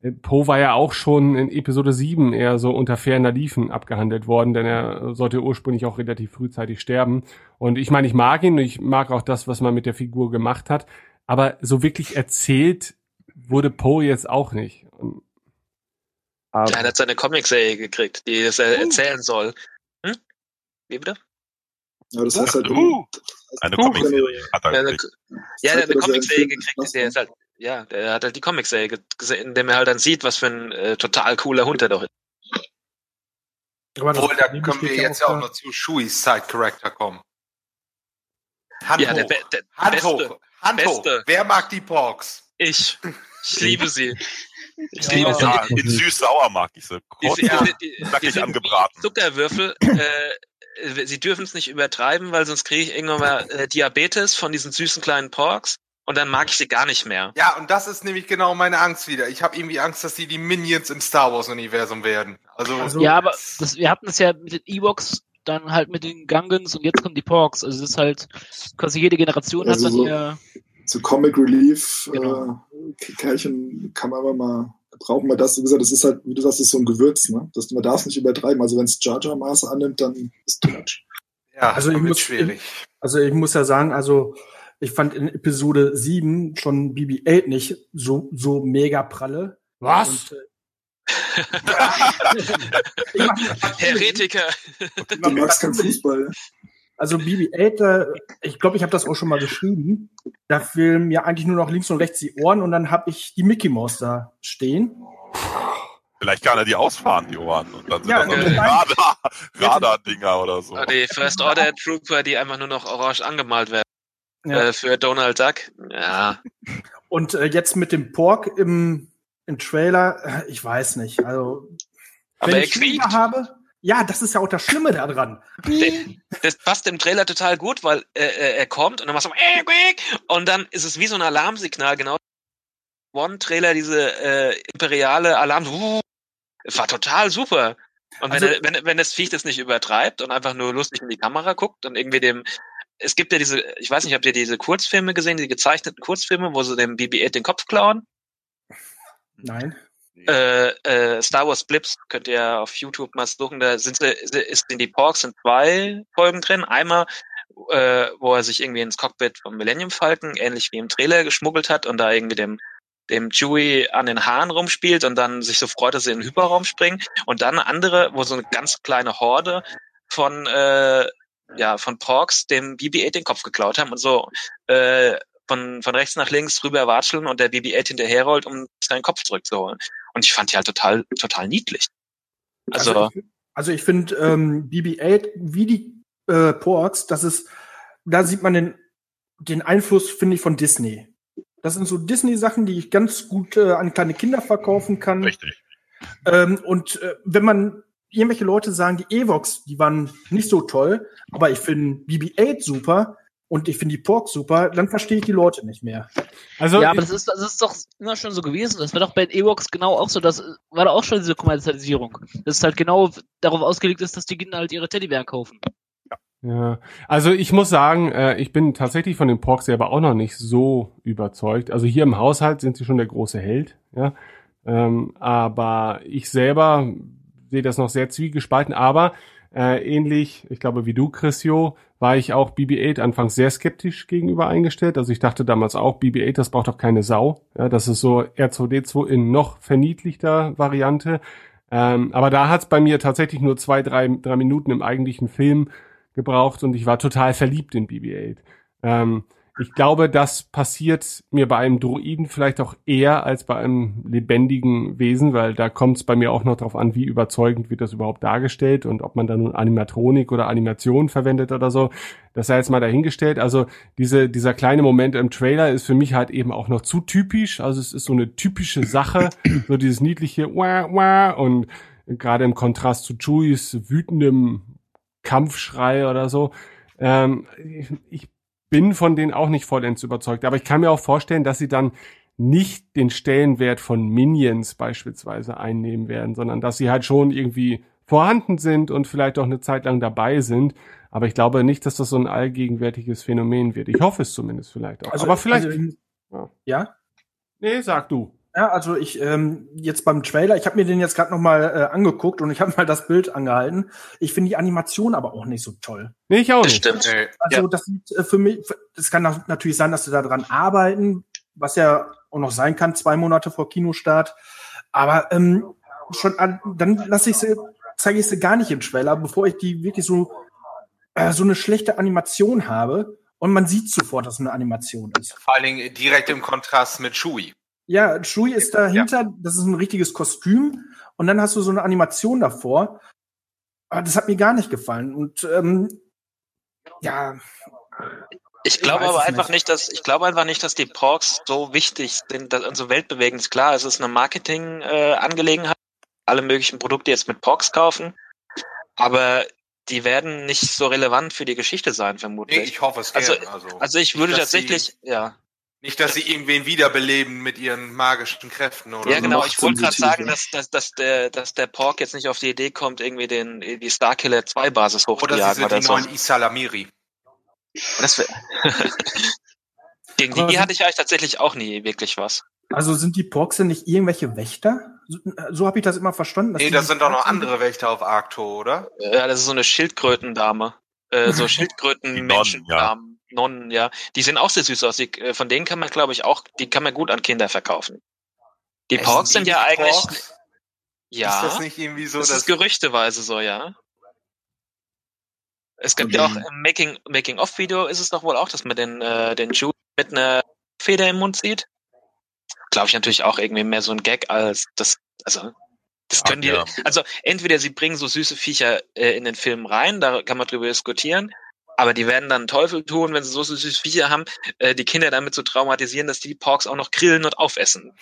äh, Poe war ja auch schon in Episode 7 eher so unter ferner Liefen abgehandelt worden, denn er sollte ursprünglich auch relativ frühzeitig sterben. Und ich meine, ich mag ihn, ich mag auch das, was man mit der Figur gemacht hat, aber so wirklich erzählt wurde Poe jetzt auch nicht. Und ja, er hat seine Comicserie gekriegt, die das er erzählen soll. Wie bitte? Ja, das heißt halt, Uh, eine Comicserie hat er Ja, eine, gekriegt. ja, der hat eine er Comicserie gekriegt, der ist halt, ja, der hat halt die Comicserie ge- gesehen, in dem er halt dann sieht, was für ein äh, total cooler Hund er doch ist. Aber Obwohl, da können wir jetzt ja auch noch zu Shuis Side Character kommen. Hand Ja, hoch. der, Be- der Hand beste, hoch. Hand hoch. beste. Wer mag die Porks? Ich. Ich liebe sie. Ich Ja, liebe sie. ja, in süß-sauer mag ich sie. Die, Kurz die, die, die, die sind angebraten. Zuckerwürfel. Äh, sie dürfen es nicht übertreiben, weil sonst kriege ich irgendwann mal äh, Diabetes von diesen süßen kleinen Porks und dann mag ich sie gar nicht mehr. Ja, und das ist nämlich genau meine Angst wieder. Ich habe irgendwie Angst, dass die die Minions im Star Wars Universum werden. Also, ja, aber das, wir hatten es ja mit den Ewoks, dann halt mit den Gungans und jetzt kommen die Porks. Also es ist halt quasi jede Generation Also hat dann so- ihr. so Comic Relief Genau. äh, Kerlchen kann man aber mal brauchen wir das, wie gesagt, das ist halt, wie du sagst, das ist so ein Gewürz, ne? Das, man darf es nicht übertreiben. Also wenn es Jar Jar Maße annimmt, dann ist too much. ja, Also ich muss, schwierig. also ich muss ja sagen, also ich fand in Episode 7 schon BB-8 nicht so, so mega pralle. Was? Und, äh, ich mach- Heretiker. Du magst keinen Fußball. Also BB-8, äh, ich glaube, ich habe das auch schon mal geschrieben. Da fehlen mir eigentlich nur noch links und rechts die Ohren und dann habe ich die Mickey Maus da stehen. Vielleicht kann er die ausfahren, die Ohren. Und dann sind Ja, das noch äh, Radar, Radar-Dinger oder so. Die First Order Trooper, die einfach nur noch orange angemalt werden. Ja. Äh, für Donald Duck. Ja. Und äh, jetzt mit dem Pork im, im Trailer, äh, ich weiß nicht. Also, Aber wenn ich Kinder quiekt. habe, ja, das ist ja auch das Schlimme daran. Das passt im Trailer total gut, weil äh, äh, er kommt und dann machst du äh, quick, und dann ist es wie so ein Alarmsignal, genau. One-Trailer, diese äh, imperiale Alarm, uh, war total super. Und wenn, Also- er, wenn, wenn das Viech das nicht übertreibt und einfach nur lustig in die Kamera guckt und irgendwie dem, es gibt ja diese, ich weiß nicht, habt ihr diese Kurzfilme gesehen, die gezeichneten Kurzfilme, wo sie dem BB-8 den Kopf klauen? Nein. Äh, äh, Star Wars Blips könnt ihr auf YouTube mal suchen. Da sind ist in die Porks sind zwei Folgen drin. Einmal, äh, wo er sich irgendwie ins Cockpit vom Millennium Falcon, ähnlich wie im Trailer, geschmuggelt hat und da irgendwie dem dem Chewie an den Haaren rumspielt und dann sich so freut, dass sie in den Hyperraum springen. Und dann eine andere, wo so eine ganz kleine Horde von äh, ja von Porks dem BB-8 den Kopf geklaut haben und so äh, von, von rechts nach links rüber watscheln und der BB-8 hinterherrollt, um seinen Kopf zurückzuholen. Und ich fand die halt total, total niedlich. Also, Also ich, also ich finde ähm, BB-8 wie die äh, Porks, das ist, da sieht man den, den Einfluss, finde ich, von Disney. Das sind so Disney-Sachen, die ich ganz gut äh, an kleine Kinder verkaufen kann. Richtig. Ähm, und äh, wenn man irgendwelche Leute sagen, die Evox, die waren nicht so toll, aber ich finde BB-8 super und ich finde die Porks super, dann verstehe ich die Leute nicht mehr. Also ja, aber das ist, das ist doch immer schon so gewesen. Das war doch bei den Ewoks genau auch so. Das war doch auch schon diese Kommerzialisierung. Das ist halt genau darauf ausgelegt ist, dass die Kinder halt ihre Teddybären kaufen. Ja, also ich muss sagen, äh, ich bin tatsächlich von den Porks selber auch noch nicht so überzeugt. Also hier im Haushalt sind sie schon der große Held, ja. Ähm, aber ich selber sehe das noch sehr zwiegespalten. Aber äh, ähnlich, ich glaube wie du, Chrisio, war ich auch BB-8 anfangs sehr skeptisch gegenüber eingestellt. Also ich dachte damals auch, BB-8, das braucht doch keine Sau. Ja, das ist so R2D2 in noch verniedlichter Variante. Ähm, aber da hat's bei mir tatsächlich nur zwei, drei, drei Minuten im eigentlichen Film gebraucht und ich war total verliebt in BB-8. Ähm, ich glaube, das passiert mir bei einem Druiden vielleicht auch eher als bei einem lebendigen Wesen, weil da kommt es bei mir auch noch darauf an, wie überzeugend wird das überhaupt dargestellt und ob man da nun Animatronik oder Animation verwendet oder so. Das sei jetzt mal dahingestellt. Also diese, dieser kleine Moment im Trailer ist für mich halt eben auch noch zu typisch. Also es ist so eine typische Sache, so dieses niedliche Wah, Wah und gerade im Kontrast zu Chewies wütendem Kampfschrei oder so. Ähm, ich, ich bin von denen auch nicht vollends überzeugt. Aber ich kann mir auch vorstellen, dass sie dann nicht den Stellenwert von Minions beispielsweise einnehmen werden, sondern dass sie halt schon irgendwie vorhanden sind und vielleicht auch eine Zeit lang dabei sind. Aber ich glaube nicht, dass das so ein allgegenwärtiges Phänomen wird. Ich hoffe es zumindest vielleicht auch. Also, Aber vielleicht. Also, ja. ja? Nee, sag du. Ja, also ich ähm, jetzt beim Trailer, ich habe mir den jetzt gerade noch mal äh, angeguckt und ich habe mal das Bild angehalten. Ich finde die Animation aber auch nicht so toll. Nee, ich auch nicht. Stimmt. Also Ja. das sieht äh, für mich, das kann natürlich sein, dass sie daran arbeiten, was ja auch noch sein kann, zwei Monate vor Kinostart. Aber ähm, schon an, dann lasse ich sie, zeige ich sie gar nicht im Trailer, bevor ich die wirklich so äh, so eine schlechte Animation habe und man sieht sofort, dass es eine Animation ist. Vor allen Dingen direkt im Kontrast mit Chewie. Ja, Chewie ist dahinter, das ist ein richtiges Kostüm und dann hast du so eine Animation davor. Aber das hat mir gar nicht gefallen. Und ähm, ja, Ich glaube aber einfach nicht. dass ich glaube einfach nicht, dass die Porks so wichtig sind dass, und so weltbewegend. Ist klar, es ist eine Marketing-Angelegenheit. Äh, Angelegenheit. Alle möglichen Produkte jetzt mit Porks kaufen, aber die werden nicht so relevant für die Geschichte sein, vermutlich. Nee, ich hoffe es also. Also, also ich würde nicht, dass tatsächlich, sie, ja. Nicht, dass sie irgendwen wiederbeleben mit ihren magischen Kräften oder Ja, genau. Ich wollte gerade sagen, dass, dass, dass, der, dass der Pork jetzt nicht auf die Idee kommt, irgendwie den, die Starkiller 2 Basis Oder sie hochzujagen sind oder die so. neuen Isalamiri. Das wär, Gegen die hatte ich eigentlich tatsächlich auch nie wirklich was. also sind die Porks denn nicht irgendwelche Wächter? So, so habe ich das immer verstanden. dass Nee, das sind doch noch andere Wächter auf Arkto, oder? Ja, das ist so eine Schildkrötendame. Äh, so Schildkröten-Menschendamen. Nonnen, ja. Die sehen auch sehr süß aus. Die, äh, von denen kann man, glaube ich, auch, die kann man gut an Kinder verkaufen. Die Porks sind ja eigentlich, Porks? ja. Ist das nicht irgendwie so, das dass ist gerüchteweise so, ja. Es gibt Und ja auch im Making, Making-of-Video ist es doch wohl auch, dass man den, äh, den Jew mit einer Feder im Mund sieht. Glaube ich natürlich auch irgendwie mehr so ein Gag als das, also, das können die, ja. also entweder sie bringen so süße Viecher äh, in den Film rein, da kann man drüber diskutieren, aber die werden dann Teufel tun, wenn sie so süße Viecher haben, äh, die Kinder damit zu traumatisieren, dass die Porks auch noch grillen und aufessen.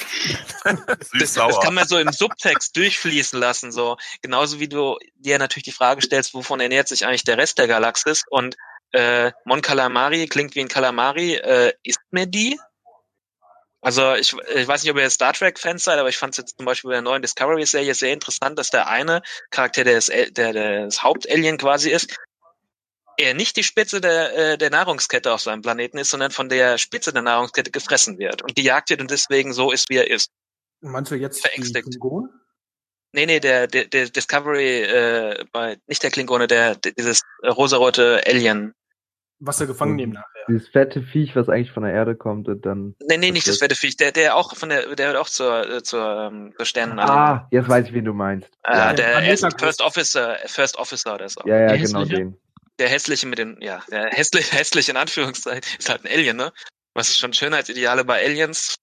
Das, das kann man so im Subtext durchfließen lassen, so. Genauso wie du dir natürlich die Frage stellst, wovon ernährt sich eigentlich der Rest der Galaxis? Und äh, Mon Calamari klingt wie ein Calamari, äh, isst mir die? Also ich, ich weiß nicht, ob ihr Star Trek-Fans seid, aber ich fand es jetzt zum Beispiel bei der neuen Discovery-Serie sehr interessant, dass der eine Charakter, der El- der, der das Hauptalien quasi ist, er nicht die Spitze der, äh, der Nahrungskette auf seinem Planeten ist, sondern von der Spitze der Nahrungskette gefressen wird und gejagt wird und deswegen so ist, wie er ist. Meinst du jetzt die Verängstigt. Klingonen? Nee, nee, der, der, der Discovery, äh, bei, nicht der Klingone, der, der dieses äh, rosarote Alien. Was sie gefangen nehmen nachher. Dieses fette Viech, was eigentlich von der Erde kommt und dann. Nee, nee, nicht das fette Viech, der, der auch von der, der wird auch zur, äh, zur, ähm, zur Sternenalien. Ah, jetzt weiß ich, wen du meinst. Äh, ja. der Groß. First Officer, First Officer oder so. ja, ja, Der genau den. Der hässliche mit den, ja, der hässliche, hässliche in Anführungszeichen, ist halt ein Alien, ne? Was ist schon Schönheitsideale bei Aliens?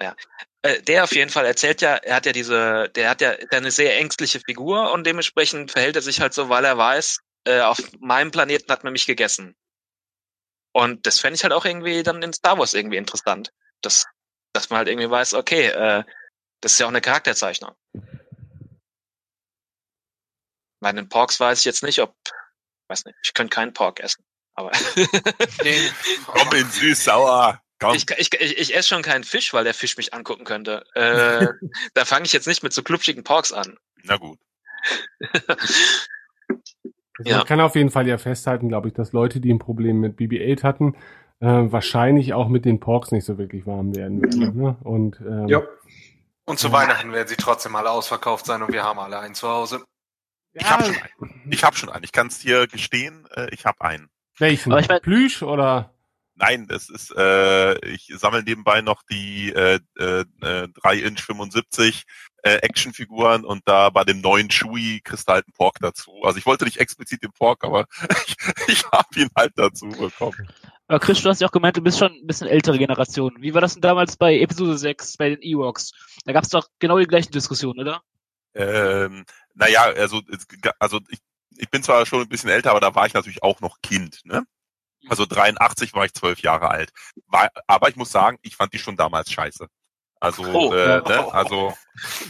Ja. Äh, der auf jeden Fall erzählt ja, er hat ja diese, der hat ja eine sehr ängstliche Figur und dementsprechend verhält er sich halt so, weil er weiß, äh, auf meinem Planeten hat man mich gegessen. Und das fände ich halt auch irgendwie dann in Star Wars irgendwie interessant. Dass, dass man halt irgendwie weiß, okay, äh, das ist ja auch eine Charakterzeichnung. Bei den Porks weiß ich jetzt nicht, ob, weiß nicht, ich könnte keinen Pork essen. Aber Nee. Komm in süß-sauer. Komm. ich, ich, ich, ich esse schon keinen Fisch, weil der Fisch mich angucken könnte. Äh, da fange ich jetzt nicht mit so klubschigen Porks an. Na gut. Also Ja. Man kann auf jeden Fall ja festhalten, glaube ich, dass Leute, die ein Problem mit BB-8 hatten, äh, wahrscheinlich auch mit den Porks nicht so wirklich warm werden werden. Ne? Und ähm, Ja. Und zu Weihnachten werden sie trotzdem alle ausverkauft sein und wir haben alle einen zu Hause. Ich habe schon einen. Ich habe schon einen. Ich kann es dir gestehen, äh, ich habe einen. welchen? Aber ich mein- Plüsch oder? Nein, das ist, äh, ich sammle nebenbei noch die äh, äh, äh, 3 Inch 75 äh, Actionfiguren und da bei dem neuen Chewie kriegst du halt einen Pork dazu. Also ich wollte nicht explizit den Pork, aber ich, ich habe ihn halt dazu bekommen. Aber Chris, du hast ja auch gemeint, du bist schon ein bisschen ältere Generation. Wie war das denn damals bei Episode 6, bei den Ewoks? Da gab es doch genau die gleichen Diskussionen, oder? Ähm, naja, also, also ich, ich bin zwar schon ein bisschen älter, aber da war ich natürlich auch noch Kind. Ne? Also 83 war ich zwölf Jahre alt. War, aber ich muss sagen, ich fand die schon damals scheiße. Also, Oh. äh, ne, also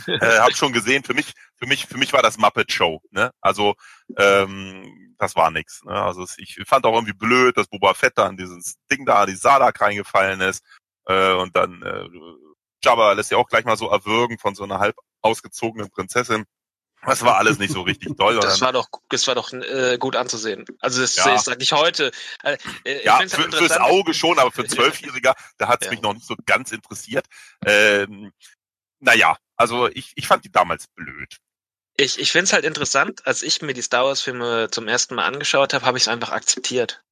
äh, habe schon gesehen. Für mich, für mich, für mich war das Muppet Show. Ne? Also ähm, das war nix. Ne? Also ich fand auch irgendwie blöd, dass Boba Fett da in dieses Ding da, die Sadak reingefallen ist äh, und dann äh, Jabba lässt ja auch gleich mal so erwürgen von so einer halb ausgezogenen Prinzessin. Das war alles nicht so richtig doll. Das war doch, das war doch äh, gut anzusehen. Also das Ja. ist nicht heute. Äh, äh, Ja, für, halt fürs. Auge schon, aber für Zwölfjähriger, da hat es Ja. mich noch nicht so ganz interessiert. Ähm, naja, also ich, ich fand die damals blöd. Ich, ich finde es halt interessant, als ich mir die Star Wars Filme zum ersten Mal angeschaut habe, habe ich es einfach akzeptiert.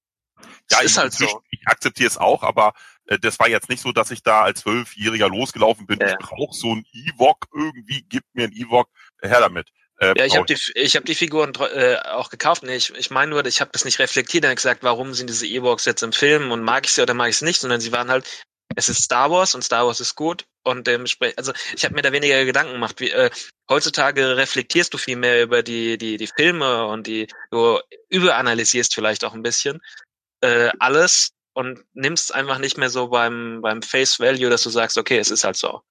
Ja, ist halt so. ich akzeptiere es auch, aber äh, das war jetzt nicht so, dass ich da als Zwölfjähriger losgelaufen bin. Ich brauche so ein Ewok irgendwie, gib mir ein Ewok, her damit. Äh, Ja, ich habe die, ich hab die Figuren äh, auch gekauft. Nee, ich, ich meine nur, ich habe das nicht reflektiert und gesagt, warum sind diese Ewoks jetzt im Film und mag ich sie oder mag ich sie nicht, sondern sie waren halt, es ist Star Wars und Star Wars ist gut und dementsprechend, also ich habe mir da weniger Gedanken gemacht. Wie, äh, heutzutage reflektierst du viel mehr über die, die, die Filme und die, du überanalysierst vielleicht auch ein bisschen äh, alles und nimmst einfach nicht mehr so beim, beim Face Value, dass du sagst, okay, es ist halt so.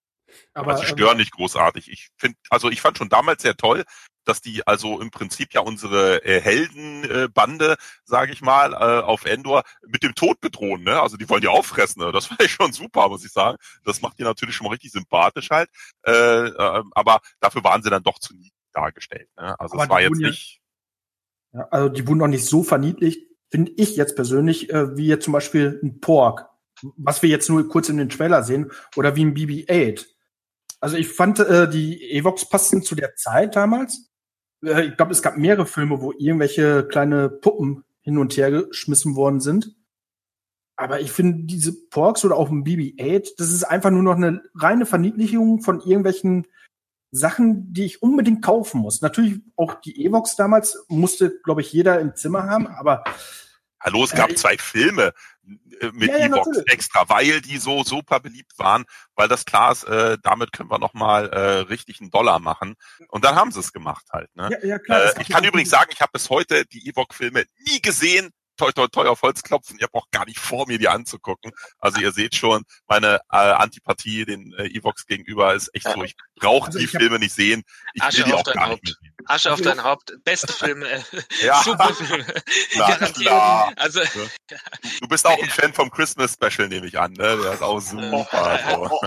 Aber, also stören nicht großartig. Ich finde, also ich fand schon damals sehr toll, dass die also im Prinzip ja unsere äh, Heldenbande, äh, Bande, sage ich mal, äh, auf Endor mit dem Tod bedrohen. Ne? Also die wollen die auffressen. Ne? Das fand ich schon super, muss ich sagen. Das macht die natürlich schon mal richtig sympathisch halt. Äh, äh, aber dafür waren sie dann doch zu niedrig dargestellt. Ne? Also Aber es war die jetzt wurden ja- nicht. Ja, also die wurden noch nicht so verniedlicht, finde ich jetzt persönlich, äh, wie jetzt zum Beispiel ein Pork, was wir jetzt nur kurz in den Trailer sehen, oder wie ein BB-8. Also ich fand, äh, die Evox passten zu der Zeit damals. Äh, ich glaube, es gab mehrere Filme, wo irgendwelche kleine Puppen hin und her geschmissen worden sind. Aber ich finde, diese Porks oder auch ein BB-8, das ist einfach nur noch eine reine Verniedlichung von irgendwelchen Sachen, die ich unbedingt kaufen muss. Natürlich auch die Evox damals musste, glaube ich, jeder im Zimmer haben, aber Hallo, es gab Äh, zwei Filme äh, mit Ja, ja, Evox natürlich. extra, weil die so super beliebt waren, weil das klar ist, äh, damit können wir nochmal äh, richtig einen Dollar machen. Und dann haben sie es gemacht halt. Ne? Ja, ja, klar, Äh, ich kann übrigens sagen, ich habe bis heute die Evox-Filme nie gesehen. Toi, toi, toi auf Holz klopfen. Ihr braucht gar nicht vor, mir die anzugucken. Also ihr seht schon, meine äh, Antipathie den äh, Evox gegenüber ist echt so. Ich brauche Also die ich Filme nicht sehen. Ich Asche will die auch gar nicht Haupt. mehr sehen. Asche auf dein Haupt. Beste Filme. äh, Ja. Super Filme. Garantiert. klar. Also, Du bist auch ein Fan vom Christmas Special, nehme ich an. Ne? Der ist auch super. So.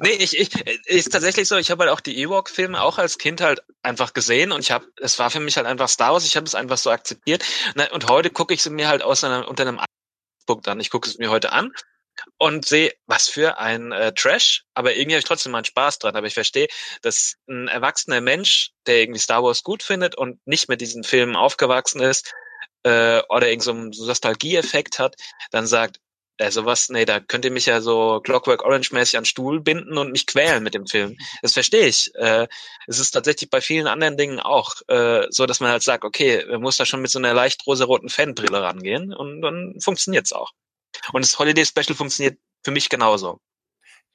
nee, ich, ich ist tatsächlich so, ich habe halt auch die Ewok-Filme auch als Kind halt einfach gesehen und ich habe, es war für mich halt einfach Star Wars, ich habe es einfach so akzeptiert. Und heute gucke ich sie mir halt aus einer, unter einem Punkt an. Ich gucke es mir heute an und sehe, was für ein äh, Trash, aber irgendwie habe ich trotzdem meinen Spaß dran. Aber ich verstehe, dass ein erwachsener Mensch, der irgendwie Star Wars gut findet und nicht mit diesen Filmen aufgewachsen ist, äh, oder irgend so einen Nostalgieeffekt hat, dann sagt, äh, sowas, nee, da könnt ihr mich ja so Clockwork Orange-mäßig an den Stuhl binden und mich quälen mit dem Film. Das verstehe ich. Äh, es ist tatsächlich bei vielen anderen Dingen auch äh, so, dass man halt sagt, okay, man muss da schon mit so einer leicht rosaroten Fanbrille rangehen und dann funktioniert's auch. Und das Holiday Special funktioniert für mich genauso.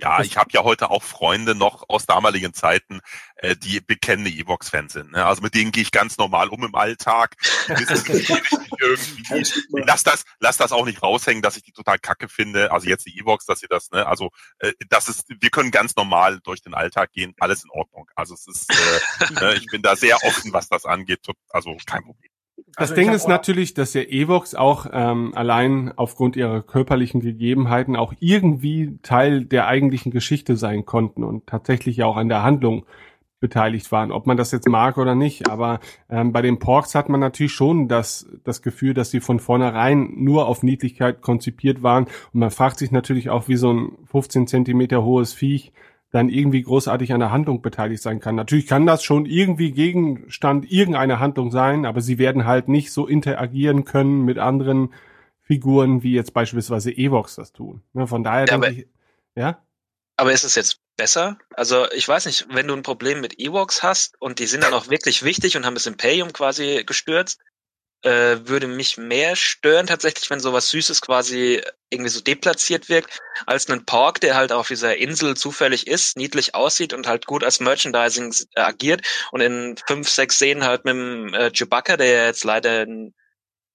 Ja, ich habe ja heute auch Freunde noch aus damaligen Zeiten, äh, die bekennende Evox-Fans sind. Ne? Also mit denen gehe ich ganz normal um im Alltag. Lass das, lass das auch nicht raushängen, dass ich die total kacke finde. Also jetzt die Evox, dass ihr das, ne? Also äh, das ist, wir können ganz normal durch den Alltag gehen, alles in Ordnung. Also es ist, äh, ne, ich bin da sehr offen, was das angeht. Also kein Problem. Das Also Ding ist natürlich, dass der Evox auch ähm, allein aufgrund ihrer körperlichen Gegebenheiten auch irgendwie Teil der eigentlichen Geschichte sein konnten und tatsächlich ja auch an der Handlung beteiligt waren, ob man das jetzt mag oder nicht. Aber ähm, bei den Porks hat man natürlich schon das, das Gefühl, dass sie von vornherein nur auf Niedlichkeit konzipiert waren. Und man fragt sich natürlich auch, wie so ein 15 Zentimeter hohes Viech dann irgendwie großartig an der Handlung beteiligt sein kann. Natürlich kann das schon irgendwie Gegenstand irgendeiner Handlung sein, aber sie werden halt nicht so interagieren können mit anderen Figuren, wie jetzt beispielsweise Evox das tun. Ne, Von daher Ja, denke aber- ich, ja? Aber ist es jetzt besser? Also ich weiß nicht, wenn du ein Problem mit Ewoks hast und die sind dann auch wirklich wichtig und haben das Imperium quasi gestürzt, äh, würde mich mehr stören tatsächlich, wenn sowas Süßes quasi irgendwie so deplatziert wirkt, als ein Pork, der halt auf dieser Insel zufällig ist, niedlich aussieht und halt gut als Merchandising äh, agiert und in fünf, sechs Szenen halt mit dem äh, Chewbacca, der jetzt leider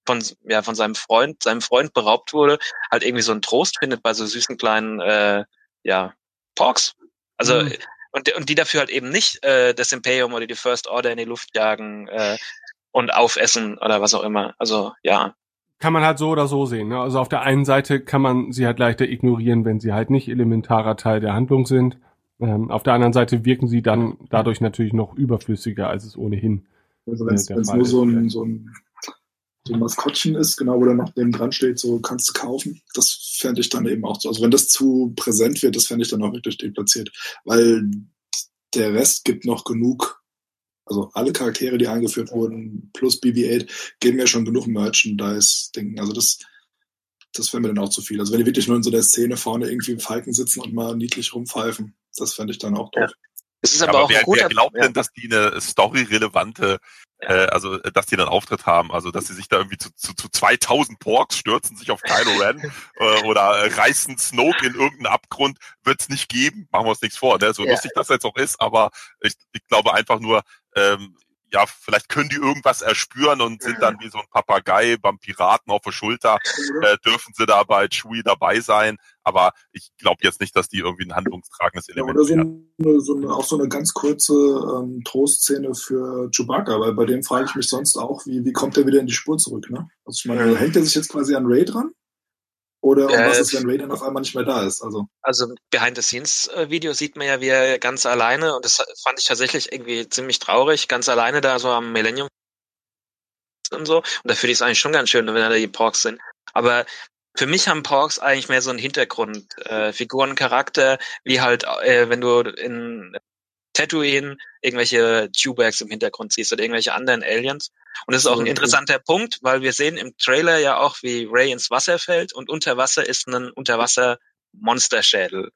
von, ja, von seinem Freund, seinem Freund beraubt wurde, halt irgendwie so einen Trost findet bei so süßen kleinen, äh, ja, Porks. Also, mhm. und, und die dafür halt eben nicht äh, das Imperium oder die First Order in die Luft jagen, äh, und aufessen oder was auch immer. Also ja. Kann man halt so oder so sehen. Ne? Also auf der einen Seite kann man sie halt leichter ignorieren, wenn sie halt nicht elementarer Teil der Handlung sind. Ähm, auf der anderen Seite wirken sie dann dadurch natürlich noch überflüssiger, als es ohnehin. Also wenn es äh, nur so ein, so ein so ein Maskottchen ist, genau, wo dann noch neben dran steht, so kannst du kaufen. Das fände ich dann eben auch so. Also wenn das zu präsent wird, das fände ich dann auch wirklich deplatziert. Weil der Rest gibt noch genug also alle Charaktere, die eingeführt wurden, plus BB-8, geben mir schon genug Merchandise-Denken. Also das, das wäre mir dann auch zu viel. Also wenn die wirklich nur in so der Szene vorne irgendwie im Falken sitzen und mal niedlich rumpfeifen, das fände ich dann auch doof. Ja. Es ist aber, aber auch wer, wer glaubt denn, dass die eine story-relevante äh, also äh, dass die dann Auftritt haben, also dass sie sich da irgendwie zu, zu, zu 2000 Porks stürzen sich auf Kylo Ren äh, oder äh, reißen Snoke in irgendeinen Abgrund, wird's nicht geben, machen wir uns nichts vor, ne? so ja. lustig das jetzt auch ist, aber ich, ich glaube einfach nur, ähm, ja, vielleicht können die irgendwas erspüren und sind dann wie so ein Papagei beim Piraten auf der Schulter, äh, dürfen sie da bei Chewie dabei sein. Aber ich glaube jetzt nicht, dass die irgendwie ein handlungstragendes Element ja, oder so eine, so eine, auch so eine ganz kurze ähm, Trostszene für Chewbacca, weil bei dem frage ich mich sonst auch, wie, wie kommt er wieder in die Spur zurück, ne? Also ich meine, hängt er sich jetzt quasi an Ray dran? Oder äh, was ist, wenn Ray dann auf einmal nicht mehr da ist? Also, also Behind-the-Scenes-Video sieht man ja, wie er ganz alleine, und das fand ich tatsächlich irgendwie ziemlich traurig, ganz alleine da so am Millennium und so. Und da finde ich es eigentlich schon ganz schön, wenn da die Porks sind. Aber für mich haben Porks eigentlich mehr so einen Hintergrund, äh, Figurencharakter, wie halt, äh, wenn du in Tatooine irgendwelche Tubags im Hintergrund siehst oder irgendwelche anderen Aliens. Und das ist auch ein interessanter Punkt, weil wir sehen im Trailer ja auch, wie Ray ins Wasser fällt und unter Wasser ist ein Unterwasser-Monsterschädel.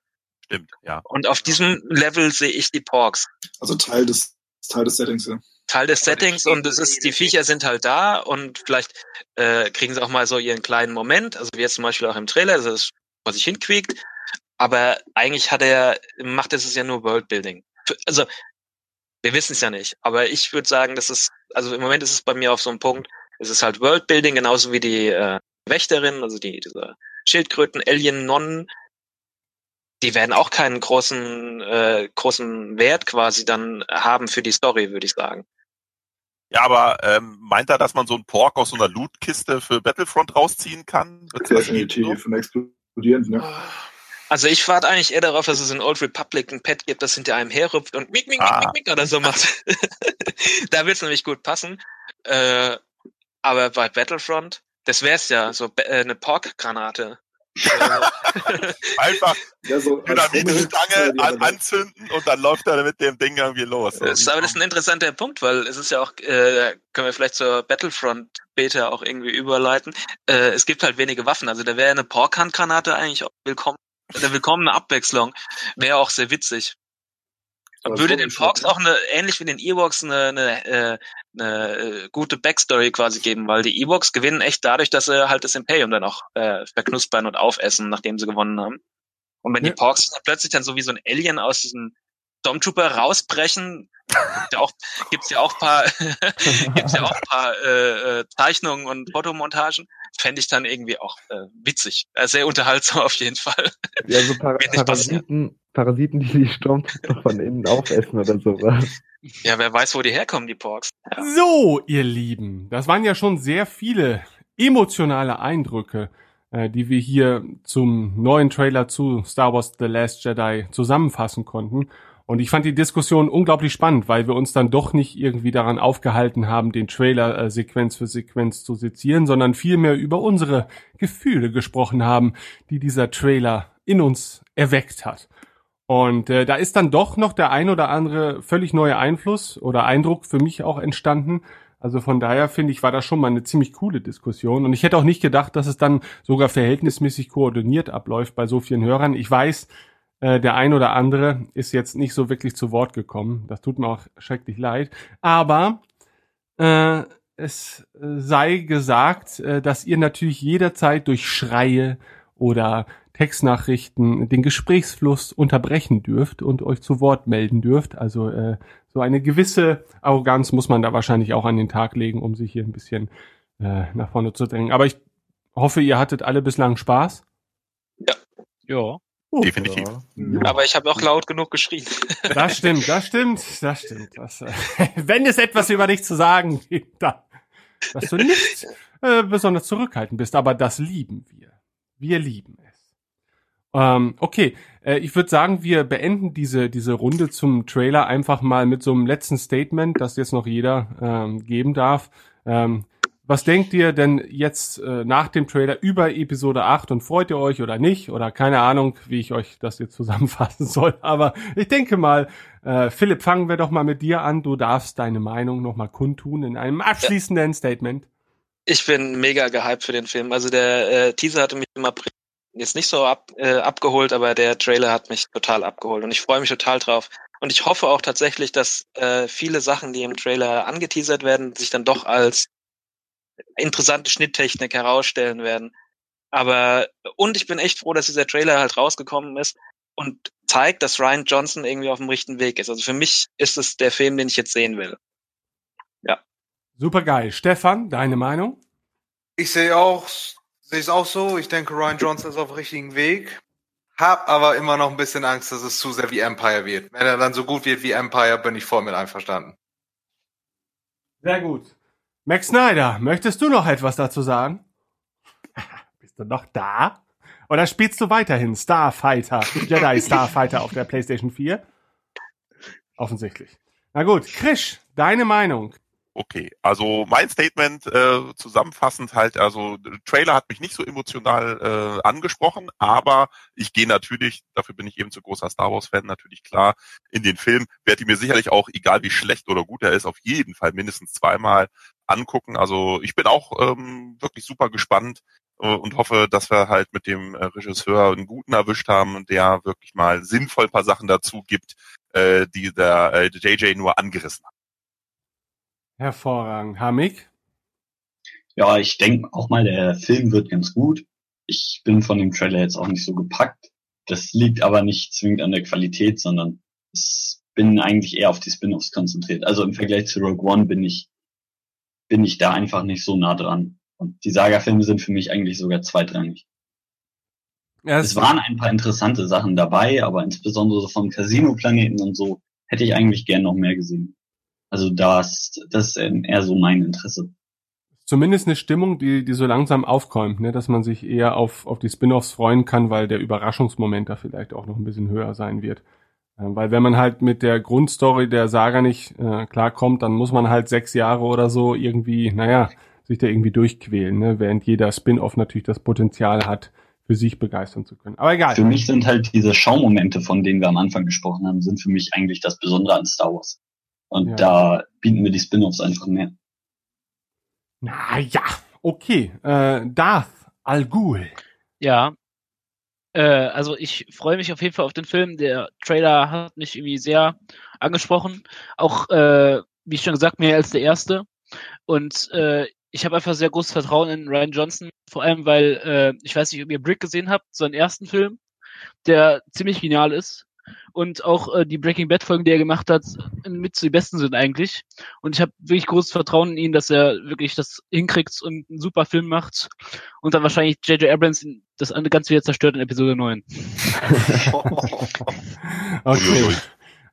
Stimmt, ja. Und auf diesem Level sehe ich die Porks. Also Teil des, Teil des Settings, ja. Teil des Settings und es ist, die Viecher sind halt da und vielleicht äh, kriegen sie auch mal so ihren kleinen Moment, also wie jetzt zum Beispiel auch im Trailer, das ist, was sich hinquiekt. Aber eigentlich hat er, macht es ja nur Worldbuilding also wir wissen es ja nicht, aber ich würde sagen, das ist, also im Moment ist es bei mir auf so einem Punkt, es ist halt Worldbuilding, genauso wie die äh, Wächterin, also die diese Schildkröten, Alien, Nonnen, die werden auch keinen großen, äh, großen Wert quasi dann haben für die Story, würde ich sagen. Ja, aber ähm, meint er, dass man so einen Pork aus so einer Lootkiste für Battlefront rausziehen kann? Definitiv, ein explodierend, ne? Also ich warte eigentlich eher darauf, dass es in Old Republic ein Pet gibt, das hinter einem herrüpft und mick, mick, ah. mick, mick, mick oder so macht. da wird es nämlich gut passen. Äh, aber bei Battlefront, das wär's ja, so äh, eine Pork-Granate. Einfach ja, so Dynamitstange an, anzünden und dann läuft er mit dem Ding irgendwie los. Das ist, aber das ist ein interessanter Punkt, weil es ist ja auch, äh, können wir vielleicht zur Battlefront Beta auch irgendwie überleiten. Äh, es gibt halt wenige Waffen, also da wäre eine Pork-Handgranate eigentlich auch willkommen eine willkommene Abwechslung. Wäre auch sehr witzig. Und würde den Fox auch eine, ähnlich wie den Ewoks eine, eine, äh, eine äh, gute Backstory quasi geben, weil die Ewoks gewinnen echt dadurch, dass sie halt das Imperium dann auch äh, verknuspern und aufessen, nachdem sie gewonnen haben. Und wenn ja. die Porks plötzlich dann so wie so ein Alien aus diesem Stormtrooper rausbrechen, gibt's ja auch, gibt's ja auch paar, gibt's ja auch paar äh, äh, Zeichnungen und Fotomontagen. Fände ich dann irgendwie auch äh, witzig. Äh, sehr unterhaltsam auf jeden Fall. Ja, so Par Parasiten, Parasiten, die die Stormtrooper von innen aufessen oder sowas. Ja, wer weiß, wo die herkommen, die Porks. Ja. So, ihr Lieben, das waren ja schon sehr viele emotionale Eindrücke, äh, die wir hier zum neuen Trailer zu Star Wars The Last Jedi zusammenfassen konnten. Und ich fand die Diskussion unglaublich spannend, weil wir uns dann doch nicht irgendwie daran aufgehalten haben, den Trailer äh, Sequenz für Sequenz zu sezieren, sondern vielmehr über unsere Gefühle gesprochen haben, die dieser Trailer in uns erweckt hat. Und äh, da ist dann doch noch der ein oder andere völlig neue Einfluss oder Eindruck für mich auch entstanden. Also von daher finde ich, war das schon mal eine ziemlich coole Diskussion. Und ich hätte auch nicht gedacht, dass es dann sogar verhältnismäßig koordiniert abläuft bei so vielen Hörern. Ich weiß, Äh, der ein oder andere ist jetzt nicht so wirklich zu Wort gekommen. Das tut mir auch schrecklich leid. Aber äh, es sei gesagt, äh, dass ihr natürlich jederzeit durch Schreie oder Textnachrichten den Gesprächsfluss unterbrechen dürft und euch zu Wort melden dürft. Also äh, so eine gewisse Arroganz muss man da wahrscheinlich auch an den Tag legen, um sich hier ein bisschen äh, nach vorne zu drängen. Aber ich hoffe, ihr hattet alle bislang Spaß. Ja. Ja. Definitiv. Ja. Aber ich habe auch laut genug geschrien. Das stimmt, das stimmt, das stimmt. Das, äh, wenn es etwas über dich zu sagen gibt, dann, dass du nicht äh, besonders zurückhaltend bist, aber das lieben wir. Wir lieben es. Ähm, okay, äh, ich würde sagen, wir beenden diese, diese Runde zum Trailer einfach mal mit so einem letzten Statement, das jetzt noch jeder ähm, geben darf. Ähm, was denkt ihr denn jetzt äh, nach dem Trailer über Episode 8 und freut ihr euch oder nicht? Oder keine Ahnung, wie ich euch das jetzt zusammenfassen soll. Aber ich denke mal, äh, Philipp, fangen wir doch mal mit dir an. Du darfst deine Meinung nochmal kundtun in einem abschließenden Statement. Ich bin mega gehypt für den Film. Also der äh, Teaser hatte mich im April jetzt nicht so ab, äh, abgeholt, aber der Trailer hat mich total abgeholt und ich freue mich total drauf. Und ich hoffe auch tatsächlich, dass äh, viele Sachen, die im Trailer angeteasert werden, sich dann doch als interessante Schnitttechnik herausstellen werden. Aber, und ich bin echt froh, dass dieser Trailer halt rausgekommen ist und zeigt, dass Ryan Johnson irgendwie auf dem richtigen Weg ist. Also für mich ist es der Film, den ich jetzt sehen will. Ja. Super geil. Stefan, deine Meinung? Ich sehe auch, sehe es auch so. Ich denke, Ryan Johnson ist auf dem richtigen Weg. Hab aber immer noch ein bisschen Angst, dass es zu sehr wie Empire wird. Wenn er dann so gut wird wie Empire, bin ich voll mit einverstanden. Sehr gut. Max Snyder, möchtest du noch etwas dazu sagen? Bist du noch da? Oder spielst du weiterhin Starfighter, Jedi Starfighter auf der PlayStation 4? Offensichtlich. Na gut, Krisch, deine Meinung. Okay, also mein Statement äh, zusammenfassend halt, also Trailer hat mich nicht so emotional äh, angesprochen, aber ich gehe natürlich, dafür bin ich eben zu großer Star Wars Fan, natürlich klar in den Film, werde ich mir sicherlich auch, egal wie schlecht oder gut er ist, auf jeden Fall mindestens zweimal angucken. Also ich bin auch ähm, wirklich super gespannt äh, und hoffe, dass wir halt mit dem äh, Regisseur einen guten erwischt haben, der wirklich mal sinnvoll ein paar Sachen dazu gibt, äh, die der äh, JJ nur angerissen hat. Hervorragend. Hamik? Ja, ich denke auch mal, der Film wird ganz gut. Ich bin von dem Trailer jetzt auch nicht so gepackt. Das liegt aber nicht zwingend an der Qualität, sondern ich bin eigentlich eher auf die Spin-offs konzentriert. Also im Vergleich zu Rogue One bin ich bin ich da einfach nicht so nah dran. Und die Saga-Filme sind für mich eigentlich sogar zweitrangig. Ja, es waren ein paar interessante Sachen dabei, aber insbesondere so vom Casino-Planeten und so hätte ich eigentlich gern noch mehr gesehen. Also das, das ist eher so mein Interesse. Zumindest eine Stimmung, die, die so langsam aufkommt, ne, dass man sich eher auf, auf die Spin-offs freuen kann, weil der Überraschungsmoment da vielleicht auch noch ein bisschen höher sein wird. Äh, weil wenn man halt mit der Grundstory der Saga nicht äh, klarkommt, dann muss man halt sechs Jahre oder so irgendwie, naja, sich da irgendwie durchquälen, ne? während jeder Spin-off natürlich das Potenzial hat, für sich begeistern zu können. Aber egal. Für mich sind halt diese Schaumomente, von denen wir am Anfang gesprochen haben, sind für mich eigentlich das Besondere an Star Wars. Und ja. da bieten mir die Spin-offs einfach mehr. Na ja, okay. Äh, Darth Al Ghul. Ja, äh, also ich freue mich auf jeden Fall auf den Film. Der Trailer hat mich irgendwie sehr angesprochen. Auch, äh, wie schon gesagt, mehr als der erste. Und äh, ich habe einfach sehr großes Vertrauen in Ryan Johnson, vor allem weil, äh, ich weiß nicht, ob ihr Brick gesehen habt, seinen ersten Film, der ziemlich genial ist und auch äh, die Breaking Bad Folgen, die er gemacht hat, mit zu den besten sind eigentlich. Und ich habe wirklich großes Vertrauen in ihn, dass er wirklich das hinkriegt und einen super Film macht und dann wahrscheinlich J.J. Abrams das Ganze wieder zerstört in Episode 9. okay.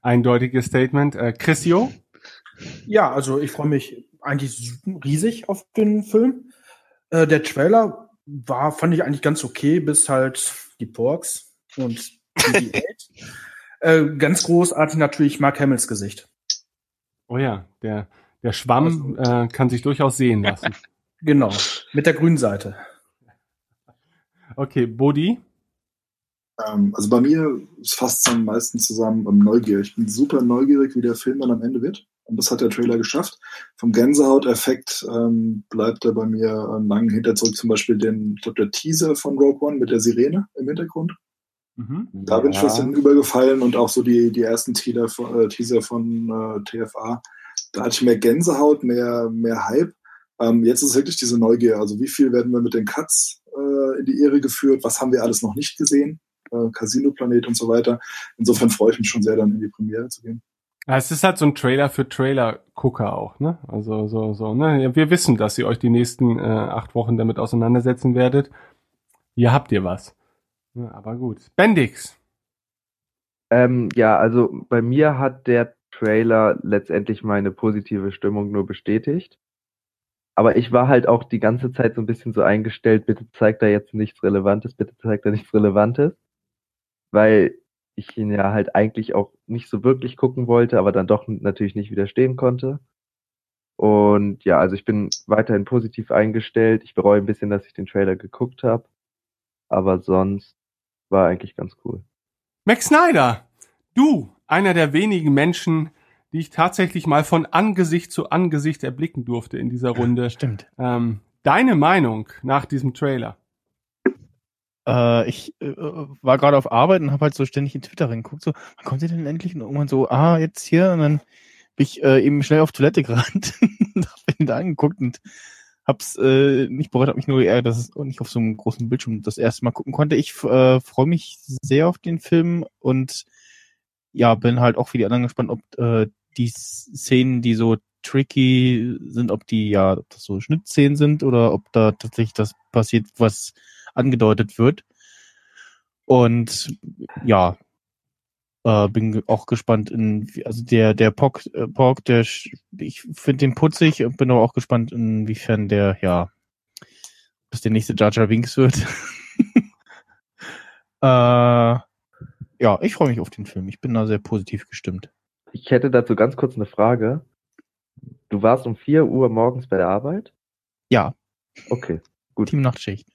Eindeutiges Statement. Äh, Chrisio? Ja, also ich freue mich eigentlich riesig auf den Film. Äh, der Trailer war, fand ich eigentlich ganz okay, bis halt die Porks und die äh, ganz großartig natürlich Mark Hamills Gesicht. Oh ja, der, der Schwamm äh, kann sich durchaus sehen lassen. genau, mit der grünen Seite. Okay, Bodi? Ähm, also bei mir fasst es am meisten zusammen um Neugier. Ich bin super neugierig, wie der Film dann am Ende wird. Und das hat der Trailer geschafft. Vom Gänsehaut-Effekt ähm, bleibt er bei mir äh, lang hinter zurück. Zum Beispiel den, ich glaube, der Teaser von Rogue One mit der Sirene im Hintergrund. Mhm. Da bin ich fast übergefallen und auch so die, die ersten Teaser von, äh, Teaser von äh, TFA. Da hatte ich mehr Gänsehaut, mehr, mehr Hype. Ähm, jetzt ist wirklich diese Neugier. Also wie viel werden wir mit den Cuts äh, in die Ehre geführt? Was haben wir alles noch nicht gesehen? Äh, Casino Planet und so weiter. Insofern freue ich mich schon sehr, dann in die Premiere zu gehen. Ja, es ist halt so ein Trailer für Trailer-Gucker auch, ne? Also so, so, ne? Wir wissen, dass ihr euch die nächsten äh, acht Wochen damit auseinandersetzen werdet. Hier habt ihr was. Ja, aber gut. Bendix. Ähm, ja, also bei mir hat der Trailer letztendlich meine positive Stimmung nur bestätigt. Aber ich war halt auch die ganze Zeit so ein bisschen so eingestellt, bitte zeigt da jetzt nichts Relevantes, bitte zeigt da nichts Relevantes. Weil ich ihn ja halt eigentlich auch nicht so wirklich gucken wollte, aber dann doch natürlich nicht widerstehen konnte. Und ja, also ich bin weiterhin positiv eingestellt. Ich bereue ein bisschen, dass ich den Trailer geguckt habe. Aber sonst war eigentlich ganz cool. Max Snyder, du, einer der wenigen Menschen, die ich tatsächlich mal von Angesicht zu Angesicht erblicken durfte in dieser Runde. Stimmt. Ähm, deine Meinung nach diesem Trailer? Äh, ich äh, war gerade auf Arbeit und habe halt so ständig in Twitter reingeguckt, so, wann kommt ihr denn endlich? Und irgendwann so, ah, jetzt hier. Und dann bin ich äh, eben schnell auf Toilette gerannt und hab ihn da angeguckt und hab's äh, nicht bereut, hab mich nur geärgert, dass es nicht auf so einem großen Bildschirm das erste Mal gucken konnte. Ich äh, freue mich sehr auf den Film und ja, bin halt auch wie die anderen gespannt, ob äh, die Szenen, die so tricky sind, ob die ja ob das so Schnittszenen sind oder ob da tatsächlich das passiert, was angedeutet wird. Und ja, äh, bin auch gespannt in, also der, der Pock, äh, Pork, der, ich finde den putzig und bin aber auch gespannt, inwiefern der, ja, bis der nächste Jar Jar Binks wird. äh, ja, ich freue mich auf den Film. Ich bin da sehr positiv gestimmt. Ich hätte dazu ganz kurz eine Frage. Du warst um 4 Uhr morgens bei der Arbeit? Ja. Okay, gut. Team Nachtschicht.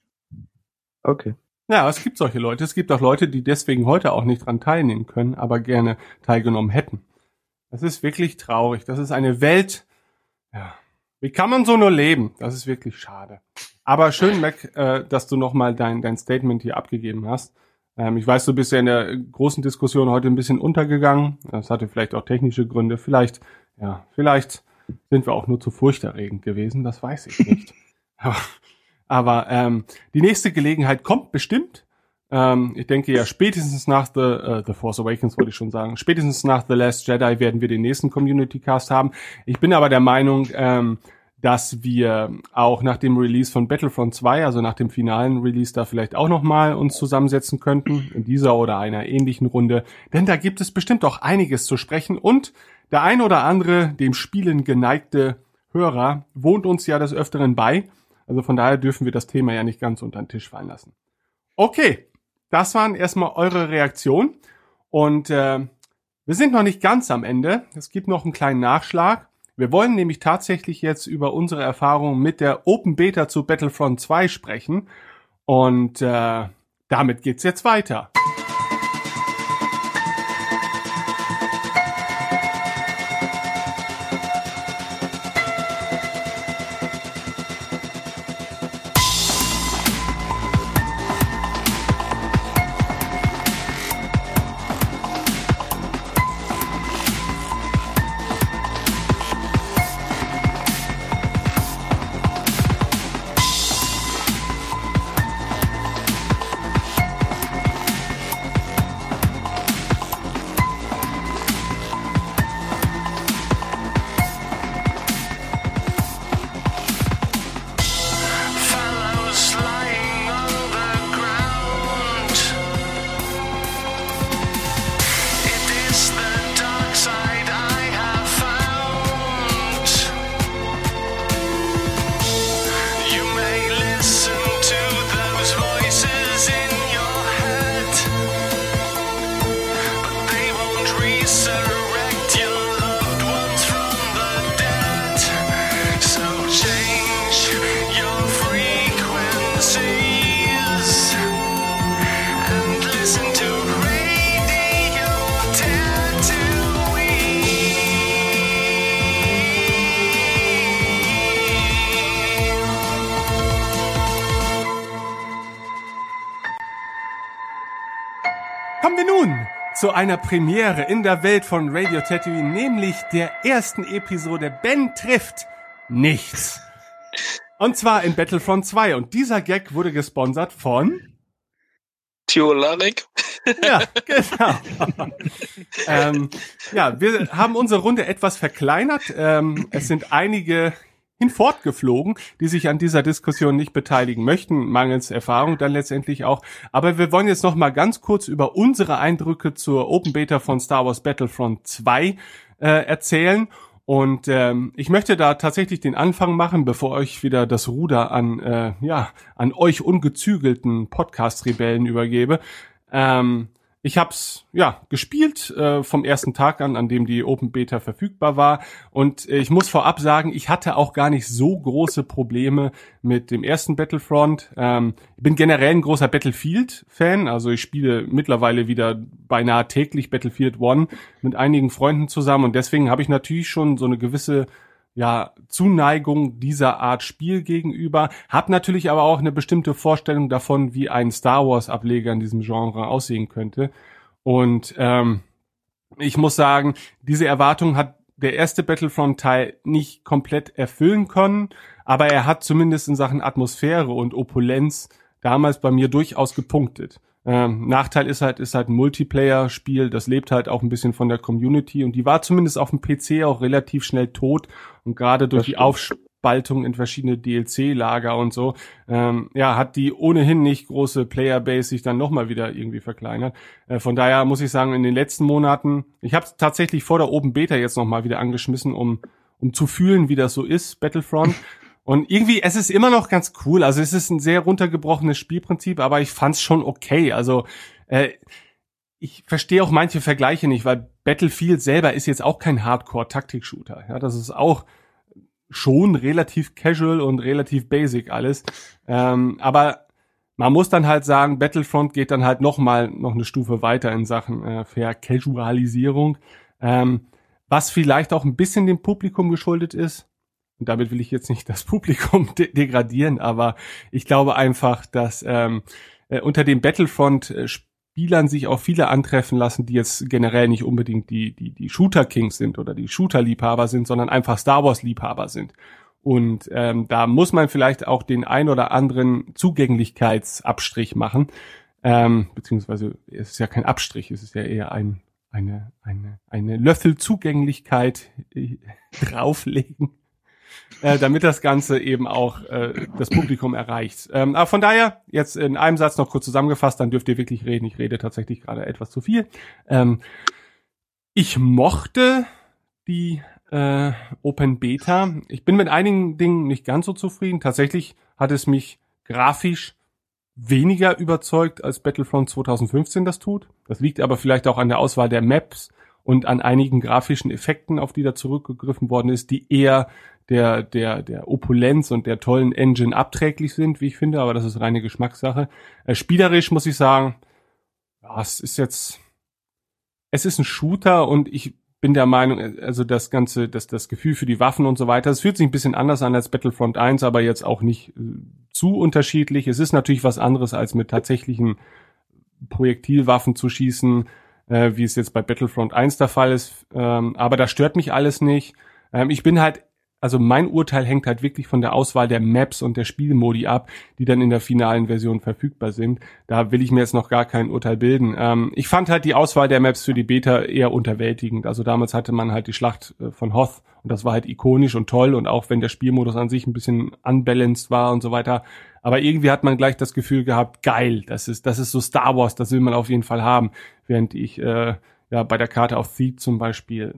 Okay. Ja, es gibt solche Leute. Es gibt auch Leute, die deswegen heute auch nicht dran teilnehmen können, aber gerne teilgenommen hätten. Das ist wirklich traurig. Das ist eine Welt. Ja. Wie kann man so nur leben? Das ist wirklich schade. Aber schön, Mac, äh, dass du nochmal dein, dein Statement hier abgegeben hast. Ähm, ich weiß, du bist ja in der großen Diskussion heute ein bisschen untergegangen. Das hatte vielleicht auch technische Gründe. Vielleicht, ja, vielleicht sind wir auch nur zu furchterregend gewesen. Das weiß ich nicht. aber aber ähm, die nächste Gelegenheit kommt bestimmt. Ähm, ich denke ja, spätestens nach The, uh, The Force Awakens wollte ich schon sagen, spätestens nach The Last Jedi werden wir den nächsten Community Cast haben. Ich bin aber der Meinung, ähm, dass wir auch nach dem Release von Battlefront 2, also nach dem finalen Release, da vielleicht auch nochmal uns zusammensetzen könnten, in dieser oder einer ähnlichen Runde. Denn da gibt es bestimmt auch einiges zu sprechen und der ein oder andere, dem Spielen geneigte Hörer, wohnt uns ja des Öfteren bei. Also von daher dürfen wir das Thema ja nicht ganz unter den Tisch fallen lassen. Okay, das waren erstmal eure Reaktionen. Und äh, wir sind noch nicht ganz am Ende. Es gibt noch einen kleinen Nachschlag. Wir wollen nämlich tatsächlich jetzt über unsere Erfahrungen mit der Open Beta zu Battlefront 2 sprechen. Und äh, damit geht's jetzt weiter. Einer Premiere in der Welt von Radio Tatooine, nämlich der ersten Episode Ben trifft nichts. Und zwar in Battlefront 2. Und dieser Gag wurde gesponsert von Tiolarek. Ja, genau. ähm, ja, wir haben unsere Runde etwas verkleinert. Ähm, es sind einige hinfortgeflogen, die sich an dieser Diskussion nicht beteiligen möchten, mangels Erfahrung dann letztendlich auch. Aber wir wollen jetzt noch mal ganz kurz über unsere Eindrücke zur Open Beta von Star Wars Battlefront 2 äh, erzählen. Und ähm, ich möchte da tatsächlich den Anfang machen, bevor euch wieder das Ruder an äh, ja an euch ungezügelten Podcast-Rebellen übergebe. Ähm, ich hab's ja gespielt äh, vom ersten Tag an, an dem die Open Beta verfügbar war. Und äh, ich muss vorab sagen, ich hatte auch gar nicht so große Probleme mit dem ersten Battlefront. Ähm, ich bin generell ein großer Battlefield-Fan, also ich spiele mittlerweile wieder beinahe täglich Battlefield One mit einigen Freunden zusammen und deswegen habe ich natürlich schon so eine gewisse ja, Zuneigung dieser Art Spiel gegenüber, hab natürlich aber auch eine bestimmte Vorstellung davon, wie ein Star Wars Ableger in diesem Genre aussehen könnte. Und ähm, ich muss sagen, diese Erwartung hat der erste Battlefront-Teil nicht komplett erfüllen können, aber er hat zumindest in Sachen Atmosphäre und Opulenz damals bei mir durchaus gepunktet. Ähm, Nachteil ist halt, ist halt ein Multiplayer-Spiel, das lebt halt auch ein bisschen von der Community und die war zumindest auf dem PC auch relativ schnell tot und gerade durch die Aufspaltung in verschiedene DLC-Lager und so, ähm, ja, hat die ohnehin nicht große Playerbase sich dann nochmal wieder irgendwie verkleinert. Äh, von daher muss ich sagen, in den letzten Monaten, ich habe tatsächlich vor der Open Beta jetzt nochmal wieder angeschmissen, um um zu fühlen, wie das so ist, Battlefront. Und irgendwie, es ist immer noch ganz cool. Also es ist ein sehr runtergebrochenes Spielprinzip, aber ich fand's schon okay. Also äh, ich verstehe auch manche Vergleiche nicht, weil Battlefield selber ist jetzt auch kein Hardcore-Taktik-Shooter. Ja, das ist auch schon relativ casual und relativ basic alles. Ähm, aber man muss dann halt sagen, Battlefront geht dann halt noch mal noch eine Stufe weiter in Sachen äh, Vercasualisierung, ähm, was vielleicht auch ein bisschen dem Publikum geschuldet ist und damit will ich jetzt nicht das Publikum de degradieren, aber ich glaube einfach, dass ähm, äh, unter dem Battlefront äh, Spielern sich auch viele antreffen lassen, die jetzt generell nicht unbedingt die, die, die Shooter-Kings sind oder die Shooter-Liebhaber sind, sondern einfach Star Wars-Liebhaber sind. Und ähm, da muss man vielleicht auch den ein oder anderen Zugänglichkeitsabstrich machen. Ähm, beziehungsweise es ist ja kein Abstrich, es ist ja eher ein, eine, eine, eine Löffelzugänglichkeit äh, drauflegen äh, damit das Ganze eben auch äh, das Publikum erreicht. Ähm, aber von daher, jetzt in einem Satz noch kurz zusammengefasst, dann dürft ihr wirklich reden. Ich rede tatsächlich gerade etwas zu viel. Ähm, ich mochte die äh, Open Beta. Ich bin mit einigen Dingen nicht ganz so zufrieden. Tatsächlich hat es mich grafisch weniger überzeugt, als Battlefront 2015 das tut. Das liegt aber vielleicht auch an der Auswahl der Maps und an einigen grafischen Effekten, auf die da zurückgegriffen worden ist, die eher der, der, der Opulenz und der tollen Engine abträglich sind, wie ich finde, aber das ist reine Geschmackssache. Äh, spielerisch muss ich sagen, ja, es ist jetzt, es ist ein Shooter und ich bin der Meinung, also das ganze, das, das Gefühl für die Waffen und so weiter, es fühlt sich ein bisschen anders an als Battlefront 1, aber jetzt auch nicht äh, zu unterschiedlich. Es ist natürlich was anderes als mit tatsächlichen Projektilwaffen zu schießen, äh, wie es jetzt bei Battlefront 1 der Fall ist. Ähm, aber das stört mich alles nicht. Ähm, ich bin halt also mein Urteil hängt halt wirklich von der Auswahl der Maps und der Spielmodi ab, die dann in der finalen Version verfügbar sind. Da will ich mir jetzt noch gar kein Urteil bilden. Ähm, ich fand halt die Auswahl der Maps für die Beta eher unterwältigend. Also damals hatte man halt die Schlacht äh, von Hoth und das war halt ikonisch und toll und auch wenn der Spielmodus an sich ein bisschen unbalanced war und so weiter. Aber irgendwie hat man gleich das Gefühl gehabt, geil, das ist, das ist so Star Wars, das will man auf jeden Fall haben. Während ich äh, ja bei der Karte auf Thief zum Beispiel,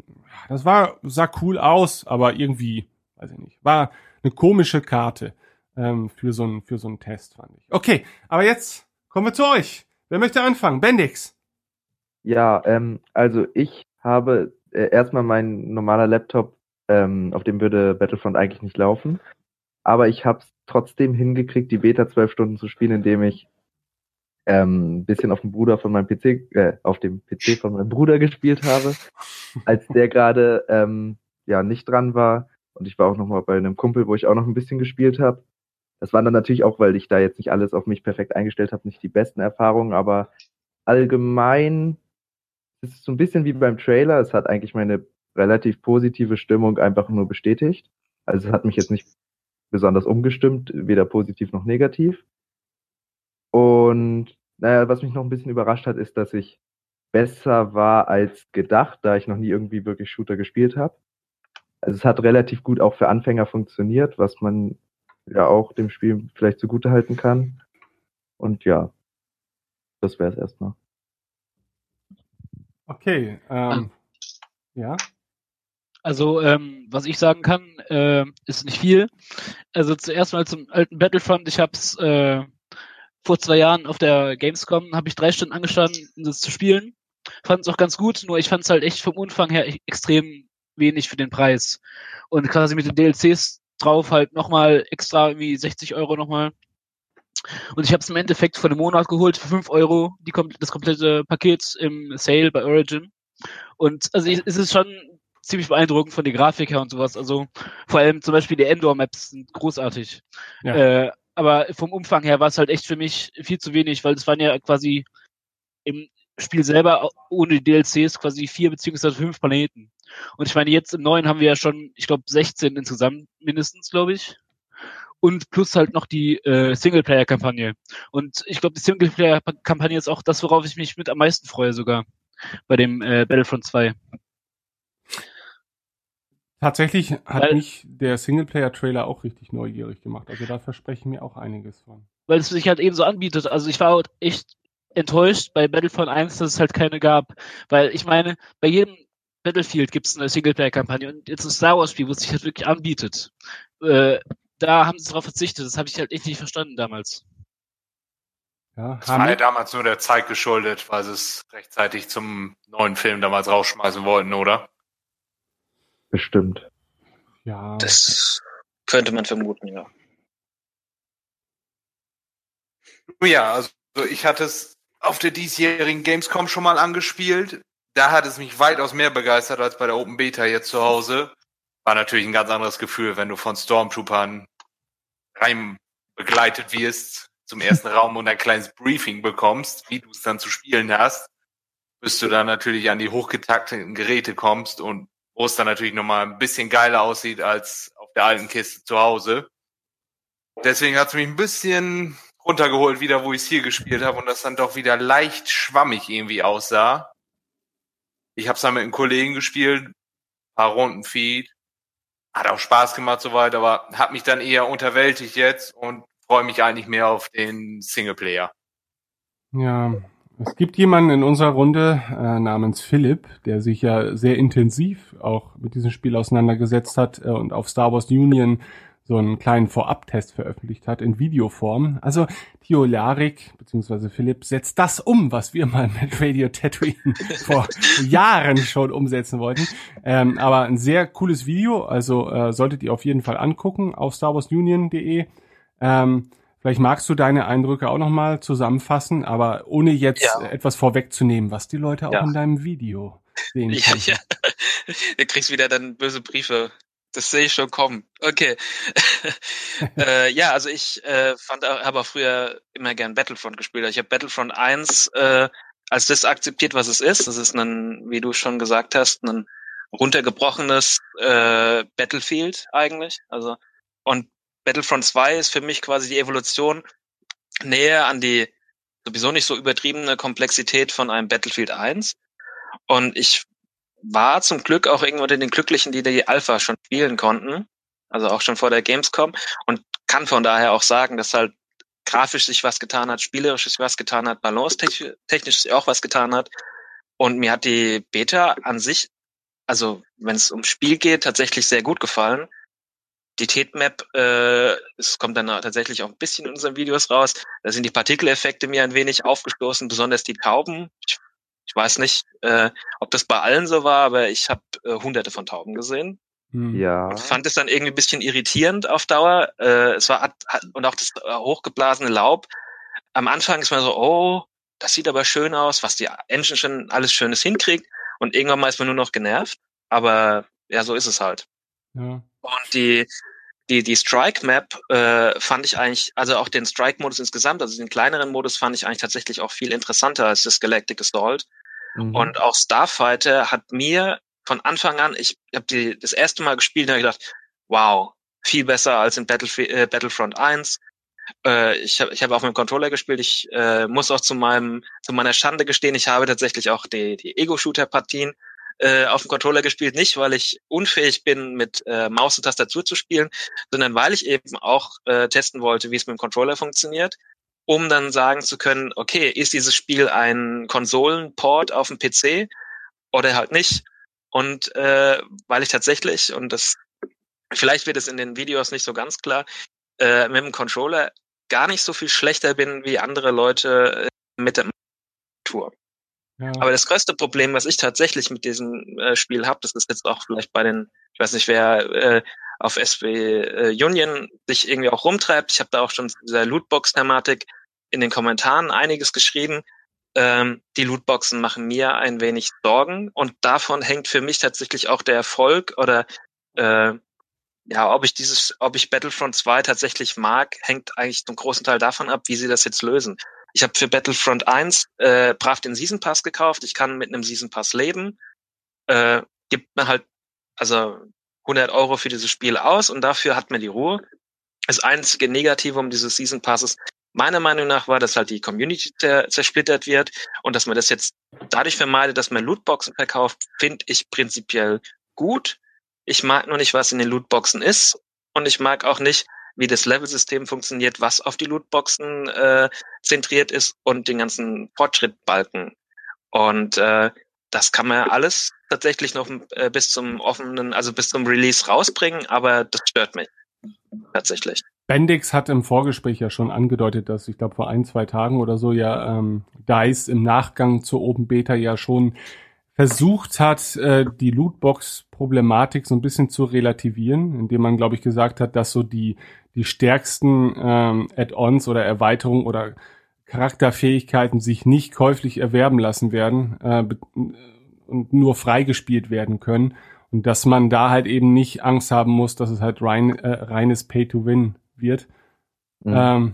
das war, sah cool aus, aber irgendwie weiß ich nicht. War eine komische Karte ähm, für so einen für so einen Test, fand ich. Okay, aber jetzt kommen wir zu euch. Wer möchte anfangen? Bendix. Ja, ähm, also ich habe äh, erstmal mein normaler Laptop, ähm, auf dem würde Battlefront eigentlich nicht laufen. Aber ich habe es trotzdem hingekriegt, die Beta zwölf Stunden zu spielen, indem ich ähm, bisschen auf dem Bruder von meinem PC, äh, auf dem PC von meinem Bruder gespielt habe, als der gerade ähm, ja nicht dran war. Und ich war auch noch mal bei einem Kumpel, wo ich auch noch ein bisschen gespielt habe. Das waren dann natürlich auch, weil ich da jetzt nicht alles auf mich perfekt eingestellt habe, nicht die besten Erfahrungen, aber allgemein es ist so ein bisschen wie beim Trailer. Es hat eigentlich meine relativ positive Stimmung einfach nur bestätigt. Also es hat mich jetzt nicht besonders umgestimmt, weder positiv noch negativ. Und naja, was mich noch ein bisschen überrascht hat, ist, dass ich besser war als gedacht, da ich noch nie irgendwie wirklich Shooter gespielt habe. Also es hat relativ gut auch für Anfänger funktioniert, was man ja auch dem Spiel vielleicht zugute halten kann. Und ja, das wäre es erstmal. Okay, ähm, ja. Also, ähm, was ich sagen kann, äh, ist nicht viel. Also zuerst mal zum alten Battlefront. Ich habe es äh, vor zwei Jahren auf der Gamescom, habe ich drei Stunden angestanden, um das zu spielen. Fand es auch ganz gut, nur ich fand es halt echt vom Umfang her e-, extrem wenig für den Preis. Und quasi mit den DLCs drauf halt nochmal extra irgendwie 60 Euro nochmal. Und ich habe es im Endeffekt vor einem Monat geholt für 5 Euro, die, das komplette Paket im Sale bei Origin. Und also es ist schon ziemlich beeindruckend von der Grafik her und sowas. Also vor allem zum Beispiel die Endor-Maps sind großartig. Ja. Äh, aber vom Umfang her war es halt echt für mich viel zu wenig, weil es waren ja quasi im Spiel selber ohne die DLCs quasi vier beziehungsweise fünf Planeten. Und ich meine, jetzt im neuen haben wir ja schon, ich glaube, 16 insgesamt mindestens, glaube ich. Und plus halt noch die äh, Singleplayer-Kampagne. Und ich glaube, die Singleplayer-Kampagne ist auch das, worauf ich mich mit am meisten freue sogar bei dem äh, Battlefront 2. Tatsächlich hat weil, mich der Singleplayer-Trailer auch richtig neugierig gemacht. Also da verspreche ich mir auch einiges von. Weil es sich halt eben so anbietet. Also ich war echt enttäuscht bei Battlefront 1, dass es halt keine gab. Weil ich meine, bei jedem Battlefield gibt es eine Singleplayer-Kampagne und jetzt ein Star Wars-Spiel, wo es sich halt wirklich anbietet. Äh, da haben sie darauf verzichtet. Das habe ich halt echt nicht verstanden damals. Ja, das war ja damals nur der Zeit geschuldet, weil sie es rechtzeitig zum neuen Film damals rausschmeißen wollten, oder? Bestimmt. Ja. Das könnte man vermuten, ja. Ja, also ich hatte es auf der diesjährigen Gamescom schon mal angespielt. Da hat es mich weitaus mehr begeistert als bei der Open Beta jetzt zu Hause. War natürlich ein ganz anderes Gefühl, wenn du von Stormtroopern rein begleitet wirst zum ersten Raum und ein kleines Briefing bekommst, wie du es dann zu spielen hast, bis du dann natürlich an die hochgetakteten Geräte kommst und wo es dann natürlich nochmal ein bisschen geiler aussieht als auf der alten Kiste zu Hause. Deswegen hat es mich ein bisschen runtergeholt wieder, wo ich es hier gespielt habe und das dann doch wieder leicht schwammig irgendwie aussah. Ich habe es dann mit einem Kollegen gespielt, paar Runden Feed, hat auch Spaß gemacht soweit, aber hat mich dann eher unterwältigt jetzt und freue mich eigentlich mehr auf den Singleplayer. Ja, es gibt jemanden in unserer Runde äh, namens Philipp, der sich ja sehr intensiv auch mit diesem Spiel auseinandergesetzt hat äh, und auf Star Wars Union so einen kleinen Vorabtest veröffentlicht hat in Videoform. Also Theo Larik bzw. Philipp setzt das um, was wir mal mit Radio Tatooine vor Jahren schon umsetzen wollten. Ähm, aber ein sehr cooles Video, also äh, solltet ihr auf jeden Fall angucken auf starwarsunion.de. Ähm, Vielleicht magst du deine Eindrücke auch nochmal zusammenfassen, aber ohne jetzt ja. etwas vorwegzunehmen, was die Leute auch ja. in deinem Video sehen ja, können. Ja, Du kriegst wieder dann böse Briefe. Das sehe ich schon kommen. Okay. äh, ja, also ich äh, fand habe auch früher immer gern Battlefront gespielt. Ich habe Battlefront 1 äh, als das akzeptiert, was es ist. Das ist ein, wie du schon gesagt hast, ein runtergebrochenes äh, Battlefield eigentlich. Also und Battlefront 2 ist für mich quasi die Evolution näher an die sowieso nicht so übertriebene Komplexität von einem Battlefield 1. Und ich war zum Glück auch irgendwo unter den Glücklichen, die die Alpha schon spielen konnten. Also auch schon vor der Gamescom. Und kann von daher auch sagen, dass halt grafisch sich was getan hat, spielerisch sich was getan hat, balance-technisch sich auch was getan hat. Und mir hat die Beta an sich, also wenn es ums Spiel geht, tatsächlich sehr gut gefallen die Tate-Map, äh, es kommt dann tatsächlich auch ein bisschen in unseren Videos raus, da sind die Partikeleffekte mir ein wenig aufgestoßen, besonders die Tauben. Ich, ich weiß nicht, äh, ob das bei allen so war, aber ich habe äh, hunderte von Tauben gesehen. Hm. Ja. Und fand es dann irgendwie ein bisschen irritierend auf Dauer. Äh, es war hat, und auch das äh, hochgeblasene Laub. Am Anfang ist man so, oh, das sieht aber schön aus, was die Engine schon alles Schönes hinkriegt. Und irgendwann mal ist man nur noch genervt. Aber ja, so ist es halt. Ja. Und die, die, die Strike-Map äh, fand ich eigentlich, also auch den Strike-Modus insgesamt, also den kleineren Modus fand ich eigentlich tatsächlich auch viel interessanter als das Galactic Assault. Mhm. Und auch Starfighter hat mir von Anfang an, ich habe die das erste Mal gespielt und habe gedacht, wow, viel besser als in Battlef äh, Battlefront 1. Äh, ich habe ich hab auch mit dem Controller gespielt. Ich äh, muss auch zu meinem zu meiner Schande gestehen, ich habe tatsächlich auch die, die Ego-Shooter-Partien äh, auf dem Controller gespielt, nicht weil ich unfähig bin, mit äh, Maus und Tastatur zu spielen, sondern weil ich eben auch äh, testen wollte, wie es mit dem Controller funktioniert, um dann sagen zu können, okay, ist dieses Spiel ein Konsolenport auf dem PC oder halt nicht? Und äh, weil ich tatsächlich, und das vielleicht wird es in den Videos nicht so ganz klar, äh, mit dem Controller gar nicht so viel schlechter bin wie andere Leute äh, mit der Tour. Aber das größte Problem, was ich tatsächlich mit diesem äh, Spiel habe, das ist jetzt auch vielleicht bei den, ich weiß nicht, wer äh, auf SW äh, Union sich irgendwie auch rumtreibt. Ich habe da auch schon zu dieser Lootbox-Thematik in den Kommentaren einiges geschrieben. Ähm, die Lootboxen machen mir ein wenig Sorgen und davon hängt für mich tatsächlich auch der Erfolg oder äh, ja, ob ich dieses, ob ich Battlefront 2 tatsächlich mag, hängt eigentlich zum großen Teil davon ab, wie sie das jetzt lösen. Ich habe für Battlefront 1 äh, brav den Season Pass gekauft. Ich kann mit einem Season Pass leben. Äh, gibt mir halt also 100 Euro für dieses Spiel aus und dafür hat mir die Ruhe. Das einzige Negative um dieses Season Passes meiner Meinung nach war, dass halt die Community zersplittert wird und dass man das jetzt dadurch vermeidet, dass man Lootboxen verkauft, finde ich prinzipiell gut. Ich mag nur nicht, was in den Lootboxen ist und ich mag auch nicht, wie das Level-System funktioniert, was auf die Lootboxen äh, zentriert ist und den ganzen Fortschrittbalken. Und äh, das kann man alles tatsächlich noch äh, bis zum offenen, also bis zum Release rausbringen, aber das stört mich tatsächlich. Bendix hat im Vorgespräch ja schon angedeutet, dass ich glaube vor ein, zwei Tagen oder so ja ähm, DICE im Nachgang zur Open Beta ja schon versucht hat, äh, die Lootbox-Problematik so ein bisschen zu relativieren, indem man, glaube ich, gesagt hat, dass so die, die stärksten ähm, Add-ons oder Erweiterungen oder Charakterfähigkeiten sich nicht käuflich erwerben lassen werden äh, und nur freigespielt werden können. Und dass man da halt eben nicht Angst haben muss, dass es halt rein, äh, reines Pay-to-Win wird. Mhm. Ähm,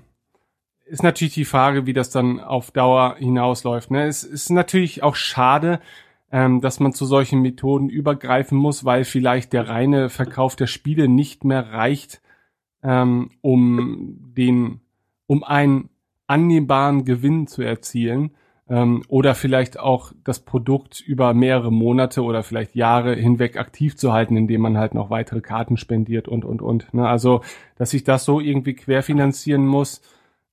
ist natürlich die Frage, wie das dann auf Dauer hinausläuft. Ne? Es ist natürlich auch schade, ähm, dass man zu solchen Methoden übergreifen muss, weil vielleicht der reine Verkauf der Spiele nicht mehr reicht, ähm, um den, um einen annehmbaren Gewinn zu erzielen ähm, oder vielleicht auch das Produkt über mehrere Monate oder vielleicht Jahre hinweg aktiv zu halten, indem man halt noch weitere Karten spendiert und und und. Ne? Also, dass ich das so irgendwie querfinanzieren muss,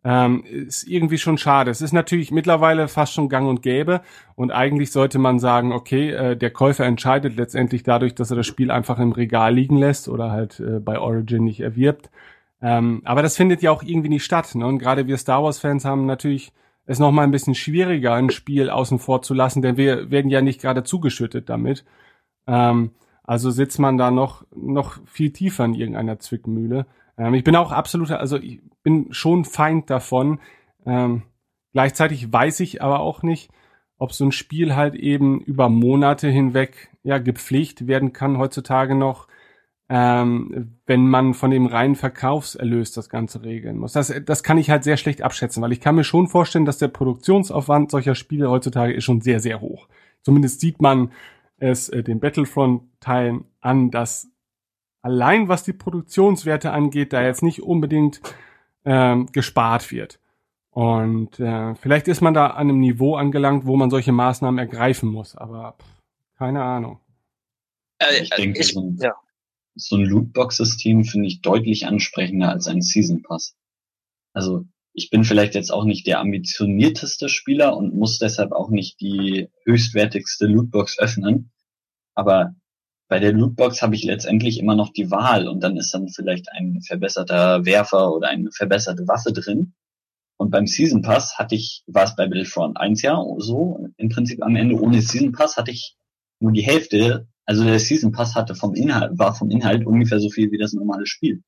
ähm, ist irgendwie schon schade. Es ist natürlich mittlerweile fast schon gang und gäbe und eigentlich sollte man sagen, okay, äh, der Käufer entscheidet letztendlich dadurch, dass er das Spiel einfach im Regal liegen lässt oder halt äh, bei Origin nicht erwirbt. Ähm, aber das findet ja auch irgendwie nicht statt. Ne? Und gerade wir Star Wars-Fans haben natürlich es noch mal ein bisschen schwieriger, ein Spiel außen vor zu lassen, denn wir werden ja nicht gerade zugeschüttet damit. Ähm, also sitzt man da noch, noch viel tiefer in irgendeiner Zwickmühle. Ähm, ich bin auch absoluter, also ich bin schon Feind davon. Ähm, gleichzeitig weiß ich aber auch nicht, ob so ein Spiel halt eben über Monate hinweg ja gepflegt werden kann heutzutage noch, ähm, wenn man von dem reinen Verkaufserlös das Ganze regeln muss. Das, das kann ich halt sehr schlecht abschätzen, weil ich kann mir schon vorstellen, dass der Produktionsaufwand solcher Spiele heutzutage ist schon sehr, sehr hoch. Zumindest sieht man es äh, den Battlefront-Teilen an, dass allein was die Produktionswerte angeht, da jetzt nicht unbedingt ähm, gespart wird. Und äh, vielleicht ist man da an einem Niveau angelangt, wo man solche Maßnahmen ergreifen muss, aber pff, keine Ahnung. Äh, ich denke, ich, so ein, ja. so ein Lootbox-System finde ich deutlich ansprechender als ein Season Pass. Also ich bin vielleicht jetzt auch nicht der ambitionierteste Spieler und muss deshalb auch nicht die höchstwertigste Lootbox öffnen. Aber bei der Lootbox habe ich letztendlich immer noch die Wahl und dann ist dann vielleicht ein verbesserter Werfer oder eine verbesserte Waffe drin. Und beim Season Pass hatte ich, war es bei Battlefront 1 ja so, im Prinzip am Ende ohne Season Pass hatte ich nur die Hälfte, also der Season Pass hatte vom Inhalt, war vom Inhalt ungefähr so viel wie das normale Spiel.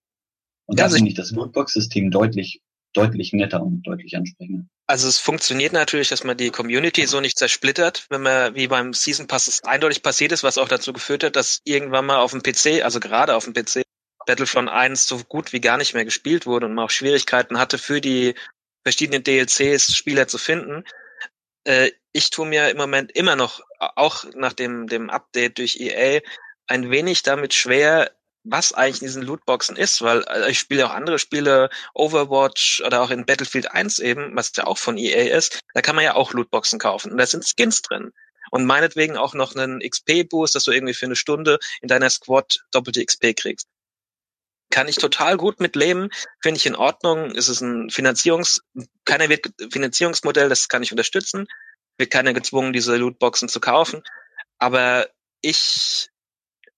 Und ja, da also finde ich das Lootbox-System deutlich deutlich netter und deutlich ansprechender. Also es funktioniert natürlich, dass man die Community so nicht zersplittert, wenn man wie beim Season Pass es eindeutig passiert ist, was auch dazu geführt hat, dass irgendwann mal auf dem PC, also gerade auf dem PC, Battlefront 1 so gut wie gar nicht mehr gespielt wurde und man auch Schwierigkeiten hatte für die verschiedenen DLCs Spieler zu finden. Äh, ich tue mir im Moment immer noch, auch nach dem, dem Update durch EA, ein wenig damit schwer, was eigentlich in diesen Lootboxen ist, weil äh, ich spiele auch andere Spiele, Overwatch oder auch in Battlefield 1 eben, was ja auch von EA ist, da kann man ja auch Lootboxen kaufen und da sind Skins drin. Und meinetwegen auch noch einen XP-Boost, dass du irgendwie für eine Stunde in deiner Squad doppelte XP kriegst. Kann ich total gut mit leben, finde ich in Ordnung. Es ist ein Finanzierungs, keiner wird Finanzierungsmodell, das kann ich unterstützen. Wird keiner gezwungen, diese Lootboxen zu kaufen. Aber ich,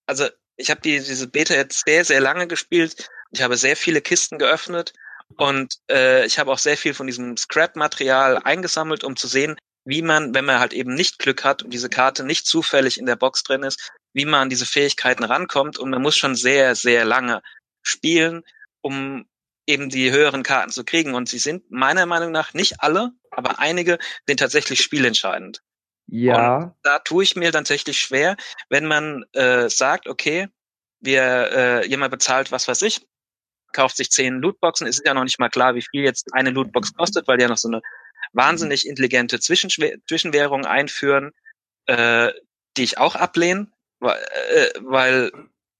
also ich habe die, diese Beta jetzt sehr, sehr lange gespielt. Ich habe sehr viele Kisten geöffnet und äh, ich habe auch sehr viel von diesem Scrap-Material eingesammelt, um zu sehen, wie man, wenn man halt eben nicht Glück hat und diese Karte nicht zufällig in der Box drin ist, wie man an diese Fähigkeiten rankommt. Und man muss schon sehr, sehr lange spielen, um eben die höheren Karten zu kriegen. Und sie sind meiner Meinung nach nicht alle, aber einige sind tatsächlich spielentscheidend. Ja. Und da tue ich mir tatsächlich schwer, wenn man äh, sagt, okay, wir äh, jemand bezahlt, was weiß ich, kauft sich zehn Lootboxen, es ist ja noch nicht mal klar, wie viel jetzt eine Lootbox kostet, weil die ja noch so eine wahnsinnig intelligente Zwischenschw Zwischenwährung einführen, äh, die ich auch ablehne, weil, äh, weil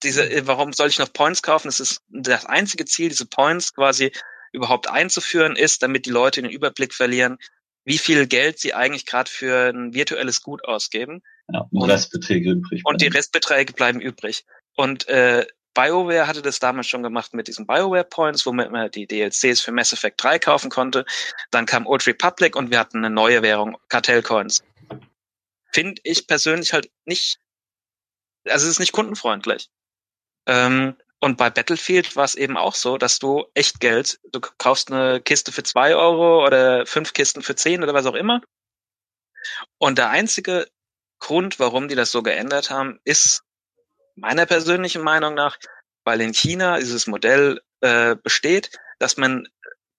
diese, äh, warum soll ich noch Points kaufen? Das ist das einzige Ziel, diese Points quasi überhaupt einzuführen, ist, damit die Leute den Überblick verlieren, wie viel Geld sie eigentlich gerade für ein virtuelles Gut ausgeben. Ja, und Restbeträge übrig. Und die Restbeträge bleiben übrig. Und äh, BioWare hatte das damals schon gemacht mit diesen BioWare Points, womit man die DLCs für Mass Effect 3 kaufen konnte. Dann kam Old Republic und wir hatten eine neue Währung, Cartel Coins. Finde ich persönlich halt nicht, also es ist nicht kundenfreundlich. Ähm, und bei Battlefield war es eben auch so, dass du echt Geld, du kaufst eine Kiste für zwei Euro oder fünf Kisten für zehn oder was auch immer. Und der einzige Grund, warum die das so geändert haben, ist meiner persönlichen Meinung nach, weil in China dieses Modell äh, besteht, dass man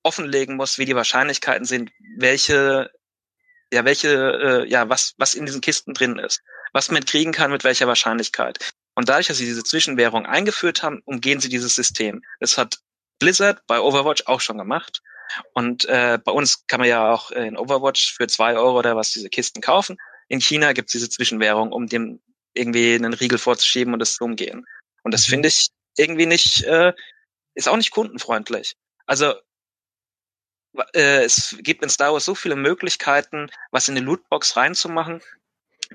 offenlegen muss, wie die Wahrscheinlichkeiten sind, welche, ja, welche, äh, ja, was, was in diesen Kisten drin ist, was man kriegen kann mit welcher Wahrscheinlichkeit. Und dadurch, dass sie diese Zwischenwährung eingeführt haben, umgehen sie dieses System. Das hat Blizzard bei Overwatch auch schon gemacht. Und äh, bei uns kann man ja auch in Overwatch für zwei Euro oder was diese Kisten kaufen. In China gibt es diese Zwischenwährung, um dem irgendwie einen Riegel vorzuschieben und das zu umgehen. Und das finde ich irgendwie nicht, äh, ist auch nicht kundenfreundlich. Also äh, es gibt in Star Wars so viele Möglichkeiten, was in die Lootbox reinzumachen,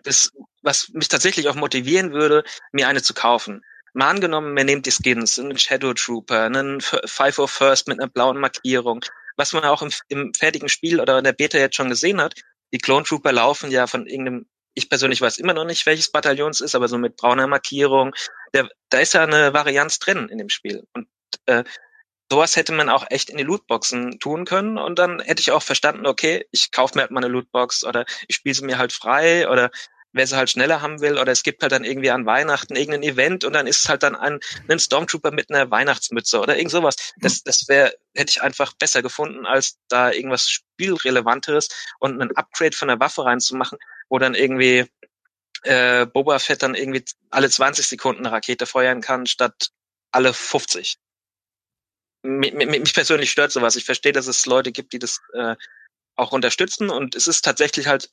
das, was mich tatsächlich auch motivieren würde, mir eine zu kaufen. Mal angenommen, man nimmt die Skins, einen Shadow Trooper, einen Five of First mit einer blauen Markierung, was man auch im, im fertigen Spiel oder in der Beta jetzt schon gesehen hat. Die Clone Trooper laufen ja von irgendeinem ich persönlich weiß immer noch nicht, welches Bataillon es ist, aber so mit brauner Markierung, der, da ist ja eine Varianz drin in dem Spiel. Und äh, sowas hätte man auch echt in die Lootboxen tun können und dann hätte ich auch verstanden, okay, ich kaufe mir halt mal eine Lootbox oder ich spiele sie mir halt frei oder wer sie halt schneller haben will oder es gibt halt dann irgendwie an Weihnachten irgendein Event und dann ist es halt dann ein, ein Stormtrooper mit einer Weihnachtsmütze oder irgend sowas. Das, das wäre, hätte ich einfach besser gefunden, als da irgendwas Spielrelevanteres und ein Upgrade von der Waffe reinzumachen, wo dann irgendwie äh, Boba Fett dann irgendwie alle 20 Sekunden eine Rakete feuern kann, statt alle 50. Mich, mich persönlich stört sowas. Ich verstehe, dass es Leute gibt, die das äh, auch unterstützen und es ist tatsächlich halt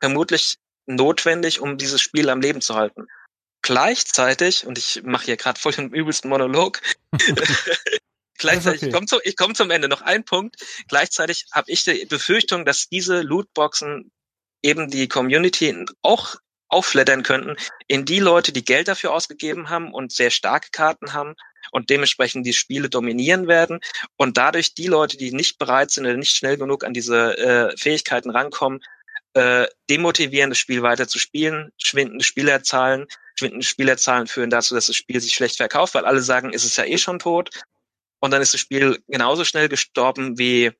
vermutlich notwendig, um dieses Spiel am Leben zu halten. Gleichzeitig, und ich mache hier gerade voll den übelsten Monolog, gleichzeitig, okay. ich komme zu, ich komm zum Ende, noch ein Punkt, gleichzeitig habe ich die Befürchtung, dass diese Lootboxen eben die Community auch aufflattern könnten in die Leute, die Geld dafür ausgegeben haben und sehr starke Karten haben und dementsprechend die Spiele dominieren werden und dadurch die Leute, die nicht bereit sind oder nicht schnell genug an diese äh, Fähigkeiten rankommen, äh, demotivieren, das Spiel weiter zu spielen, schwindende Spielerzahlen, schwindende Spielerzahlen führen dazu, dass das Spiel sich schlecht verkauft, weil alle sagen, ist es ja eh schon tot. Und dann ist das Spiel genauso schnell gestorben wie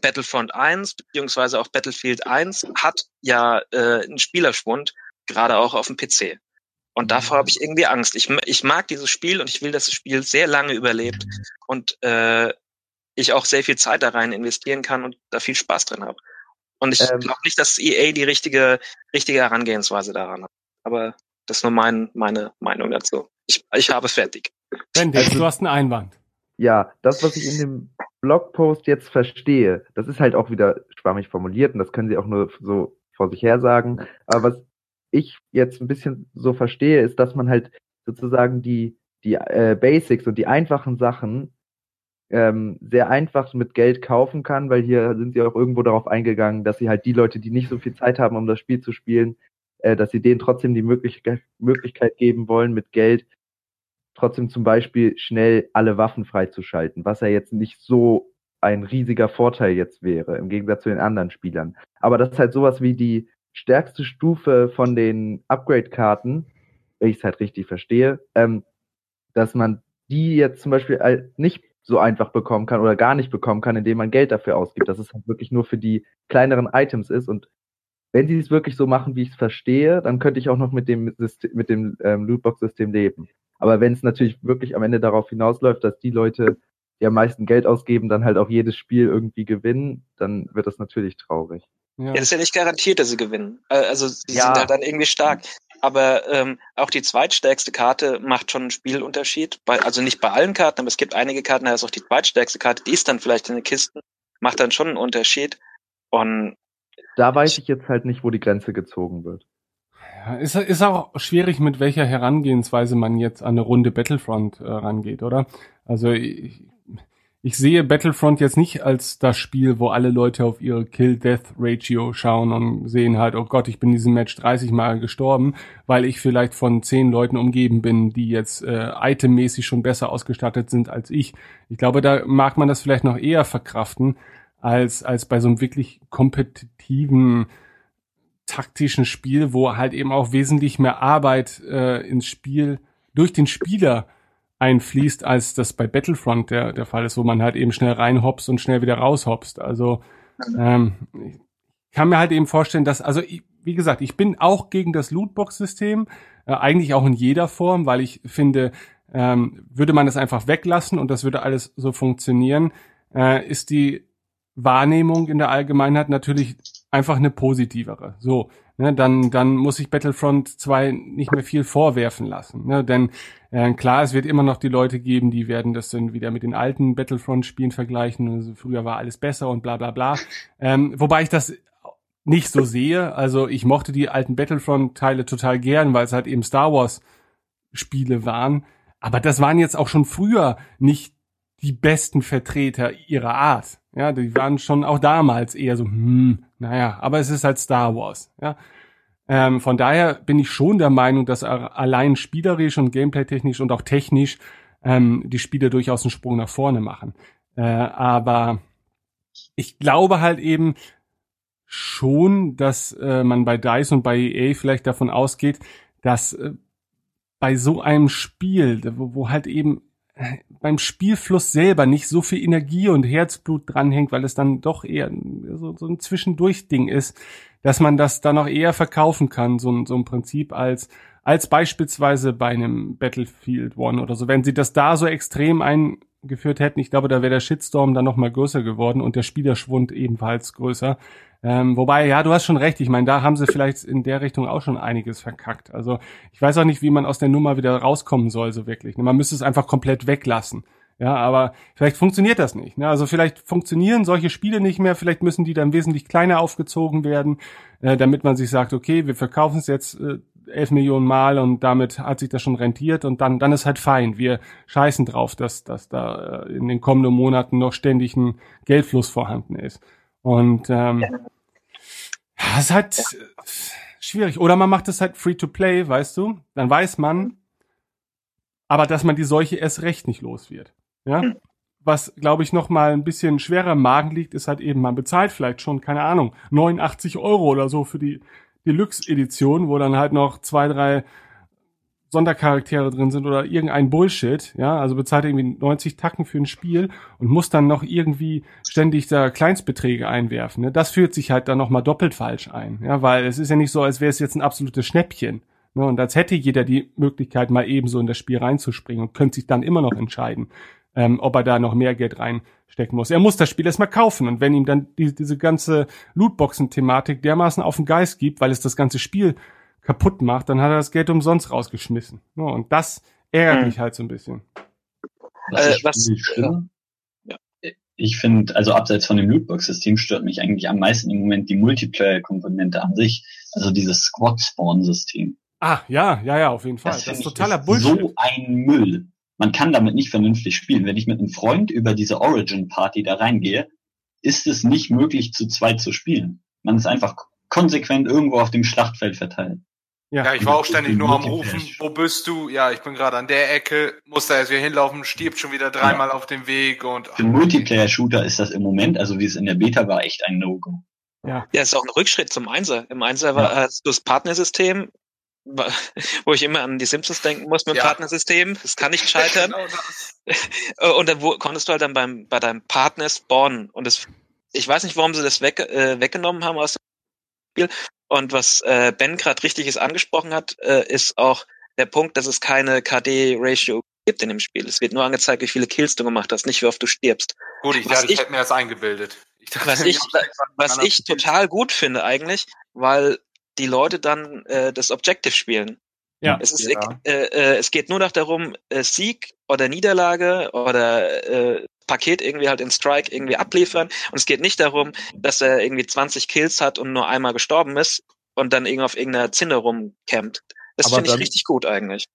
Battlefront 1 beziehungsweise auch Battlefield 1 hat ja äh, einen Spielerschwund, gerade auch auf dem PC. Und davor habe ich irgendwie Angst. Ich, ich mag dieses Spiel und ich will, dass das Spiel sehr lange überlebt und äh, ich auch sehr viel Zeit da rein investieren kann und da viel Spaß drin habe. Und ich ähm, glaube nicht, dass EA die richtige, richtige Herangehensweise daran hat. Aber das ist nur mein, meine Meinung dazu. Ich, ich habe es fertig. Bendix, du hast einen Einwand. Ja, das, was ich in dem Blogpost jetzt verstehe, das ist halt auch wieder schwammig formuliert und das können sie auch nur so vor sich her sagen. Aber was ich jetzt ein bisschen so verstehe, ist, dass man halt sozusagen die, die äh, Basics und die einfachen Sachen ähm, sehr einfach mit Geld kaufen kann, weil hier sind sie auch irgendwo darauf eingegangen, dass sie halt die Leute, die nicht so viel Zeit haben, um das Spiel zu spielen, äh, dass sie denen trotzdem die Möglichkeit, Möglichkeit geben wollen, mit Geld trotzdem zum Beispiel schnell alle Waffen freizuschalten, was ja jetzt nicht so ein riesiger Vorteil jetzt wäre, im Gegensatz zu den anderen Spielern. Aber das ist halt sowas wie die stärkste Stufe von den Upgrade-Karten, wenn ich es halt richtig verstehe, ähm, dass man die jetzt zum Beispiel nicht so einfach bekommen kann oder gar nicht bekommen kann, indem man Geld dafür ausgibt, dass es halt wirklich nur für die kleineren Items ist. Und wenn sie es wirklich so machen, wie ich es verstehe, dann könnte ich auch noch mit dem, System, mit dem ähm, Lootbox-System leben. Aber wenn es natürlich wirklich am Ende darauf hinausläuft, dass die Leute, die am meisten Geld ausgeben, dann halt auch jedes Spiel irgendwie gewinnen, dann wird das natürlich traurig. Ja. ja, das ist ja nicht garantiert, dass sie gewinnen. Äh, also sie ja. sind halt dann irgendwie stark. Aber ähm, auch die zweitstärkste Karte macht schon einen Spielunterschied. Bei, also nicht bei allen Karten, aber es gibt einige Karten, da ist auch die zweitstärkste Karte, die ist dann vielleicht in den Kisten, macht dann schon einen Unterschied. Und da weiß ich jetzt halt nicht, wo die Grenze gezogen wird. Ja, ist, ist auch schwierig, mit welcher Herangehensweise man jetzt an eine Runde Battlefront äh, rangeht, oder? Also ich, ich sehe Battlefront jetzt nicht als das Spiel, wo alle Leute auf ihre Kill-Death-Ratio schauen und sehen halt, oh Gott, ich bin in diesem Match 30 Mal gestorben, weil ich vielleicht von 10 Leuten umgeben bin, die jetzt äh, itemmäßig schon besser ausgestattet sind als ich. Ich glaube, da mag man das vielleicht noch eher verkraften, als, als bei so einem wirklich kompetitiven taktischen Spiel, wo halt eben auch wesentlich mehr Arbeit äh, ins Spiel durch den Spieler einfließt, als das bei Battlefront der, der Fall ist, wo man halt eben schnell reinhopst und schnell wieder raushopst. Also ähm, ich kann mir halt eben vorstellen, dass, also wie gesagt, ich bin auch gegen das Lootbox-System, äh, eigentlich auch in jeder Form, weil ich finde, ähm, würde man das einfach weglassen und das würde alles so funktionieren, äh, ist die Wahrnehmung in der Allgemeinheit natürlich einfach eine positivere. So, ne, dann, dann muss ich Battlefront 2 nicht mehr viel vorwerfen lassen. Ne, denn äh, klar, es wird immer noch die Leute geben, die werden das dann wieder mit den alten Battlefront-Spielen vergleichen. Also früher war alles besser und bla bla bla. Ähm, wobei ich das nicht so sehe. Also ich mochte die alten Battlefront-Teile total gern, weil es halt eben Star Wars-Spiele waren. Aber das waren jetzt auch schon früher nicht die besten Vertreter ihrer Art. Ja, die waren schon auch damals eher so, hm, naja, aber es ist halt Star Wars. Ja, ähm, von daher bin ich schon der Meinung, dass allein spielerisch und gameplay-technisch und auch technisch ähm, die Spiele durchaus einen Sprung nach vorne machen. Äh, aber ich glaube halt eben schon, dass äh, man bei DICE und bei EA vielleicht davon ausgeht, dass äh, bei so einem Spiel, wo, wo halt eben beim Spielfluss selber nicht so viel Energie und Herzblut dranhängt, weil es dann doch eher so, so ein Zwischendurch-Ding ist, dass man das dann auch eher verkaufen kann, so, so ein Prinzip als als beispielsweise bei einem Battlefield One oder so. Wenn sie das da so extrem eingeführt hätten, ich glaube, da wäre der Shitstorm dann noch mal größer geworden und der Spielerschwund ebenfalls größer. Ähm, wobei, ja, du hast schon recht. Ich meine, da haben sie vielleicht in der Richtung auch schon einiges verkackt. Also ich weiß auch nicht, wie man aus der Nummer wieder rauskommen soll, so wirklich. Man müsste es einfach komplett weglassen. Ja, aber vielleicht funktioniert das nicht. Ne? Also vielleicht funktionieren solche Spiele nicht mehr, vielleicht müssen die dann wesentlich kleiner aufgezogen werden, äh, damit man sich sagt, okay, wir verkaufen es jetzt äh, 11 Millionen Mal und damit hat sich das schon rentiert und dann, dann ist halt fein. Wir scheißen drauf, dass, dass da äh, in den kommenden Monaten noch ständig ein Geldfluss vorhanden ist. Und ähm, ja, ist halt schwierig. Oder man macht es halt free to play, weißt du? Dann weiß man, aber dass man die Seuche erst recht nicht los wird. Ja. Was, glaube ich, noch mal ein bisschen schwerer im Magen liegt, ist halt eben, man bezahlt vielleicht schon, keine Ahnung, 89 Euro oder so für die Deluxe-Edition, wo dann halt noch zwei, drei Sondercharaktere drin sind oder irgendein Bullshit, ja, also bezahlt irgendwie 90 Tacken für ein Spiel und muss dann noch irgendwie ständig da Kleinstbeträge einwerfen. Ne? Das fühlt sich halt dann nochmal doppelt falsch ein, ja, weil es ist ja nicht so, als wäre es jetzt ein absolutes Schnäppchen. Ne? Und als hätte jeder die Möglichkeit, mal ebenso in das Spiel reinzuspringen und könnte sich dann immer noch entscheiden, ähm, ob er da noch mehr Geld reinstecken muss. Er muss das Spiel erstmal kaufen und wenn ihm dann die, diese ganze Lootboxen-Thematik dermaßen auf den Geist gibt, weil es das ganze Spiel kaputt macht, dann hat er das Geld umsonst rausgeschmissen. Und das ärgert Mhm. mich halt so ein bisschen. Was, Äh, ich was- Ich finde, also abseits von dem Lootbox-System stört mich eigentlich am meisten im Moment die Multiplayer-Komponente an sich. Also dieses Squad-Spawn-System. Ah, ja, ja, ja, auf jeden Fall. Das, find ist totaler ist Bullshit. So ein Müll. Man kann damit nicht vernünftig spielen. Wenn ich mit einem Freund über diese Origin-Party da reingehe, ist es nicht möglich, zu zweit zu spielen. Man ist einfach konsequent irgendwo auf dem Schlachtfeld verteilt. Ja, ich war auch ständig nur am. Rufen, wo bist du? Ja, ich bin gerade an der Ecke, muss da erst wieder hinlaufen, stirbt schon wieder dreimal auf dem Weg und Für einen Multiplayer-Shooter ist das im Moment, also wie es in der Beta war, echt ein No-Go. Ja. Ja, ist auch ein Rückschritt zum Einser. Im Einser war Ja. hast du das Partnersystem, wo ich immer an die Simpsons denken muss mit dem Ja. Partnersystem. Das kann nicht scheitern. Genau und dann wo, konntest du halt dann beim, bei deinem Partner spawnen. Und das, ich weiß nicht, warum sie das weg, äh, weggenommen haben aus dem Spiel. Und was äh, Ben gerade richtiges angesprochen hat, äh, ist auch der Punkt, dass es keine KD-Ratio gibt in dem Spiel. Es wird nur angezeigt, wie viele Kills du gemacht hast, nicht wie oft du stirbst. Gut, ich Was dachte, ich, ich- hätte mir das eingebildet. Ich dachte, was ich, was ich total gut finde eigentlich, weil die Leute dann äh, das Objective spielen. Ja. Es, ist, Ja. äh, äh, es geht nur noch darum, äh, Sieg oder Niederlage oder äh, Paket irgendwie halt in Strike irgendwie abliefern. Und es geht nicht darum, dass er irgendwie 20 Kills hat und nur einmal gestorben ist und dann irgendwie auf irgendeiner Zinne rumcampt. Das finde ich richtig gut eigentlich.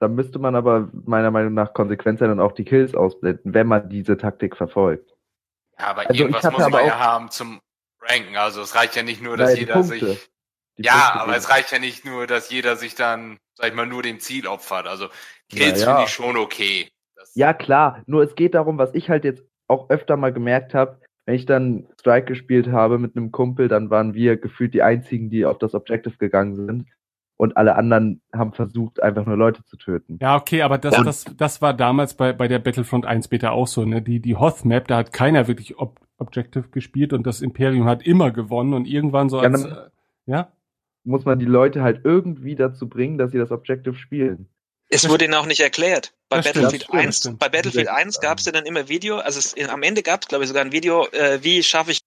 Da müsste man aber meiner Meinung nach konsequent sein und auch die Kills ausblenden, wenn man diese Taktik verfolgt. Ja, aber Also ich irgendwas muss man aber ja auch- haben zum Ranken. Also es reicht ja nicht nur, dass Nein, jeder Punkte. sich. Die ja, Punkte aber geben. es reicht ja nicht nur, dass jeder sich dann, sag ich mal, nur dem Ziel opfert. Also Kills Naja. finde ich schon okay. Ja, klar. Nur es geht darum, was ich halt jetzt auch öfter mal gemerkt habe, wenn ich dann Strike gespielt habe mit einem Kumpel, dann waren wir gefühlt die einzigen, die auf das Objective gegangen sind. Und alle anderen haben versucht, einfach nur Leute zu töten. Ja, okay, aber das, Ja. das, das war damals bei, bei der Battlefront 1 Beta auch so, ne? Die, die Hoth-Map, da hat keiner wirklich Ob Objective gespielt und das Imperium hat immer gewonnen und irgendwann so Ja, als, dann- äh, ja? Muss man die Leute halt irgendwie dazu bringen, dass sie das Objective spielen. Es wurde ihnen auch nicht erklärt. Bei Das Battlefield stimmt, 1, das stimmt. bei Battlefield Ja. 1 gab es ja dann immer Video, also es, am Ende gab es, glaube ich, sogar ein Video, äh, wie schaffe ich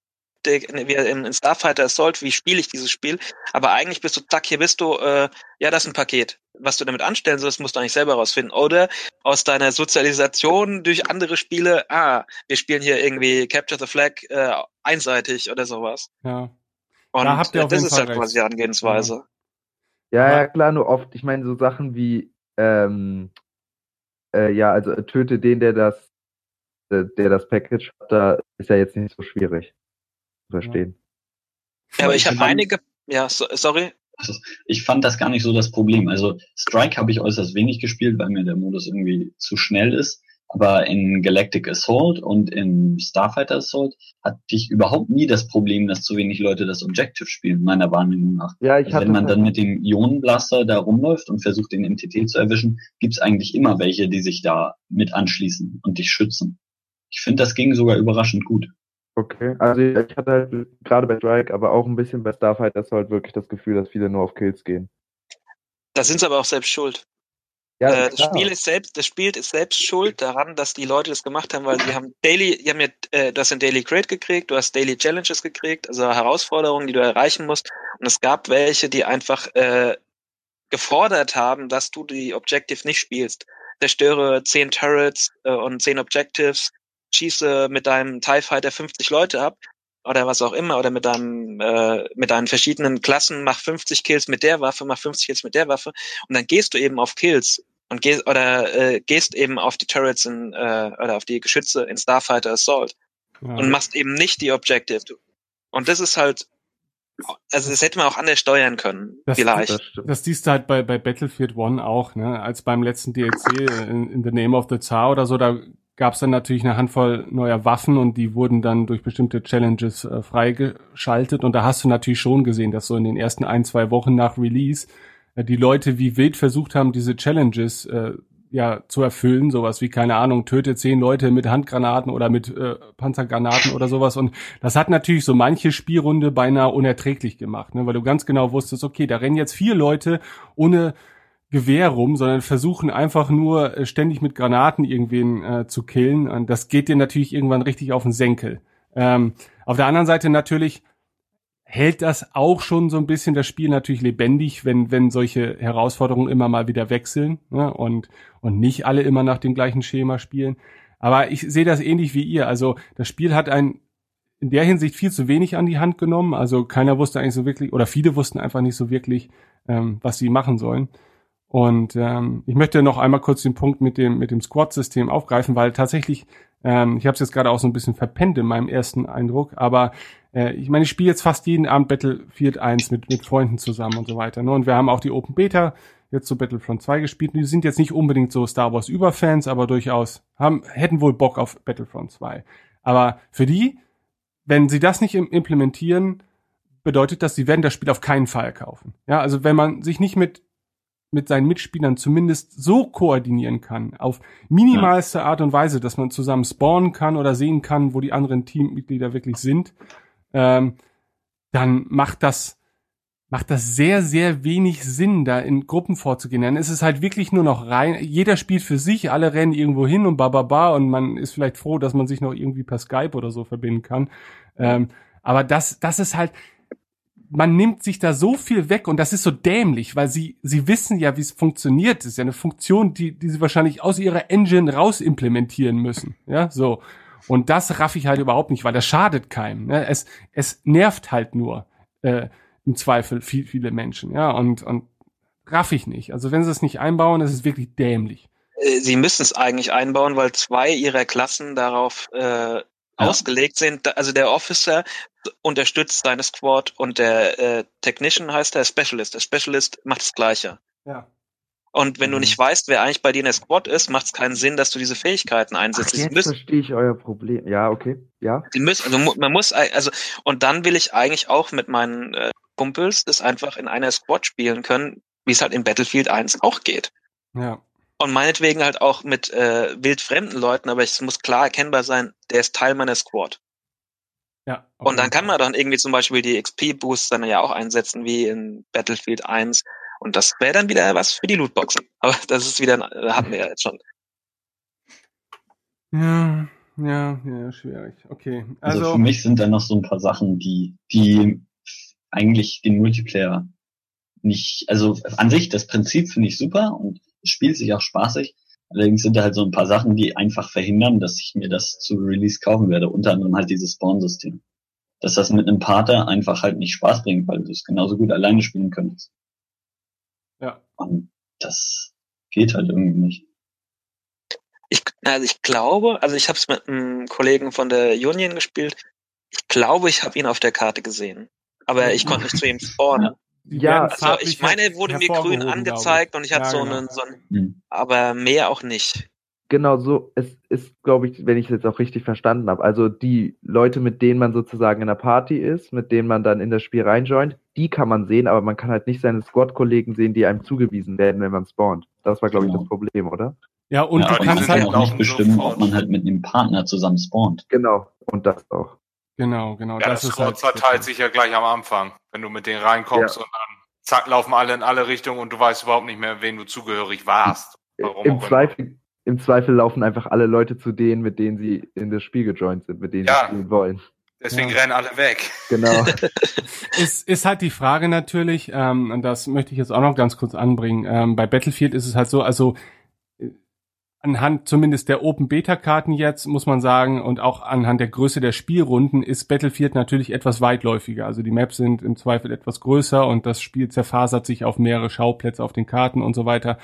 in, in Starfighter Assault, wie spiele ich dieses Spiel. Aber eigentlich bist du, zack, hier bist du, äh, ja, das ist ein Paket. Was du damit anstellen sollst, musst du eigentlich selber rausfinden. Oder aus deiner Sozialisation durch andere Spiele, ah, wir spielen hier irgendwie Capture the Flag äh, einseitig oder sowas. Ja. Und Da habt ihr äh, auf das jeden ist Fall halt recht. quasi die Herangehensweise. Ja, ja, klar, nur oft, ich meine, so Sachen wie, ähm, äh, ja, also äh, töte den, der das, der, der das Package hat, da ist ja jetzt nicht so schwierig zu verstehen. Ja, aber ich habe einige, ja, so, sorry, Also, ich fand das gar nicht so das Problem. Also Strike habe ich äußerst wenig gespielt, weil mir der Modus irgendwie zu schnell ist. Aber in Galactic Assault und in Starfighter Assault hatte ich überhaupt nie das Problem, dass zu wenig Leute das Objective spielen, meiner Wahrnehmung nach. Ja, ich also hatte wenn man halt- dann mit dem Ionenblaster da rumläuft und versucht, den MTT zu erwischen, gibt's eigentlich immer welche, die sich da mit anschließen und dich schützen. Ich finde, das ging sogar überraschend gut. Okay, also ich hatte halt gerade bei Strike, aber auch ein bisschen bei Starfighter Assault wirklich das Gefühl, dass viele nur auf Kills gehen. da sind sie aber auch selbst schuld. Ja, äh, das. Spiel ist selbst, das Spiel ist selbst schuld daran, dass die Leute das gemacht haben, weil die haben Daily, die haben ja, äh, du hast ein Daily Crate gekriegt, du hast Daily Challenges gekriegt, also Herausforderungen, die du erreichen musst. Und es gab welche, die einfach äh, gefordert haben, dass du die Objective nicht spielst. Zerstöre zehn Turrets äh, und zehn Objectives, schieße mit deinem TIE Fighter 50 Leute ab oder was auch immer oder mit deinem äh, mit deinen verschiedenen Klassen mach 50 Kills mit der Waffe, mach 50 Kills mit der Waffe und dann gehst du eben auf Kills und gehst oder äh, gehst eben auf die Turrets in, äh, oder auf die Geschütze in Starfighter Assault Ja. und machst eben nicht die Objective. Und das ist halt also das hätte man auch anders steuern können, Das, vielleicht. Das, das siehst du halt bei, bei Battlefield One auch, ne? Als beim letzten DLC in, in The Name of the Tsar oder so, da gab's dann natürlich eine Handvoll neuer Waffen und die wurden dann durch bestimmte Challenges äh, freigeschaltet. Und da hast du natürlich schon gesehen, dass so in den ersten ein, zwei Wochen nach Release äh, die Leute wie wild versucht haben, diese Challenges äh, ja zu erfüllen, sowas wie keine Ahnung, töte zehn Leute mit Handgranaten oder mit äh, Panzergranaten oder sowas. Und das hat natürlich so manche Spielrunde beinahe unerträglich gemacht, ne, weil du ganz genau wusstest, okay, da rennen jetzt vier Leute ohne Gewehr rum, sondern versuchen einfach nur äh, ständig mit Granaten irgendwen äh, zu killen und das geht dir natürlich irgendwann richtig auf den Senkel. Ähm, auf der anderen Seite natürlich hält das auch schon so ein bisschen das Spiel natürlich lebendig, wenn, wenn solche Herausforderungen immer mal wieder wechseln ne? und, und nicht alle immer nach dem gleichen Schema spielen. Aber ich sehe das ähnlich wie ihr. Also das Spiel hat ein in der Hinsicht viel zu wenig an die Hand genommen. Also keiner wusste eigentlich so wirklich, oder viele wussten einfach nicht so wirklich, ähm, was sie machen sollen. Und ähm, ich möchte noch einmal kurz den Punkt mit dem mit dem Squad-System aufgreifen, weil tatsächlich, ähm, ich habe es jetzt gerade auch so ein bisschen verpennt in meinem ersten Eindruck, aber äh, ich meine, ich spiele jetzt fast jeden Abend Battlefield 1 mit mit Freunden zusammen und so weiter. Ne? Und wir haben auch die Open Beta jetzt zu Battlefront 2 gespielt. Die sind jetzt nicht unbedingt so Star Wars Überfans, aber durchaus haben hätten wohl Bock auf Battlefront 2. Aber für die, wenn sie das nicht implementieren, bedeutet das, sie werden das Spiel auf keinen Fall kaufen. Ja, also wenn man sich nicht mit mit seinen Mitspielern zumindest so koordinieren kann, auf minimalste Art und Weise, dass man zusammen spawnen kann oder sehen kann, wo die anderen Teammitglieder wirklich sind, ähm, dann macht das macht das sehr, sehr wenig Sinn, da in Gruppen vorzugehen. Dann ist es halt wirklich nur noch rein, jeder spielt für sich, alle rennen irgendwo hin und bababa und man ist vielleicht froh, dass man sich noch irgendwie per Skype oder so verbinden kann. Ähm, aber das, das ist halt, man nimmt sich da so viel weg und das ist so dämlich, weil sie, sie wissen ja, wie es funktioniert. Das ist ja eine Funktion, die, die sie wahrscheinlich aus ihrer Engine raus implementieren müssen. Ja, so. Und das raff ich halt überhaupt nicht, weil das schadet keinem. Ne? Es, es nervt halt nur, äh, im Zweifel viel, viele Menschen. Ja, und, und raff ich nicht. Also wenn sie es nicht einbauen, ist es wirklich dämlich. Äh, sie müssen es eigentlich einbauen, weil zwei ihrer Klassen darauf äh, ja. ausgelegt sind. Also der Officer unterstützt seine Squad und der äh, Technician heißt der Specialist. Der Specialist macht das Gleiche. Ja. Und wenn mhm. du nicht weißt, wer eigentlich bei dir in der Squad ist, macht es keinen Sinn, dass du diese Fähigkeiten einsetzt. Ach, jetzt verstehe ich euer Problem. Ja, okay. Ja. Die müssen, also man muss, also, und dann will ich eigentlich auch mit meinen äh, Kumpels das einfach in einer Squad spielen können, wie es halt in Battlefield 1 auch geht. Ja. Und meinetwegen halt auch mit äh, wildfremden Leuten, aber es muss klar erkennbar sein, der ist Teil meiner Squad. Ja. Okay. Und dann kann man dann irgendwie zum Beispiel die XP-Boosts dann ja auch einsetzen, wie in Battlefield 1. Und das wäre dann wieder was für die Lootboxen. Aber das ist wieder, äh, hatten wir ja jetzt schon. Ja, ja, ja, schwierig. Okay. Also, also für mich sind da noch so ein paar Sachen, die, die eigentlich den Multiplayer nicht, also an sich, das Prinzip finde ich super und spielt sich auch spaßig. Allerdings sind da halt so ein paar Sachen, die einfach verhindern, dass ich mir das zu Release kaufen werde. Unter anderem halt dieses Spawn-System. Dass das mit einem Partner einfach halt nicht Spaß bringt, weil du es genauso gut alleine spielen könntest. Ja. Und das geht halt irgendwie nicht. Ich, also ich glaube, also ich habe es mit einem Kollegen von der Union gespielt. Ich glaube, ich habe ihn auf der Karte gesehen aber ich konnte nicht zu ihm spawnen. Ja, also ich meine, wurde mir grün angezeigt und ich hatte ja, so genau. einen, so einen, hm. aber mehr auch nicht. Genau so, es ist, glaube ich, wenn ich es jetzt auch richtig verstanden habe, also die Leute, mit denen man sozusagen in der Party ist, mit denen man dann in das Spiel reinjoint, die kann man sehen, aber man kann halt nicht seine Squad-Kollegen sehen, die einem zugewiesen werden, wenn man spawnt. Das war, glaube genau. ich, das Problem, oder? Ja, und ja, du kannst halt auch nicht bestimmen, ob man halt mit einem Partner zusammen spawnt. Genau, und das auch. Genau, genau. Ja, das, das ist halt zerteilt sich ja gleich am Anfang, wenn du mit denen reinkommst ja. und dann zack, laufen alle in alle Richtungen und du weißt überhaupt nicht mehr, wen du zugehörig warst. Warum Im, Zweifel, Im Zweifel laufen einfach alle Leute zu denen, mit denen sie in das Spiel gejoint sind, mit denen ja. sie spielen wollen. Deswegen ja. rennen alle weg. Genau. ist, ist halt die Frage natürlich, ähm, und das möchte ich jetzt auch noch ganz kurz anbringen. Ähm, bei Battlefield ist es halt so, also anhand zumindest der Open Beta Karten jetzt muss man sagen und auch anhand der Größe der Spielrunden ist Battlefield natürlich etwas weitläufiger. Also die Maps sind im Zweifel etwas größer und das Spiel zerfasert sich auf mehrere Schauplätze auf den Karten und so weiter.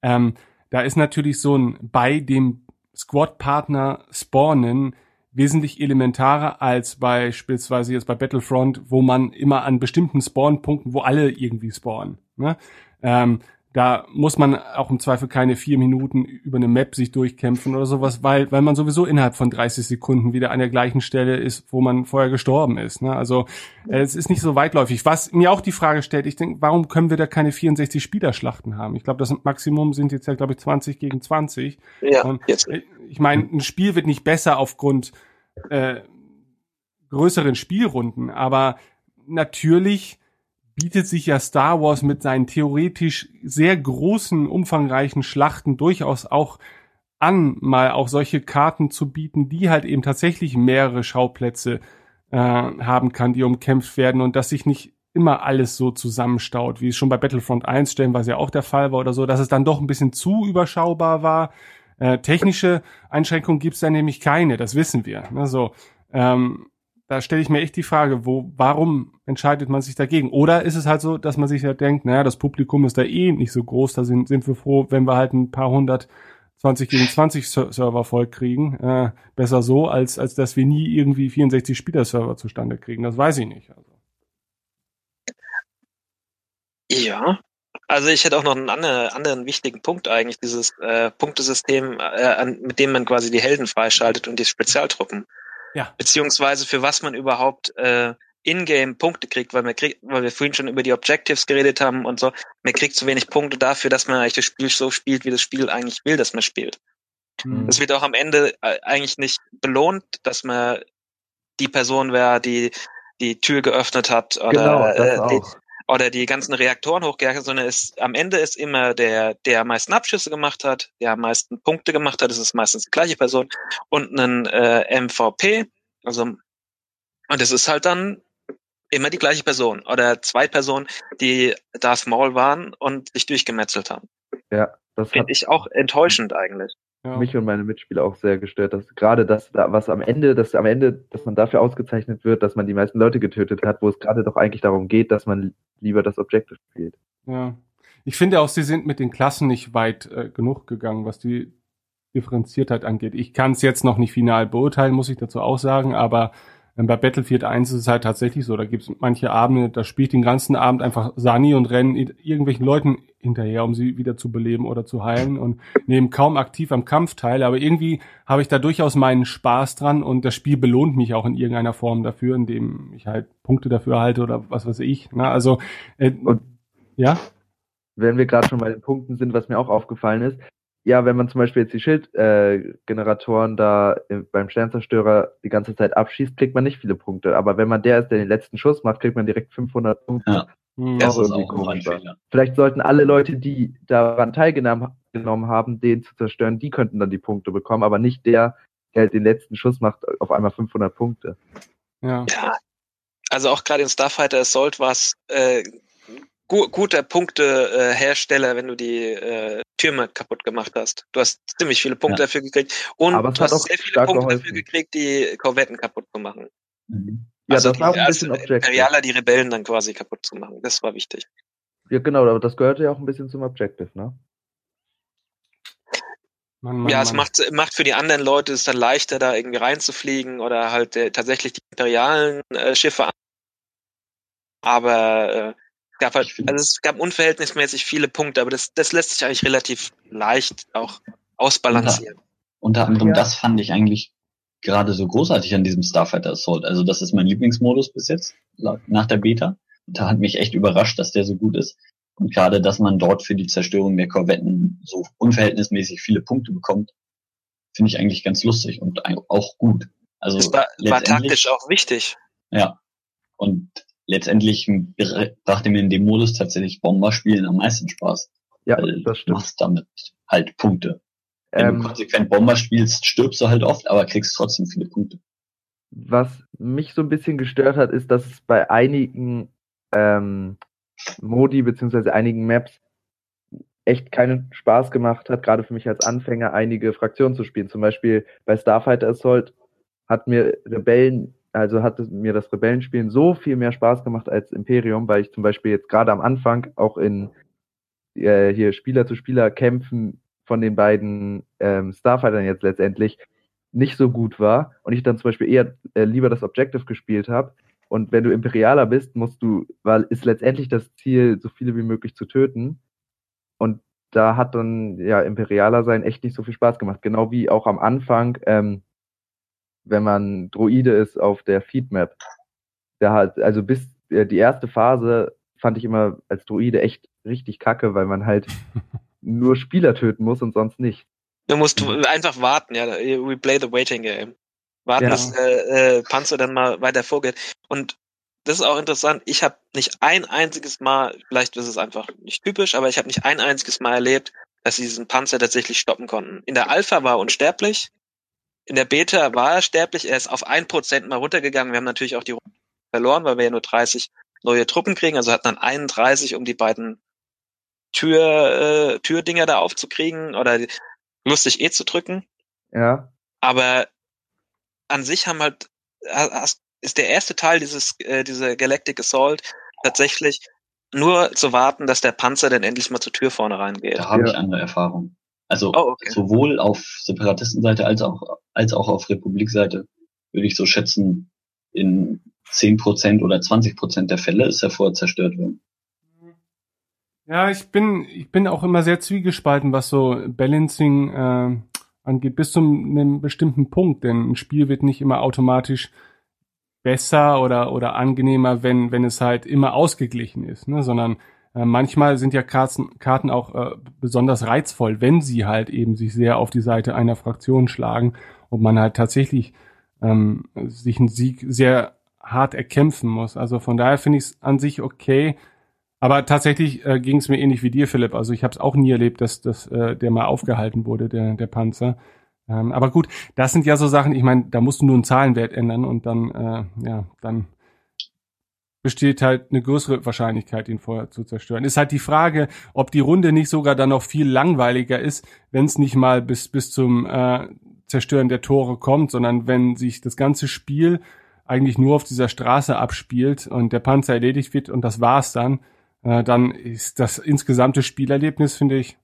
Ähm, da ist natürlich so ein bei dem Squad Partner spawnen wesentlich elementarer als beispielsweise jetzt bei Battlefront, wo man immer an bestimmten Spawnpunkten, wo alle irgendwie spawnen. Ne? Ähm, da muss man auch im Zweifel keine vier Minuten über eine Map sich durchkämpfen oder sowas, weil, weil man sowieso innerhalb von 30 Sekunden wieder an der gleichen Stelle ist, wo man vorher gestorben ist. Ne? Also äh, es ist nicht so weitläufig. Was mir auch die Frage stellt, ich denke, warum können wir da keine 64 Spielerschlachten haben? Ich glaube, das Maximum sind jetzt ja, glaube ich, 20 gegen 20. Ja, Und, jetzt. Äh, ich meine, ein Spiel wird nicht besser aufgrund äh, größeren Spielrunden, aber natürlich bietet sich ja Star Wars mit seinen theoretisch sehr großen, umfangreichen Schlachten durchaus auch an, mal auch solche Karten zu bieten, die halt eben tatsächlich mehrere Schauplätze äh, haben kann, die umkämpft werden und dass sich nicht immer alles so zusammenstaut, wie es schon bei Battlefront 1 stellenweise ja auch der Fall war oder so, dass es dann doch ein bisschen zu überschaubar war. Äh, technische Einschränkungen gibt's da nämlich keine, das wissen wir. Ne, so, ähm, da stelle ich mir echt die Frage, wo, warum entscheidet man sich dagegen? Oder ist es halt so, dass man sich ja denkt, naja, das Publikum ist da eh nicht so groß, da sind, sind wir froh, wenn wir halt ein paar hundert 20 gegen 20 Server voll kriegen. Äh, besser so, als, als dass wir nie irgendwie 64 Spieler-Server zustande kriegen. Das weiß ich nicht. Also. Ja, also ich hätte auch noch einen anderen, anderen wichtigen Punkt eigentlich, dieses äh, Punktesystem, äh, mit dem man quasi die Helden freischaltet und die Spezialtruppen. Ja. Beziehungsweise für was man überhaupt äh, in-game Punkte kriegt, weil man kriegt, weil wir vorhin schon über die Objectives geredet haben und so, man kriegt zu wenig Punkte dafür, dass man eigentlich das Spiel so spielt, wie das Spiel eigentlich will, dass man spielt. Mhm. Das wird auch am Ende äh, eigentlich nicht belohnt, dass man die Person wäre, die die Tür geöffnet hat oder Genau, das äh, die, auch. Oder die ganzen Reaktoren hochgejagt, hat, sondern es am Ende ist immer der, der am meisten Abschüsse gemacht hat, der am meisten Punkte gemacht hat, das ist meistens die gleiche Person und ein äh, MVP, also und es ist halt dann immer die gleiche Person oder zwei Personen, die Darth Maul waren und sich durchgemetzelt haben. Ja, das Finde ich auch enttäuschend eigentlich. Mich und meine Mitspieler auch sehr gestört, dass gerade das, da, was am Ende, dass am Ende, dass man dafür ausgezeichnet wird, dass man die meisten Leute getötet hat, wo es gerade doch eigentlich darum geht, dass man lieber das Objective spielt. Ja. Ich finde auch, sie sind mit den Klassen nicht weit äh, genug gegangen, was die Differenziertheit angeht. Ich kann es jetzt noch nicht final beurteilen, muss ich dazu auch sagen, aber bei Battlefield 1 ist es halt tatsächlich so, da gibt es manche Abende, da spielt den ganzen Abend einfach Sani und rennen irgendwelchen Leuten hinterher, um sie wieder zu beleben oder zu heilen und nehmen kaum aktiv am Kampf teil, aber irgendwie habe ich da durchaus meinen Spaß dran und das Spiel belohnt mich auch in irgendeiner Form dafür, indem ich halt Punkte dafür halte oder was weiß ich. Ne? Also äh, ja, Wenn wir gerade schon bei den Punkten sind, was mir auch aufgefallen ist, ja, wenn man zum Beispiel jetzt die Schildgeneratoren äh, Generatoren da im- beim Sternzerstörer die ganze Zeit abschießt, kriegt man nicht viele Punkte. Aber wenn man der ist, der den letzten Schuss macht, kriegt man direkt 500 Punkte. Ja. Hm. Das ist irgendwie auch komisch. Vielleicht sollten alle Leute, die daran teilgenommen genommen haben, den zu zerstören, die könnten dann die Punkte bekommen, aber nicht der, der halt den letzten Schuss macht, auf einmal 500 Punkte. ja. Ja, also auch gerade in Starfighter Assault war es äh, gu guter Punktehersteller, äh, Hersteller, wenn du die äh, Türme kaputt gemacht hast. Du hast ziemlich viele Punkte Ja. dafür gekriegt und du hast auch sehr viele Punkte geholfen. dafür gekriegt, die Korvetten kaputt zu machen. Mhm. Ja, also das war auch ein bisschen also Objective. Imperialer die Rebellen dann quasi kaputt zu machen. Das war wichtig. Ja, genau, aber das gehörte ja auch ein bisschen zum Objective, ne? Mann, Mann, ja, es Mann. macht, macht für die anderen Leute es dann leichter, da irgendwie reinzufliegen oder halt äh, tatsächlich die imperialen äh, Schiffe an. Aber äh, gab halt, also es gab unverhältnismäßig viele Punkte, aber das, das lässt sich eigentlich relativ leicht auch ausbalancieren. Unter anderem Ja. das fand ich eigentlich gerade so großartig an diesem Starfighter Assault. Also das ist mein Lieblingsmodus bis jetzt, nach der Beta. Da hat mich echt überrascht, dass der so gut ist. Und gerade, dass man dort für die Zerstörung der Korvetten so unverhältnismäßig viele Punkte bekommt, finde ich eigentlich ganz lustig und auch gut. Also Das war, war taktisch auch wichtig. Ja. Und letztendlich brachte mir in dem Modus tatsächlich Bomberspielen am meisten Spaß. Ja, Weil das du stimmt. machst damit halt Punkte. Wenn Ähm, du konsequent Bomber spielst, stirbst du halt oft, aber kriegst trotzdem viele Punkte. was mich so ein bisschen gestört hat, ist, dass es bei einigen ähm, Modi beziehungsweise einigen Maps echt keinen Spaß gemacht hat, gerade für mich als Anfänger, einige Fraktionen zu spielen. Zum Beispiel bei Starfighter Assault hat mir Rebellen, also hat mir das Rebellenspielen so viel mehr Spaß gemacht als Imperium, weil ich zum Beispiel jetzt gerade am Anfang auch in äh, hier Spieler zu Spieler kämpfen von den beiden ähm, Starfightern jetzt letztendlich nicht so gut war und ich dann zum Beispiel eher äh, lieber das Objective gespielt habe. Und wenn du Imperialer bist, musst du, weil ist letztendlich das Ziel, so viele wie möglich zu töten. Und da hat dann ja Imperialer sein echt nicht so viel Spaß gemacht. Genau wie auch am Anfang, ähm, wenn man Droide ist auf der Feedmap. Da hat, also bis äh, die erste Phase fand ich immer als Droide echt richtig kacke, weil man halt nur Spieler töten muss und sonst nicht. Du musst einfach warten, ja. We play the waiting game. Warten, Ja. dass äh, äh, Panzer dann mal weiter vorgeht. Und das ist auch interessant. Ich habe nicht ein einziges Mal, vielleicht ist es einfach nicht typisch, aber ich habe nicht ein einziges Mal erlebt, dass sie diesen Panzer tatsächlich stoppen konnten. In der Alpha war er unsterblich. In der Beta war er sterblich, er ist auf ein Prozent mal runtergegangen. Wir haben natürlich auch die Runde verloren, weil wir ja nur 30 neue Truppen kriegen, also hatten dann 31, um die beiden Tür, äh, Türdinger da aufzukriegen oder lustig E zu drücken. Ja. Aber an sich haben halt, ist der erste Teil dieses, äh, dieser Galactic Assault tatsächlich nur zu warten, dass der Panzer dann endlich mal zur Tür vorne reingeht. Da habe ich andere Erfahrungen. Also Oh, okay. sowohl auf Separatistenseite als auch als auch auf Republikseite würde ich so schätzen, in 10% oder 20% der Fälle ist er vorher zerstört worden. Ja, ich bin, ich bin auch immer sehr zwiegespalten, was so Balancing äh, angeht, bis zu einem bestimmten Punkt, denn ein Spiel wird nicht immer automatisch besser oder, oder angenehmer, wenn, wenn es halt immer ausgeglichen ist, ne? sondern äh, manchmal sind ja Karten, Karten auch äh, besonders reizvoll, wenn sie halt eben sich sehr auf die Seite einer Fraktion schlagen und man halt tatsächlich ähm, sich einen Sieg sehr hart erkämpfen muss. Also von daher finde ich es an sich okay. Aber tatsächlich äh, ging es mir ähnlich wie dir, Philipp. Also ich habe es auch nie erlebt, dass, dass äh, der mal aufgehalten wurde, der, der Panzer. Ähm, aber gut, das sind ja so Sachen, ich meine, da musst du nur einen Zahlenwert ändern und dann, äh, ja, dann besteht halt eine größere Wahrscheinlichkeit, ihn vorher zu zerstören. Ist halt die Frage, ob die Runde nicht sogar dann noch viel langweiliger ist, wenn es nicht mal bis, bis zum äh, Zerstören der Tore kommt, sondern wenn sich das ganze Spiel eigentlich nur auf dieser Straße abspielt und der Panzer erledigt wird und das war's dann, äh, dann ist das insgesamte Spielerlebnis, finde ich,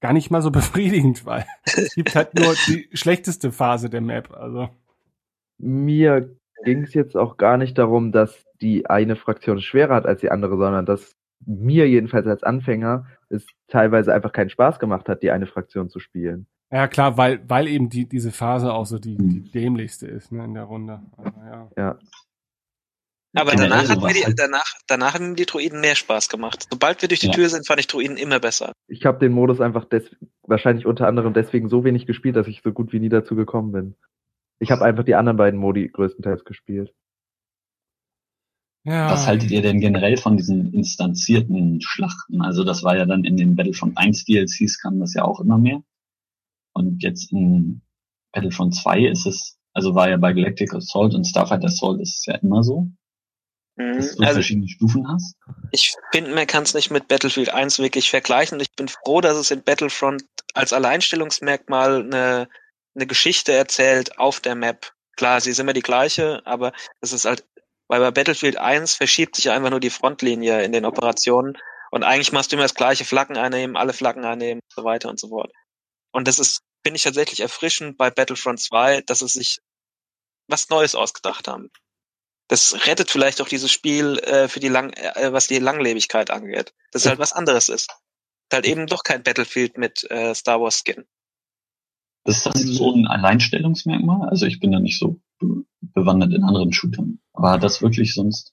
gar nicht mal so befriedigend, weil es gibt halt nur die schlechteste Phase der Map. Also Mir ging es jetzt auch gar nicht darum, dass die eine Fraktion es schwerer hat als die andere, sondern dass mir jedenfalls als Anfänger es teilweise einfach keinen Spaß gemacht hat, die eine Fraktion zu spielen. ja klar, weil weil eben die diese Phase auch so die, die dämlichste ist ne, in der Runde. Also, ja. Ja. Aber Generell danach, hat mir die, danach, danach haben mir die Druiden mehr Spaß gemacht. Sobald wir durch die Ja. Tür sind, fand ich Druiden immer besser. Ich habe den Modus einfach des wahrscheinlich unter anderem deswegen so wenig gespielt, dass ich so gut wie nie dazu gekommen bin. Ich habe einfach die anderen beiden Modi größtenteils gespielt. Ja. Was haltet ihr denn generell von diesen instanzierten Schlachten? Also das war ja dann in den Battlefront 1 DLCs kam das ja auch immer mehr. Und jetzt in Battlefront 2 ist es, also war ja bei Galactic Assault und Starfighter Assault ist es ja immer so, Mhm. dass du Also verschiedene Stufen hast. ich finde, man kann es nicht mit Battlefield 1 wirklich vergleichen. Und ich bin froh, dass es in Battlefront als Alleinstellungsmerkmal eine, eine Geschichte erzählt auf der Map. Klar, sie ist immer die gleiche, aber es ist halt, weil bei Battlefield 1 verschiebt sich einfach nur die Frontlinie in den Operationen und eigentlich machst du immer das gleiche Flaggen einnehmen, alle Flaggen einnehmen und so weiter und so fort. Und das ist, finde ich tatsächlich erfrischend bei Battlefront 2, dass sie sich was Neues ausgedacht haben. Das rettet vielleicht auch dieses Spiel äh, für die lang, äh, was die Langlebigkeit angeht. Dass es halt was anderes ist. Halt eben doch kein Battlefield mit äh, Star Wars Skin. Ist das so ein Alleinstellungsmerkmal? Also ich bin da nicht so bewandert in anderen Shootern. Hat das wirklich sonst?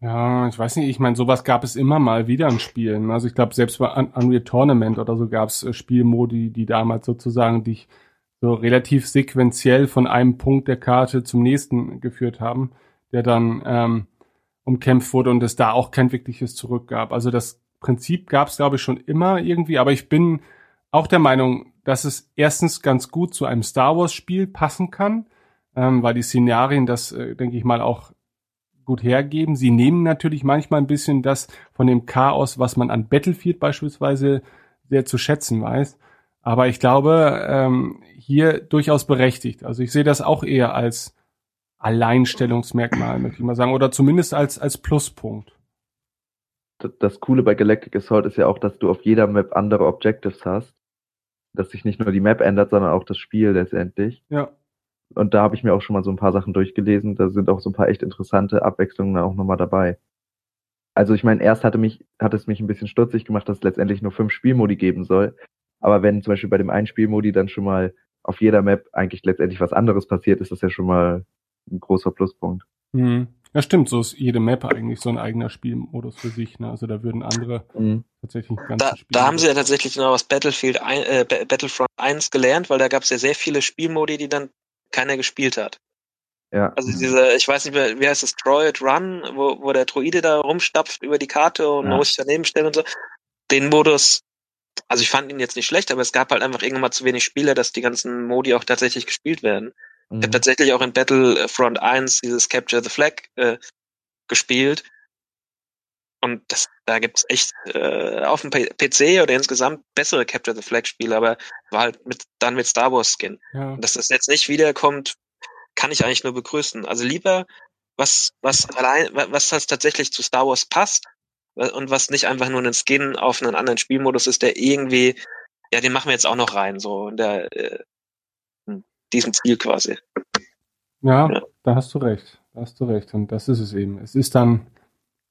Ja, ich weiß nicht, ich meine, sowas gab es immer mal wieder in Spielen. Also ich glaube, selbst bei Un- Unreal Tournament oder so gab es äh, Spielmodi, die damals sozusagen dich so relativ sequenziell von einem Punkt der Karte zum nächsten geführt haben, der dann ähm, umkämpft wurde und es da auch kein wirkliches Zurück gab. Also das Prinzip gab es, glaube ich, schon immer irgendwie, aber ich bin auch der Meinung, dass es erstens ganz gut zu einem Star Wars-Spiel passen kann, ähm, weil die Szenarien das, äh, denke ich mal, auch gut hergeben. Sie nehmen natürlich manchmal ein bisschen das von dem Chaos, was man an Battlefield beispielsweise sehr zu schätzen weiß. Aber ich glaube, ähm, hier durchaus berechtigt. Also ich sehe das auch eher als Alleinstellungsmerkmal, möchte ich mal sagen, oder zumindest als, als Pluspunkt. Das, das Coole bei Galactic Assault ist ja auch, dass du auf jeder Map andere Objectives hast. Dass sich nicht nur die Map ändert, sondern auch das Spiel letztendlich. Ja. Und da habe ich mir auch schon mal so ein paar Sachen durchgelesen. Da sind auch so ein paar echt interessante Abwechslungen auch nochmal dabei. Also ich meine, erst hatte mich, hat es mich ein bisschen stutzig gemacht, dass es letztendlich nur fünf Spielmodi geben soll. Aber wenn zum Beispiel bei dem einen Spielmodi dann schon mal auf jeder Map eigentlich letztendlich was anderes passiert, ist das ja schon mal ein großer Pluspunkt. Hm. Ja, stimmt, so ist jede Map eigentlich so ein eigener Spielmodus für sich. Ne? Also da würden andere Mhm. tatsächlich ganz Da, da haben sie ja tatsächlich noch aus Battlefield ein, äh, Ba- Battlefront 1 gelernt, weil da gab es ja sehr viele Spielmodi, die dann keiner gespielt hat. Ja. Also diese, ich weiß nicht mehr, wie heißt das, Droid Run, wo, wo der Droide da rumstapft über die Karte und Ja. man muss sich daneben stellen und so. Den Modus also ich fand ihn jetzt nicht schlecht, aber es gab halt einfach irgendwann mal zu wenig Spiele, dass die ganzen Modi auch tatsächlich gespielt werden. Mhm. Ich habe tatsächlich auch in Battlefront 1 dieses Capture the Flag äh, gespielt. Und das, da gibt's echt äh, auf dem PC oder insgesamt bessere Capture the Flag Spiele, aber war halt mit, dann mit Star Wars Skin. Ja. Dass das jetzt nicht wiederkommt, kann ich eigentlich nur begrüßen. Also lieber was, was allein, was das tatsächlich zu Star Wars passt und was nicht einfach nur ein Skin auf einen anderen Spielmodus ist, der irgendwie, ja, den machen wir jetzt auch noch rein, so in der, äh, in diesem Ziel quasi. Ja, ja, da hast du recht. Da hast du recht. Und das ist es eben. Es ist dann,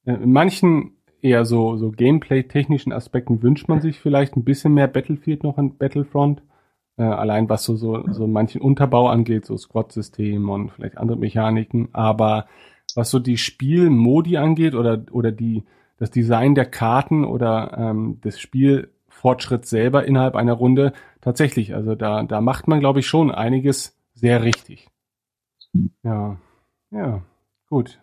in manchen eher so, so Gameplay-technischen Aspekten wünscht man sich vielleicht ein bisschen mehr Battlefield noch in Battlefront. Äh, allein was so, so, so manchen Unterbau angeht, so Squad-System und vielleicht andere Mechaniken. Aber was so die Spielmodi angeht oder, oder die, das Design der Karten oder ähm, des Spielfortschritts selber innerhalb einer Runde tatsächlich. Also da, da macht man, glaube ich, schon einiges sehr richtig. Ja, ja, gut.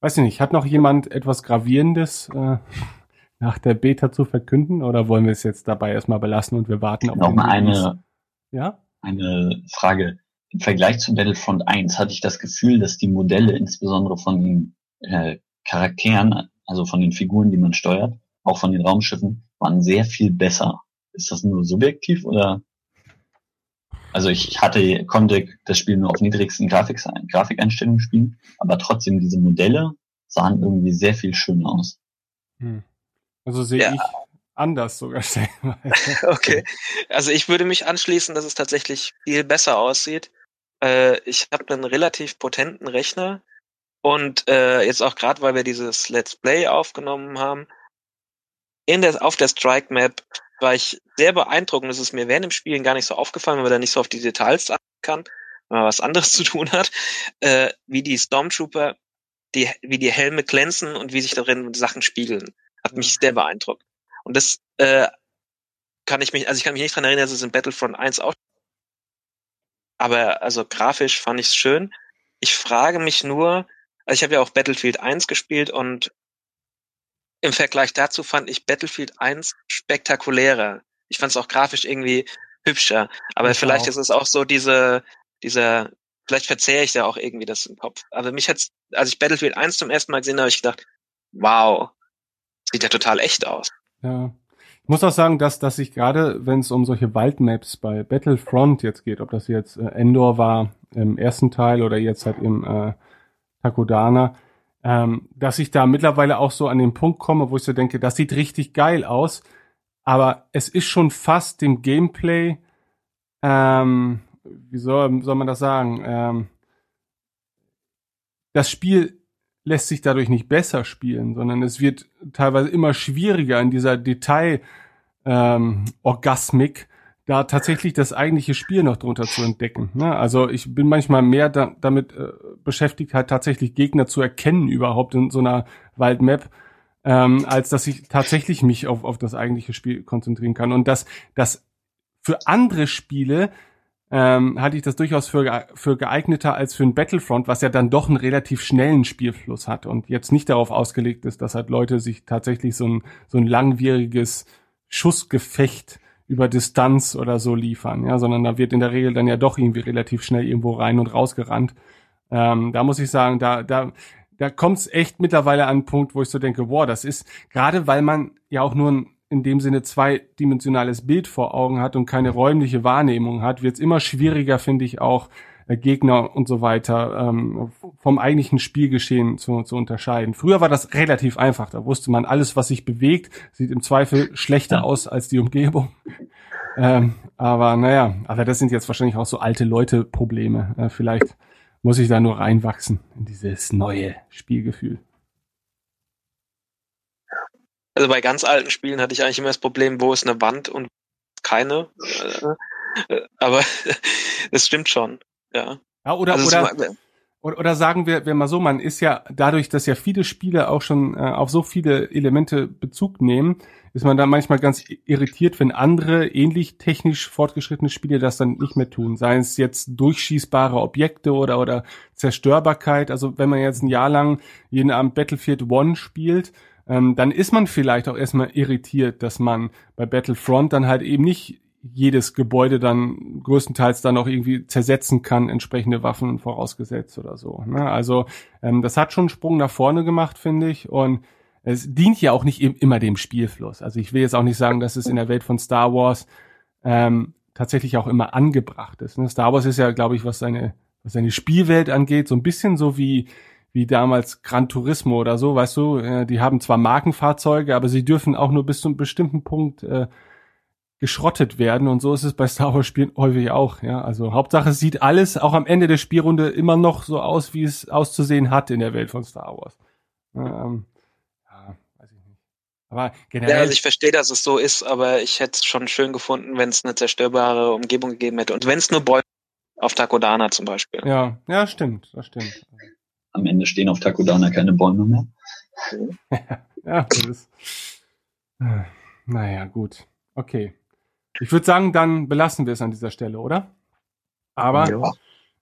Weiß ich nicht, hat noch jemand etwas Gravierendes äh, nach der Beta zu verkünden oder wollen wir es jetzt dabei erstmal belassen und wir warten auf Noch mal eine, ja? eine Frage. Im Vergleich zu Battlefront 1 hatte ich das Gefühl, dass die Modelle insbesondere von den äh, Charakteren, also von den Figuren, die man steuert, auch von den Raumschiffen, waren sehr viel besser. Ist das nur subjektiv oder? Also ich hatte, konnte das Spiel nur auf niedrigsten Grafik, Grafikeinstellungen spielen, aber trotzdem diese Modelle sahen irgendwie sehr viel schöner aus. Hm. Also sehe ja. ich anders sogar stellenweise. okay. Also ich würde mich anschließen, dass es tatsächlich viel besser aussieht. Äh, ich habe einen relativ potenten Rechner und äh, jetzt auch gerade, weil wir dieses Let's Play aufgenommen haben, in der, auf der Strike Map war ich sehr beeindruckt. Das ist mir während dem Spielen gar nicht so aufgefallen, weil man da nicht so auf die Details achten kann, wenn man was anderes zu tun hat, äh, wie die Stormtrooper, die, wie die Helme glänzen und wie sich darin Sachen spiegeln. Hat mich sehr beeindruckt. Und das äh, kann ich mich, also ich kann mich nicht dran erinnern, dass es in Battlefront 1 auch. Aber also grafisch fand ich es schön. Ich frage mich nur, also ich habe ja auch Battlefield 1 gespielt und im Vergleich dazu fand ich Battlefield 1 spektakulärer. Ich fand es auch grafisch irgendwie hübscher. Aber ich vielleicht auch. ist es auch so diese, dieser, vielleicht verzehre ich da auch irgendwie das im Kopf. Aber mich hat's, als ich Battlefield 1 zum ersten Mal gesehen habe, habe ich gedacht, wow, sieht ja total echt aus. Ja. Ich muss auch sagen, dass, dass ich gerade, wenn es um solche Waldmaps bei Battlefront jetzt geht, ob das jetzt äh, Endor war im ersten Teil oder jetzt halt im äh, Takodana, ähm, dass ich da mittlerweile auch so an den Punkt komme, wo ich so denke, das sieht richtig geil aus, aber es ist schon fast dem Gameplay, ähm, wie soll, soll man das sagen, ähm, das Spiel lässt sich dadurch nicht besser spielen, sondern es wird teilweise immer schwieriger in dieser Detail ähm, Orgasmik da tatsächlich das eigentliche Spiel noch drunter zu entdecken. Ne? Also ich bin manchmal mehr da, damit äh, beschäftigt, halt tatsächlich Gegner zu erkennen überhaupt in so einer Waldmap, ähm, als dass ich tatsächlich mich auf, auf das eigentliche Spiel konzentrieren kann. Und das, das für andere Spiele ähm, halte ich das durchaus für, für geeigneter als für ein Battlefront, was ja dann doch einen relativ schnellen Spielfluss hat und jetzt nicht darauf ausgelegt ist, dass halt Leute sich tatsächlich so ein, so ein langwieriges Schussgefecht über Distanz oder so liefern, ja, sondern da wird in der Regel dann ja doch irgendwie relativ schnell irgendwo rein und rausgerannt. Ähm, da muss ich sagen, da, da, da kommt es echt mittlerweile an einen Punkt, wo ich so denke, wow, das ist, gerade weil man ja auch nur ein in dem Sinne zweidimensionales Bild vor Augen hat und keine räumliche Wahrnehmung hat, wird es immer schwieriger, finde ich, auch Gegner und so weiter ähm, vom eigentlichen Spielgeschehen zu, zu unterscheiden. Früher war das relativ einfach. Da wusste man, alles, was sich bewegt, sieht im Zweifel schlechter aus als die Umgebung. Ähm, aber naja, aber das sind jetzt wahrscheinlich auch so alte Leute-Probleme. Äh, vielleicht muss ich da nur reinwachsen in dieses neue Spielgefühl. Also bei ganz alten Spielen hatte ich eigentlich immer das Problem, wo ist eine Wand und keine. Äh, aber es stimmt schon, ja. Ja, oder, also oder, oder, oder sagen wir, wir mal so, man ist ja dadurch, dass ja viele Spiele auch schon äh, auf so viele Elemente Bezug nehmen, ist man da manchmal ganz irritiert, wenn andere ähnlich technisch fortgeschrittene Spiele das dann nicht mehr tun. Seien es jetzt durchschießbare Objekte oder, oder Zerstörbarkeit. Also wenn man jetzt ein Jahr lang jeden Abend Battlefield One spielt, ähm, dann ist man vielleicht auch erstmal irritiert, dass man bei Battlefront dann halt eben nicht jedes Gebäude dann größtenteils dann auch irgendwie zersetzen kann, entsprechende Waffen vorausgesetzt oder so. Ne? Also ähm, das hat schon einen Sprung nach vorne gemacht, finde ich. Und es dient ja auch nicht immer dem Spielfluss. Also ich will jetzt auch nicht sagen, dass es in der Welt von Star Wars ähm, tatsächlich auch immer angebracht ist. Ne? Star Wars ist ja, glaube ich, was seine, was seine Spielwelt angeht, so ein bisschen so wie wie damals Gran Turismo oder so, weißt du, äh, die haben zwar Markenfahrzeuge, aber sie dürfen auch nur bis zu einem bestimmten Punkt äh, geschrottet werden und so ist es bei Star Wars Spielen häufig auch, ja. Also Hauptsache es sieht alles auch am Ende der Spielrunde immer noch so aus, wie es auszusehen hat in der Welt von Star Wars. Ähm, ja, weiß ich nicht. Aber generell. Ja, also ich verstehe, dass es so ist, aber ich hätte es schon schön gefunden, wenn es eine zerstörbare Umgebung gegeben hätte. Und wenn es nur Bäume auf Takodana zum Beispiel. Ja, ja, stimmt, das stimmt. Am Ende stehen auf Takodana keine Bäume mehr. ja, das ist. Naja, gut. Okay. Ich würde sagen, dann belassen wir es an dieser Stelle, oder? Aber Ja.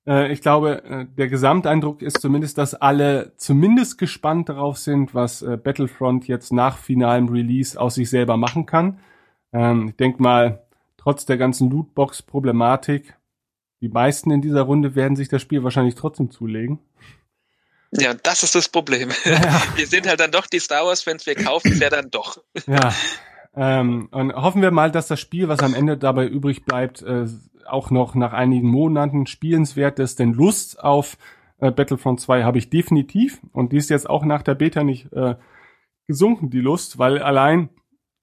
äh, ich glaube, äh, der Gesamteindruck ist zumindest, dass alle zumindest gespannt darauf sind, was äh, Battlefront jetzt nach finalem Release aus sich selber machen kann. Ähm, ich denke mal, trotz der ganzen Lootbox-Problematik, die meisten in dieser Runde werden sich das Spiel wahrscheinlich trotzdem zulegen. Ja, das ist das Problem. Wir sind halt dann doch die Star Wars-Fans, wir kaufen es ja dann doch. Ja. Ähm, und hoffen wir mal, dass das Spiel, was am Ende dabei übrig bleibt, äh, auch noch nach einigen Monaten spielenswert ist. Denn Lust auf äh, Battlefront 2 habe ich definitiv. Und die ist jetzt auch nach der Beta nicht äh, gesunken, die Lust, weil allein,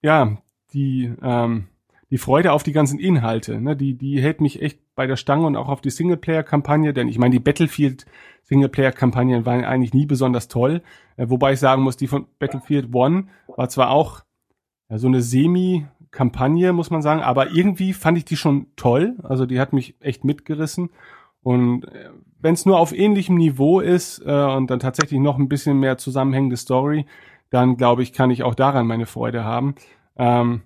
ja, die, ähm, die Freude auf die ganzen Inhalte, ne, die, die hält mich echt bei der Stange und auch auf die Singleplayer-Kampagne, denn ich meine, die Battlefield Singleplayer-Kampagnen waren eigentlich nie besonders toll, äh, wobei ich sagen muss, die von Battlefield One war zwar auch ja, so eine Semi-Kampagne, muss man sagen, aber irgendwie fand ich die schon toll, also die hat mich echt mitgerissen und äh, wenn es nur auf ähnlichem Niveau ist äh, und dann tatsächlich noch ein bisschen mehr zusammenhängende Story, dann glaube ich, kann ich auch daran meine Freude haben. Ähm,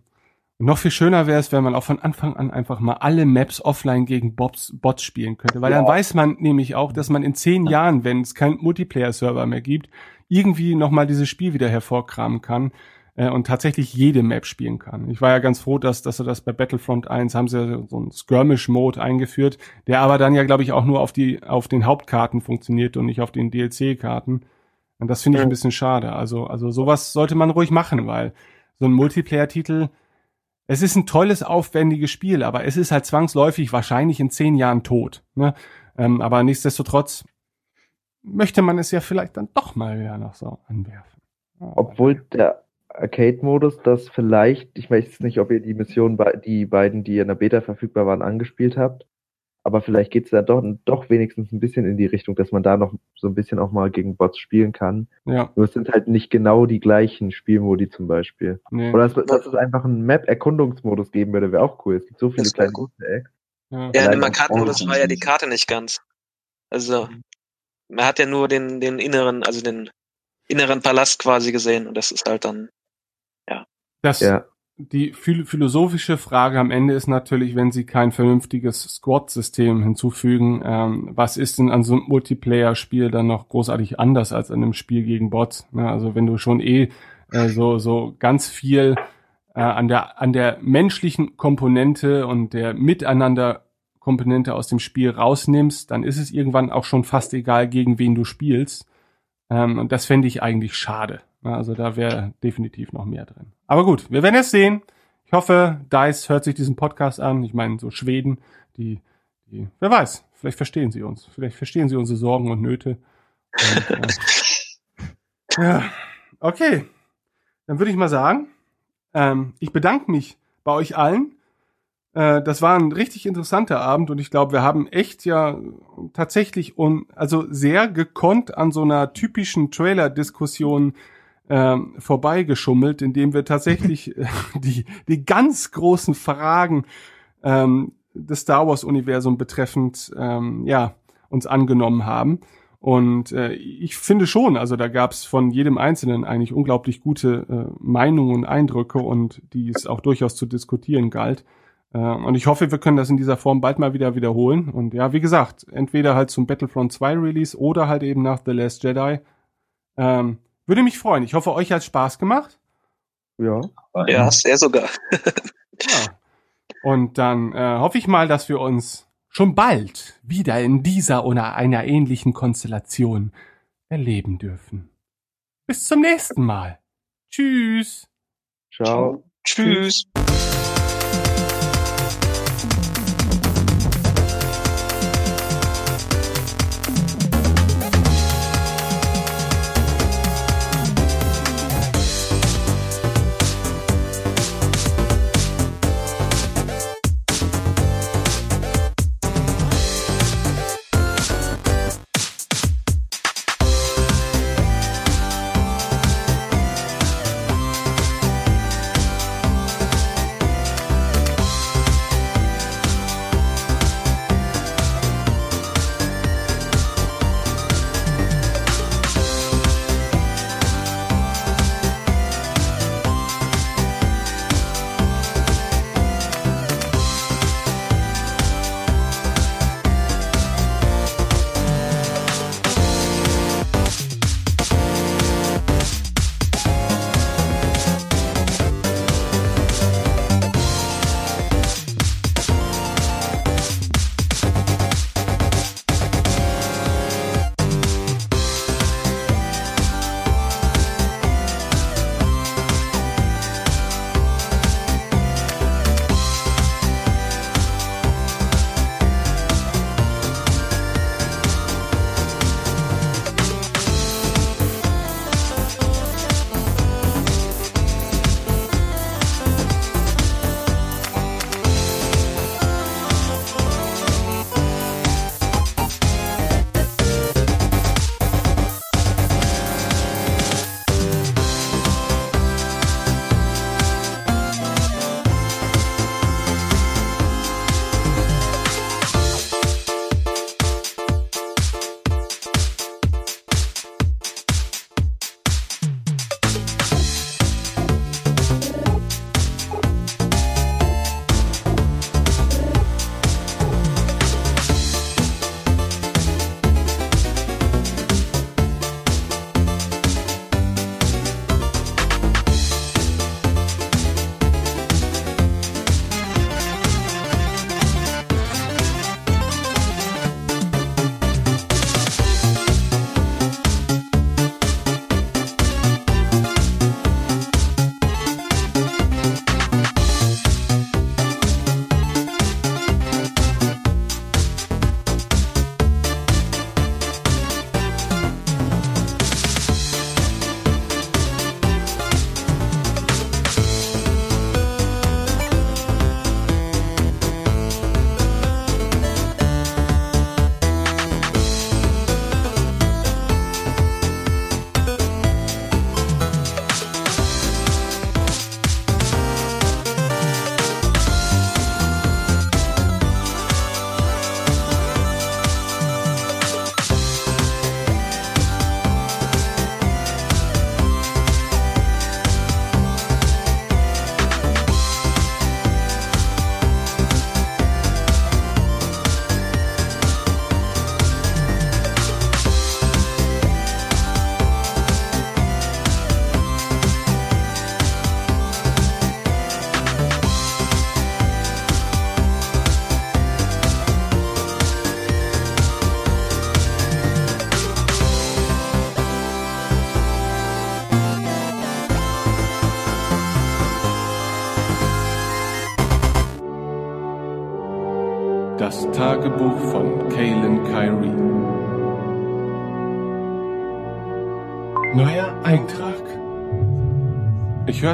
noch viel schöner wäre es, wenn man auch von Anfang an einfach mal alle Maps offline gegen Bots, Bots spielen könnte. Weil dann Ja. weiß man nämlich auch, dass man in zehn Jahren, wenn es keinen Multiplayer-Server mehr gibt, irgendwie nochmal dieses Spiel wieder hervorkramen kann äh, und tatsächlich jede Map spielen kann. Ich war ja ganz froh, dass, dass sie das bei Battlefront 1 haben sie ja so einen Skirmish-Mode eingeführt, der aber dann ja, glaube ich, auch nur auf die, auf den Hauptkarten funktioniert und nicht auf den DLC-Karten. Und das finde ich ein bisschen schade. Also, also sowas sollte man ruhig machen, weil so ein Multiplayer-Titel, es ist ein tolles, aufwendiges Spiel, aber es ist halt zwangsläufig wahrscheinlich in zehn Jahren tot. Ne? Ähm, aber nichtsdestotrotz möchte man es ja vielleicht dann doch mal wieder noch so anwerfen. Obwohl der Arcade-Modus das vielleicht, ich weiß nicht, ob ihr die Mission, bei- die beiden, die in der Beta verfügbar waren, angespielt habt, aber vielleicht geht's da doch, doch wenigstens ein bisschen in die Richtung, dass man da noch so ein bisschen auch mal gegen Bots spielen kann. Ja. Nur es sind halt nicht genau die gleichen Spielmodi zum Beispiel. Nee. Oder dass, dass es einfach einen Map-Erkundungsmodus geben würde, wäre auch cool. Es gibt so viele kleine Easter Eggs. Ja, Ja, im Arcade-Modus war ja die. Karte nicht ganz. Also, man hat ja nur den, den inneren, also den inneren Palast quasi gesehen und das ist halt dann, ja. Das, Die phil- philosophische Frage am Ende ist natürlich, wenn sie kein vernünftiges Squad-System hinzufügen, ähm, was ist denn an so einem Multiplayer-Spiel dann noch großartig anders als an einem Spiel gegen Bots? Ne? Also wenn du schon eh äh, so so ganz viel äh, an der an der menschlichen Komponente und der Miteinander-Komponente aus dem Spiel rausnimmst, dann ist es irgendwann auch schon fast egal, gegen wen du spielst. Ähm, und das fände ich eigentlich schade. Also da wäre definitiv noch mehr drin. Aber gut, wir werden es sehen. Ich hoffe, Dice hört sich diesen Podcast an. Ich meine, so Schweden, die, die, wer weiß, vielleicht verstehen sie uns. Vielleicht verstehen sie unsere Sorgen und Nöte. Und, äh, ja, okay. Dann würde ich mal sagen, ähm, ich bedanke mich bei euch allen. Äh, das war ein richtig interessanter Abend und ich glaube, wir haben echt ja tatsächlich un, also sehr gekonnt an so einer typischen Trailer-Diskussion ähm, vorbeigeschummelt, indem wir tatsächlich äh, die, die ganz großen Fragen ähm, des Star Wars-Universum betreffend ähm, ja, uns angenommen haben. Und äh, ich finde schon, also da gab es von jedem Einzelnen eigentlich unglaublich gute äh, Meinungen und Eindrücke und die es auch durchaus zu diskutieren galt. Äh, und ich hoffe, wir können das in dieser Form bald mal wieder wiederholen. Und ja, wie gesagt, entweder halt zum Battlefront 2 Release oder halt eben nach The Last Jedi. Ähm, Würde mich freuen. Ich hoffe, euch hat Spaß gemacht. Ja. Ja, sehr sogar. Ja. Und dann äh, hoffe ich mal, dass wir uns schon bald wieder in dieser oder einer ähnlichen Konstellation erleben dürfen. Bis zum nächsten Mal. Tschüss. Ciao. Tschüss. Das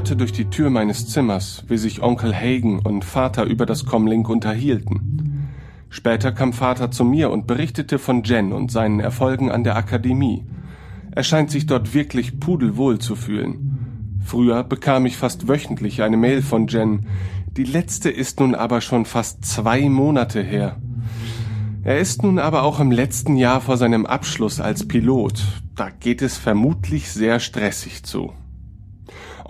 hörte durch die Tür meines Zimmers, wie sich Onkel Hagen und Vater über das Comlink unterhielten. Später kam Vater zu mir und berichtete von Jen und seinen Erfolgen an der Akademie. Er scheint sich dort wirklich pudelwohl zu fühlen. Früher bekam ich fast wöchentlich eine Mail von Jen, die letzte ist nun aber schon fast zwei Monate her. Er ist nun aber auch im letzten Jahr vor seinem Abschluss als Pilot. Da geht es vermutlich sehr stressig zu.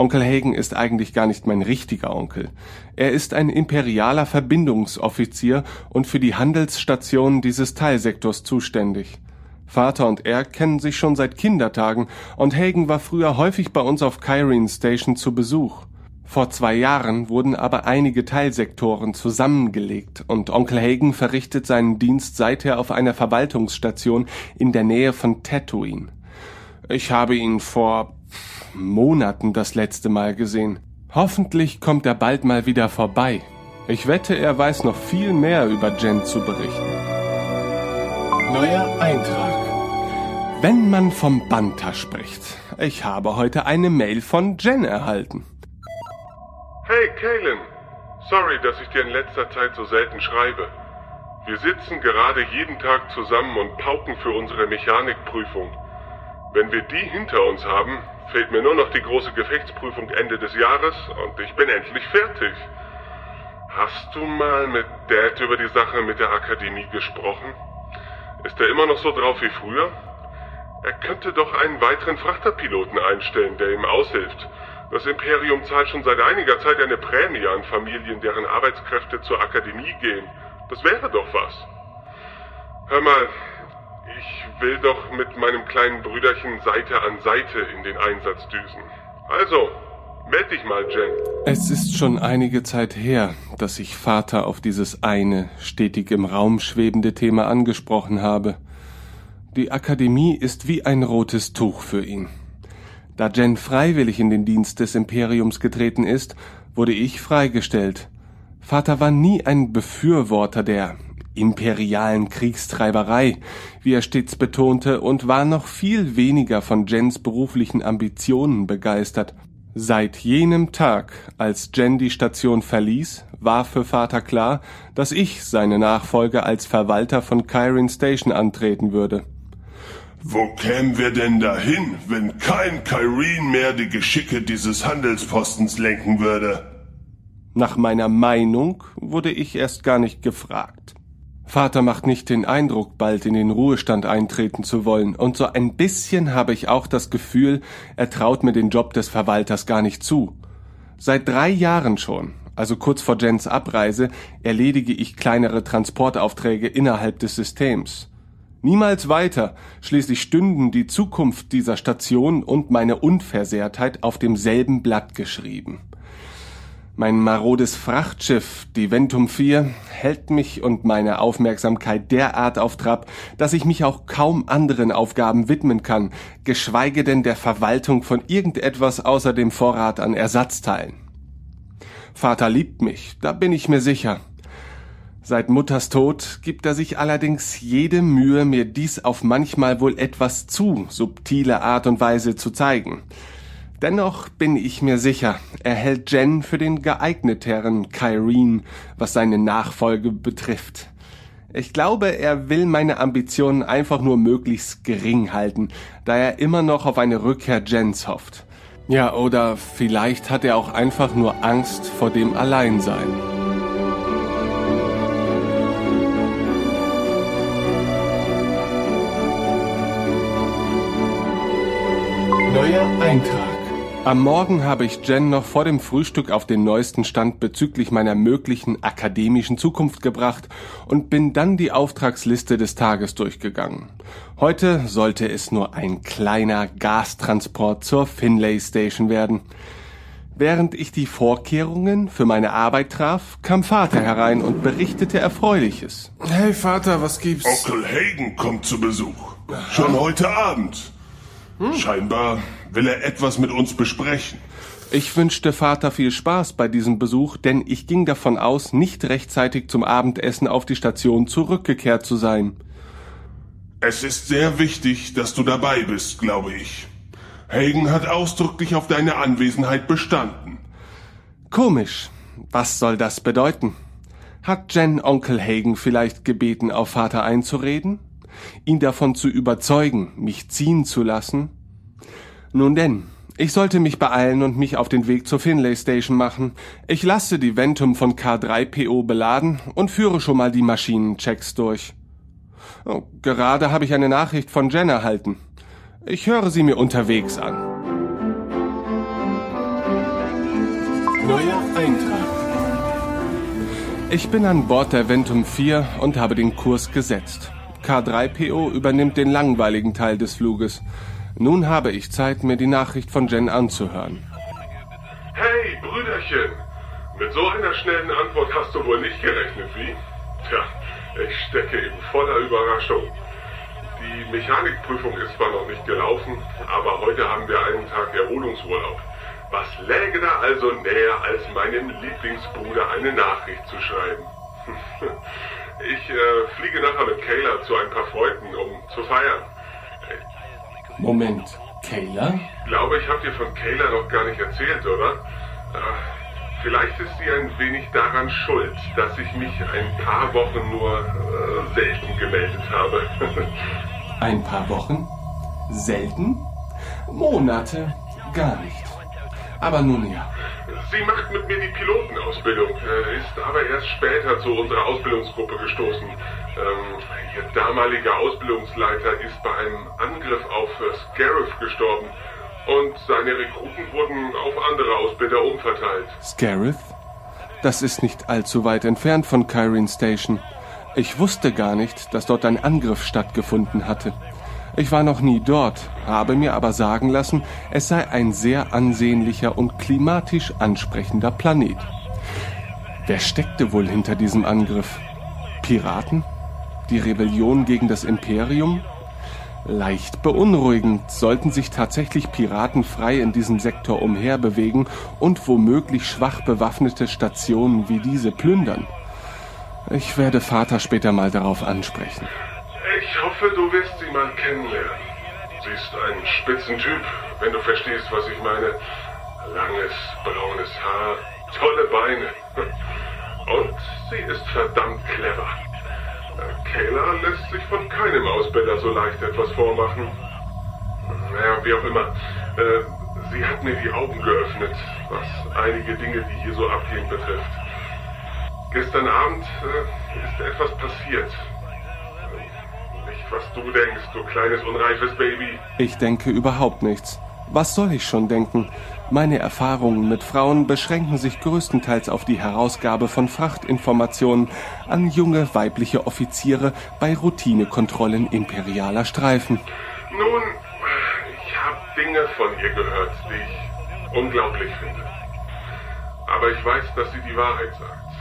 Onkel Hagen ist eigentlich gar nicht mein richtiger Onkel. Er ist ein imperialer Verbindungsoffizier und für die Handelsstationen dieses Teilsektors zuständig. Vater und er kennen sich schon seit Kindertagen und Hagen war früher häufig bei uns auf Kyrene Station zu Besuch. Vor zwei Jahren wurden aber einige Teilsektoren zusammengelegt und Onkel Hagen verrichtet seinen Dienst seither auf einer Verwaltungsstation in der Nähe von Tatooine. Ich habe ihn vor Monaten das letzte Mal gesehen. Hoffentlich kommt er bald mal wieder vorbei. Ich wette, er weiß noch viel mehr über Jen zu berichten. Neuer Eintrag. Wenn man vom Banta spricht. Ich habe heute eine Mail von Jen erhalten. Hey, Kalen. Sorry, dass ich dir in letzter Zeit so selten schreibe. Wir sitzen gerade jeden Tag zusammen und pauken für unsere Mechanikprüfung. Wenn wir die hinter uns haben, fehlt mir nur noch die große Gefechtsprüfung Ende des Jahres und ich bin endlich fertig. Hast du mal mit Dad über die Sache mit der Akademie gesprochen? Ist er immer noch so drauf wie früher? Er könnte doch einen weiteren Frachterpiloten einstellen, der ihm aushilft. Das Imperium zahlt schon seit einiger Zeit eine Prämie an Familien, deren Arbeitskräfte zur Akademie gehen. Das wäre doch was. Hör mal, ich will doch mit meinem kleinen Brüderchen Seite an Seite in den Einsatz düsen. Also, meld dich mal, Jen. Es ist schon einige Zeit her, dass ich Vater auf dieses eine, stetig im Raum schwebende Thema angesprochen habe. Die Akademie ist wie ein rotes Tuch für ihn. Da Jen freiwillig in den Dienst des Imperiums getreten ist, wurde ich freigestellt. Vater war nie ein Befürworter der imperialen Kriegstreiberei, wie er stets betonte, und war noch viel weniger von Jens beruflichen Ambitionen begeistert. Seit jenem Tag, als Jen die Station verließ, war für Vater klar, dass ich seine Nachfolge als Verwalter von Kyrene Station antreten würde. Wo kämen wir denn dahin, wenn kein Kyrene mehr die Geschicke dieses Handelspostens lenken würde? Nach meiner Meinung wurde ich erst gar nicht gefragt. Vater macht nicht den Eindruck, bald in den Ruhestand eintreten zu wollen, und so ein bisschen habe ich auch das Gefühl, er traut mir den Job des Verwalters gar nicht zu. Seit drei Jahren schon, also kurz vor Jens Abreise, erledige ich kleinere Transportaufträge innerhalb des Systems. Niemals weiter, schließlich stünden die Zukunft dieser Station und meine Unversehrtheit auf demselben Blatt geschrieben. Mein marodes Frachtschiff, die Ventum 4, hält mich und meine Aufmerksamkeit derart auf Trab, dass ich mich auch kaum anderen Aufgaben widmen kann, geschweige denn der Verwaltung von irgendetwas außer dem Vorrat an Ersatzteilen. Vater liebt mich, da bin ich mir sicher. Seit Mutters Tod gibt er sich allerdings jede Mühe, mir dies auf manchmal wohl etwas zu subtile Art und Weise zu zeigen. Dennoch bin ich mir sicher, er hält Jen für den geeigneteren Kyrene, was seine Nachfolge betrifft. Ich glaube, er will meine Ambitionen einfach nur möglichst gering halten, da er immer noch auf eine Rückkehr Jens hofft. Ja, oder vielleicht hat er auch einfach nur Angst vor dem Alleinsein. Neuer Eintrag. Am Morgen habe ich Jen noch vor dem Frühstück auf den neuesten Stand bezüglich meiner möglichen akademischen Zukunft gebracht und bin dann die Auftragsliste des Tages durchgegangen. Heute sollte es nur ein kleiner Gastransport zur Finlay Station werden. Während ich die Vorkehrungen für meine Arbeit traf, kam Vater herein und berichtete Erfreuliches. Hey Vater, was gibt's? Onkel Hagen kommt zu Besuch. Schon heute Abend. Scheinbar will er etwas mit uns besprechen. Ich wünschte Vater viel Spaß bei diesem Besuch, denn ich ging davon aus, nicht rechtzeitig zum Abendessen auf die Station zurückgekehrt zu sein. Es ist sehr wichtig, dass du dabei bist, glaube ich. Hagen hat ausdrücklich auf deine Anwesenheit bestanden. Komisch. Was soll das bedeuten? Hat Jen Onkel Hagen vielleicht gebeten, auf Vater einzureden? Ihn davon zu überzeugen, mich ziehen zu lassen? Nun denn, ich sollte mich beeilen und mich auf den Weg zur Finlay Station machen. Ich lasse die Ventum von K3PO beladen und führe schon mal die Maschinenchecks durch. Oh, gerade habe ich eine Nachricht von Jen erhalten. Ich höre sie mir unterwegs an. Neuer Eintrag. Ich bin an Bord der Ventum 4 und habe den Kurs gesetzt. K3PO übernimmt den langweiligen Teil des Fluges. Nun habe ich Zeit, mir die Nachricht von Jen anzuhören. Hey, Brüderchen! Mit so einer schnellen Antwort hast du wohl nicht gerechnet, wie? Tja, ich stecke in voller Überraschung. Die Mechanikprüfung ist zwar noch nicht gelaufen, aber heute haben wir einen Tag Erholungsurlaub. Was läge da also näher, als meinem Lieblingsbruder eine Nachricht zu schreiben? Ich äh, fliege nachher mit Kayla zu ein paar Freunden, um zu feiern. Moment, Kayla? Ich glaube, ich habe dir von Kayla noch gar nicht erzählt, oder? Äh, vielleicht ist sie ein wenig daran schuld, dass ich mich ein paar Wochen nur äh, selten gemeldet habe. Ein paar Wochen? Selten? Monate? Gar nicht. Aber nun ja. Sie macht mit mir die Pilotenausbildung, ist aber erst später zu unserer Ausbildungsgruppe gestoßen. Ähm, ihr damaliger Ausbildungsleiter ist bei einem Angriff auf Scarif gestorben und seine Rekruten wurden auf andere Ausbilder umverteilt. Scarif? Das ist nicht allzu weit entfernt von Kyrene Station. Ich wusste gar nicht, dass dort ein Angriff stattgefunden hatte. Ich war noch nie dort, habe mir aber sagen lassen, es sei ein sehr ansehnlicher und klimatisch ansprechender Planet. Wer steckte wohl hinter diesem Angriff? Piraten? Die Rebellion gegen das Imperium? Leicht beunruhigend, sollten sich tatsächlich Piraten frei in diesem Sektor umherbewegen und womöglich schwach bewaffnete Stationen wie diese plündern. Ich werde Vater später mal darauf ansprechen. Ich hoffe, du wirst sie mal kennenlernen. Sie ist ein Spitzentyp, wenn du verstehst, was ich meine. Langes, braunes Haar, tolle Beine. Und sie ist verdammt clever. Kayla lässt sich von keinem Ausbilder so leicht etwas vormachen. Naja, wie auch immer. Äh, sie hat mir die Augen geöffnet, was einige Dinge, die hier so abgehen, betrifft. Gestern Abend äh, ist etwas passiert. Was du denkst, du kleines unreifes Baby. Ich denke überhaupt nichts. Was soll ich schon denken? Meine Erfahrungen mit Frauen beschränken sich größtenteils auf die Herausgabe von Frachtinformationen an junge weibliche Offiziere bei Routinekontrollen imperialer Streifen. Nun, ich habe Dinge von ihr gehört, die ich unglaublich finde. Aber ich weiß, dass sie die Wahrheit sagt.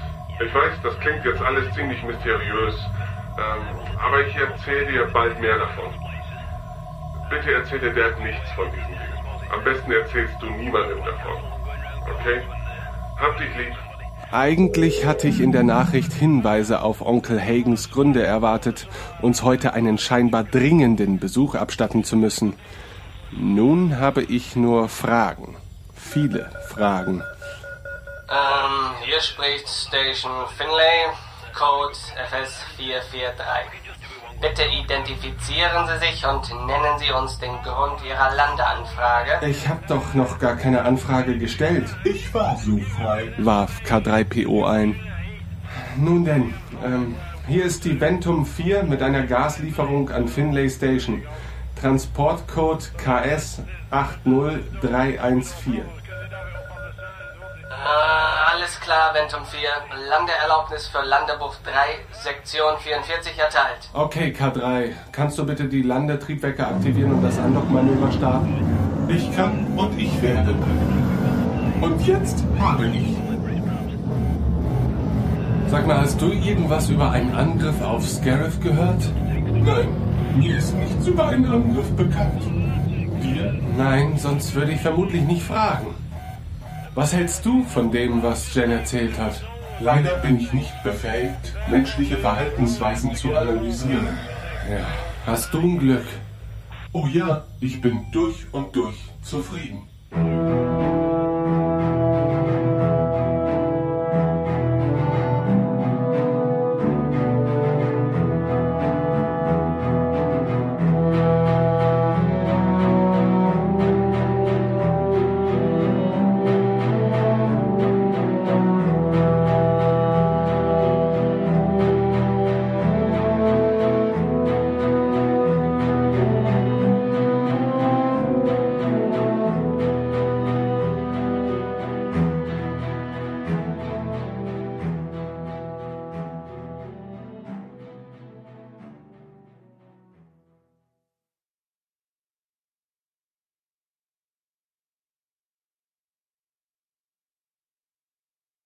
Ich weiß, das klingt jetzt alles ziemlich mysteriös, ähm, aber ich erzähle dir bald mehr davon. Bitte erzähl dir Dad nichts von diesem Ding. Am besten erzählst du niemandem davon. Okay? Hab dich lieb. Eigentlich hatte ich in der Nachricht Hinweise auf Onkel Hagens Gründe erwartet, uns heute einen scheinbar dringenden Besuch abstatten zu müssen. Nun habe ich nur Fragen. Viele Fragen. Ähm, hier spricht Station Finlay, Code FS443. Bitte identifizieren Sie sich und nennen Sie uns den Grund Ihrer Landeanfrage. Ich habe doch noch gar keine Anfrage gestellt. Ich war so frei. warf K3PO ein. Nun denn, ähm, hier ist die Ventum 4 mit einer Gaslieferung an Finlay Station. Transportcode KS 80314. Äh, alles klar, Ventum 4. Landeerlaubnis für Landebuff 3, Sektion 44 erteilt. Okay, K3, kannst du bitte die Landetriebwerke aktivieren und das Andockmanöver starten? Ich kann und ich werde. Und jetzt habe ich. Sag mal, hast du irgendwas über einen Angriff auf Scarif gehört? Nein, mir ist nichts über einen Angriff bekannt. Dir? Nein, sonst würde ich vermutlich nicht fragen. Was hältst du von dem, was Jen erzählt hat? Leider bin ich nicht befähigt, menschliche Verhaltensweisen zu analysieren. Ja, hast du ein Glück. Oh ja, ich bin durch und durch zufrieden.